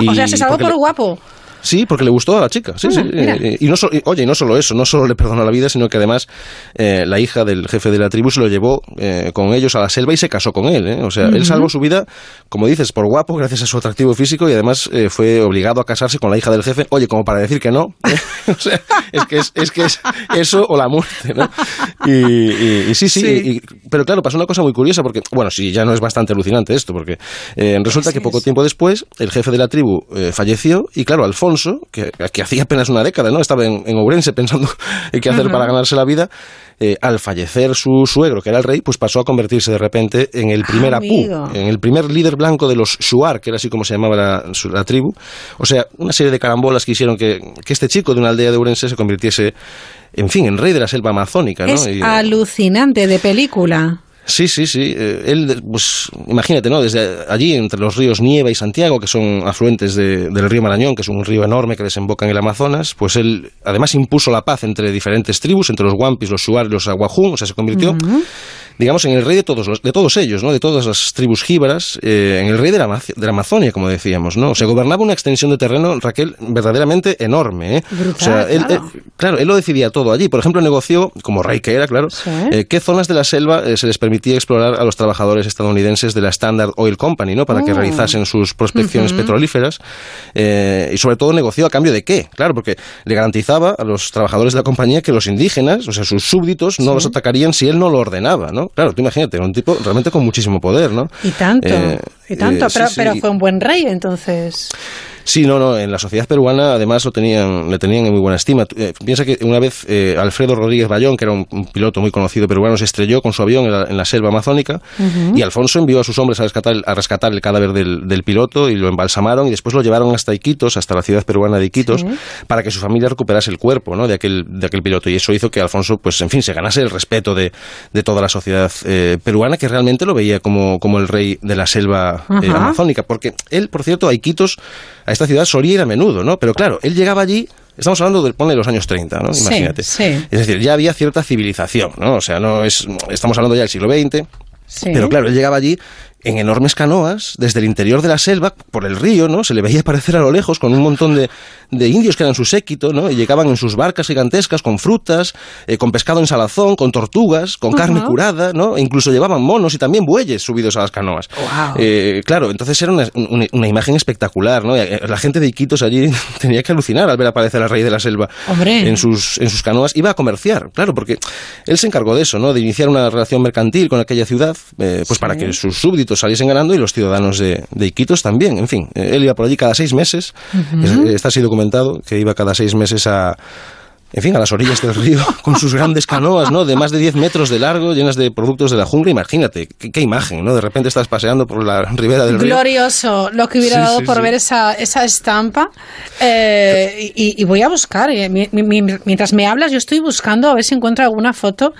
o sea, se salvó por le- guapo. Sí, porque le gustó a la chica. Sí, Ah, sí. mira. Eh, y no so- y, oye, y no solo eso, no solo le perdonó la vida, sino que además eh, la hija del jefe de la tribu se lo llevó eh, con ellos a la selva y se casó con él. ¿eh? O sea, él salvó su vida, como dices, por guapo, gracias a su atractivo físico y además fue obligado a casarse con la hija del jefe. Oye, como para decir que no. o sea, es que es, es que es eso o la muerte, ¿no? Y, y- y sí, sí. Sí. pero claro, pasó una cosa muy curiosa porque, bueno, sí, ya no es bastante alucinante esto, porque resulta que poco tiempo después el jefe de la tribu falleció y claro, Alfonso, que, que hacía apenas una década, ¿no? Estaba en, en Ourense pensando en qué hacer para ganarse la vida. eh, al fallecer su suegro, que era el rey, pues pasó a convertirse de repente en el primer apú, en el primer líder blanco de los Shuar, que era así como se llamaba la, la tribu. O sea, una serie de carambolas que hicieron que, que este chico de una aldea de Ourense se convirtiese, en fin, en rey de la selva amazónica, ¿no? Es Y, eh, alucinante de película. Sí, sí, sí. Eh, él, pues, imagínate, ¿no? Desde allí, entre los ríos Nieva y Santiago, que son afluentes de- del río Marañón, que es un río enorme que desemboca en el Amazonas, pues él además impuso la paz entre diferentes tribus, entre los Wampis, los Shuar y los Aguajún, o sea, se convirtió, digamos, en el rey de todos, los, de todos ellos, ¿no? De todas las tribus jíbaras, eh, en el rey de la, Amac- de la Amazonia, como decíamos, ¿no? O sea, gobernaba una extensión de terreno, Raquel, verdaderamente enorme, ¿eh? Brutal, o sea, él, claro. él- claro, él lo decidía todo allí. Por ejemplo, negoció, como rey que era, claro, eh, qué zonas de la selva eh, se les permitía explorar a los trabajadores estadounidenses de la Standard Oil Company, ¿no? Para que Oh. realizasen sus prospecciones petrolíferas. eh, y sobre todo negoció a cambio de qué, claro, porque le garantizaba a los trabajadores de la compañía que los indígenas, o sea, sus súbditos, no los atacarían si él no lo ordenaba, ¿no? Claro, tú imagínate, un tipo realmente con muchísimo poder, ¿no? Y tanto, Eh, y tanto. eh, sí, pero, sí. pero fue un buen rey, entonces. Sí, no, no, en la sociedad peruana además lo tenían, le tenían en muy buena estima. Eh, piensa que una vez eh, Alfredo Rodríguez Bayón, que era un, un piloto muy conocido peruano, se estrelló con su avión en la, en la selva amazónica y Alfonso envió a sus hombres a rescatar, a rescatar el cadáver del, del piloto y lo embalsamaron y después lo llevaron hasta Iquitos, hasta la ciudad peruana de Iquitos, Sí. para que su familia recuperase el cuerpo ¿no? de, aquel, de aquel piloto. Y eso hizo que Alfonso, pues en fin, se ganase el respeto de, de toda la sociedad eh, peruana, que realmente lo veía como, como el rey de la selva eh, amazónica. Porque él, por cierto, a Iquitos, a esta ciudad solía ir a menudo, ¿no? Pero claro, él llegaba allí Estamos hablando del ponle los años 30, ¿no? Sí, Imagínate. sí. Es decir, ya había cierta civilización, ¿no? O sea, no es estamos hablando ya del siglo XX. Sí. Pero claro, él llegaba allí en enormes canoas desde el interior de la selva, por el río, ¿no? Se le veía aparecer a lo lejos con un montón de, de indios que eran su séquito, ¿no? Y llegaban en sus barcas gigantescas con frutas, eh, con pescado en salazón, con tortugas, con carne curada, ¿no? E incluso llevaban monos y también bueyes subidos a las canoas. Guau. Eh, claro, entonces era una, una- una imagen espectacular, ¿no? Eh, La gente de Iquitos allí tenía que alucinar al ver aparecer al rey de la selva Hombre. en sus, en sus canoas. Iba a comerciar, claro, porque él se encargó de eso, ¿no? De iniciar una relación mercantil con aquella ciudad, eh, pues para que sus súbditos saliesen ganando y los ciudadanos de, de Iquitos también. En fin, eh, él iba por allí cada seis meses. Está así documentado que iba cada seis meses a. En fin, a las orillas del río, con sus grandes canoas, ¿no? De más de 10 metros de largo, llenas de productos de la jungla. Imagínate, qué, qué imagen, ¿no? De repente estás paseando por la ribera del río. Glorioso lo que hubiera Sí, dado sí, por sí. ver esa, esa estampa. Eh, y, y voy a buscar, eh, mi- mi- mientras me hablas, yo estoy buscando a ver si encuentro alguna foto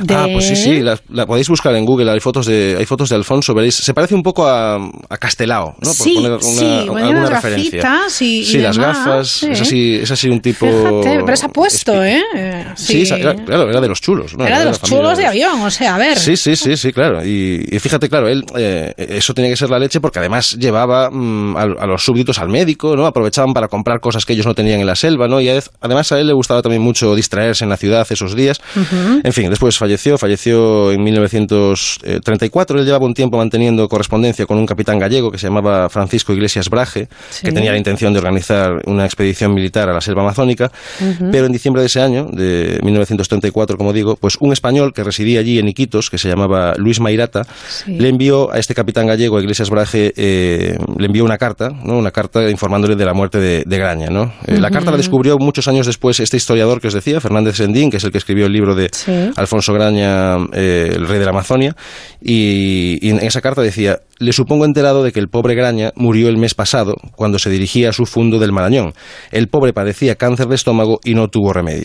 de. Ah, pues sí, sí, la, la podéis buscar en Google, hay fotos de, hay fotos de Alfonso, veréis, se parece un poco a, a Castelao, ¿no? Por Sí, poner una, sí, bueno, alguna unas referencia. y- y sí, las demás, gafas, sí. es así, es así un tipo... Fíjate, pero se ha puesto, ¿eh? Eh, Sí, era- claro, era de los chulos. ¿no? Era de los chulos de avión, o sea, a ver. Sí, sí, sí, sí, claro. Y, y fíjate, claro, él, eh, eso tenía que ser la leche porque además llevaba mm, a, a los súbditos al médico, ¿no? Aprovechaban para comprar cosas que ellos no tenían en la selva, ¿no? Y además a él le gustaba también mucho distraerse en la ciudad esos días. Ujú. En fin, después falleció, falleció en 1934. Él llevaba un tiempo manteniendo correspondencia con un capitán gallego que se llamaba Francisco Iglesias Braje, Sí. que tenía la intención de organizar una expedición militar a la selva amazónica. Ujú. Pero en diciembre de ese año, de 1934, como digo, pues un español que residía allí en Iquitos, que se llamaba Luis Mairata, Sí. le envió a este capitán gallego, a Iglesias Braje, eh, le envió una carta, ¿no? una carta informándole de la muerte de, de Graña. ¿no? Eh, La carta la descubrió muchos años después este historiador que os decía, Fernández Sendín, que es el que escribió el libro de Sí. Alfonso Graña, eh, el rey de la Amazonia, y, y en esa carta decía, le supongo enterado de que el pobre Graña murió el mes pasado cuando se dirigía a su fundo del Marañón. El pobre padecía cáncer de estómago y no tuvo remedio.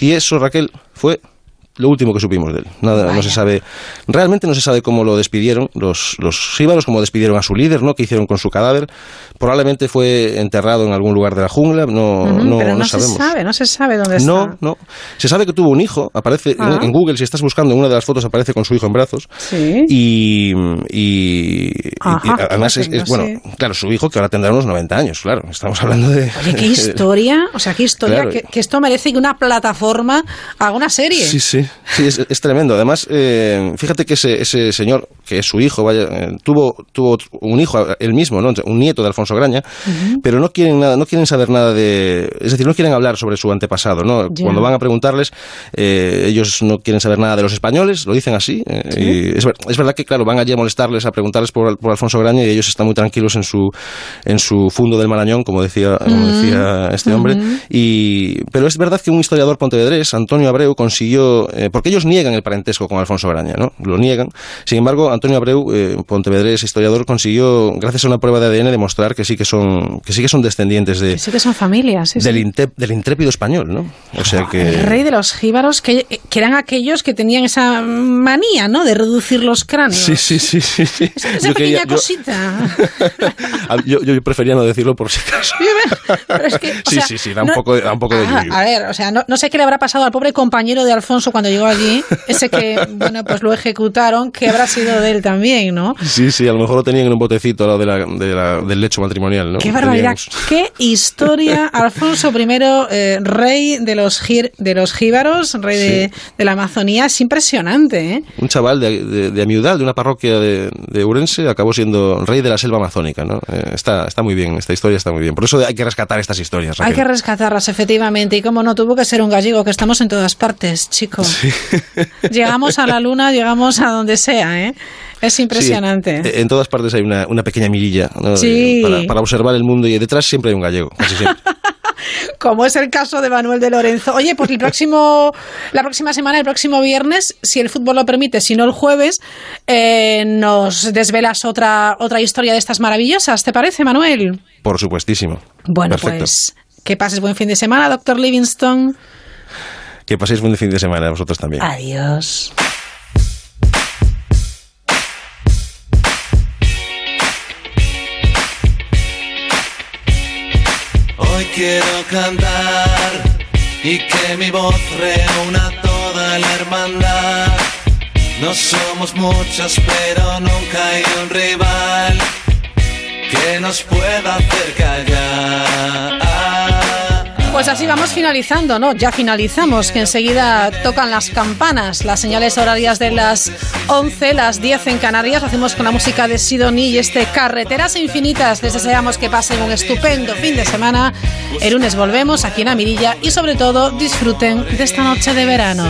Y eso, Raquel, fue lo último que supimos de él. Nada, no se sabe, realmente no se sabe cómo lo despidieron los, los síbaros, cómo despidieron a su líder, ¿no? ¿Qué hicieron con su cadáver? Probablemente fue enterrado en algún lugar de la jungla, no, Ujú, no, pero no, no se sabemos. sabe, no se sabe dónde está. No, no. Se sabe que tuvo un hijo, aparece Ah. en, en Google, si estás buscando en una de las fotos, aparece con su hijo en brazos. Sí. Y, y- Ajá, y además es, bueno, claro, su hijo que ahora tendrá unos 90 años, claro. Estamos hablando de... Oye, qué historia, o sea, qué historia, Claro. que, que esto merece que una plataforma haga una serie. Sí, sí, sí, es, es tremendo. Además, eh, fíjate que ese, ese señor, que es su hijo, vaya, eh, tuvo, tuvo un hijo, él mismo, ¿no? un nieto de Alfonso Graña, pero no quieren nada, no quieren saber nada de, es decir, no quieren hablar sobre su antepasado, ¿no? Cuando van a preguntarles, eh, ellos no quieren saber nada de los españoles, lo dicen así. eh, Sí. y es, ver- es verdad que, claro, van allí a molestarles, a preguntarles por, por Alfonso Graña y ellos están muy tranquilos en su, en su fundo del Marañón, como decía, como decía este hombre. Y, pero es verdad que un historiador pontevedrés, Antonio Abreu, consiguió, eh, porque ellos niegan el parentesco con Alfonso Graña, ¿no? Lo niegan. Sin embargo, Antonio Abreu, eh, pontevedrés, historiador, consiguió, gracias a una prueba de ADN, demostrar que sí que son, que sí que son descendientes de, Sí que son familias. sí, sí. del, inte- del intrépido español, ¿no? O sea que... El rey de los jíbaros, que, que eran aquellos que tenían esa manía, ¿no? De reducir los cráneos. Sí, sí, sí, sí. sí. Esa Yo, pequeña quería- yo- cosita. yo- yo prefería no decirlo por si acaso. Pero es que, Sí, sea, sí, sí, da un no- poco de, da un poco de Ah, a ver, o sea, no, no sé qué le habrá pasado al pobre compañero de Alfonso cuando llegó allí, ese que, bueno, pues lo ejecutaron, que habrá sido de él también, ¿no? Sí, sí, a lo mejor lo tenían en un botecito al lado de la, de la- del lecho matrimonial, ¿no? Qué barbaridad, Teníamos- qué historia. Alfonso I, eh, rey de los, gir- de los jíbaros, rey de, de la Amazonía, es impresionante, ¿eh? Un chaval de, de, de Amiudal, de una parroquia de, de Urense, acabó siendo rey de la selva amazónica, ¿no? Eh, está, está muy bien, esta historia está muy bien. Por eso hay que rescatar estas historias, Hay Raquel. que rescatarlas, efectivamente. Y como no, tuvo que ser un gallego, que estamos en todas partes, Llegamos a la luna, llegamos a donde sea, ¿eh? Es impresionante. Sí, eh, en todas partes hay una, una pequeña mirilla ¿no? Sí. Eh, para, para observar el mundo y detrás siempre hay un gallego, casi siempre. Como es el caso de Manuel de Lorenzo. Oye, pues el próximo, la próxima semana, el próximo viernes, si el fútbol lo permite, si no el jueves, eh, nos desvelas otra, otra historia de estas maravillosas. ¿Te parece, Manuel? Por supuestísimo. Bueno, Perfecto. pues que pases buen fin de semana, doctor Livingston. Que paséis buen fin de semana vosotros también. Adiós. Hoy quiero cantar y que mi voz reúna toda la hermandad. No somos muchos, pero nunca hay un rival que nos pueda hacer callar. Pues así vamos finalizando, ¿no? Ya finalizamos, que enseguida tocan las campanas, las señales horarias de las 11, las 10 en Canarias. Lo hacemos con la música de Sidoní y este Carreteras Infinitas. Les deseamos que pasen un estupendo fin de semana. El lunes volvemos aquí en Amirilla y sobre todo disfruten de esta noche de verano.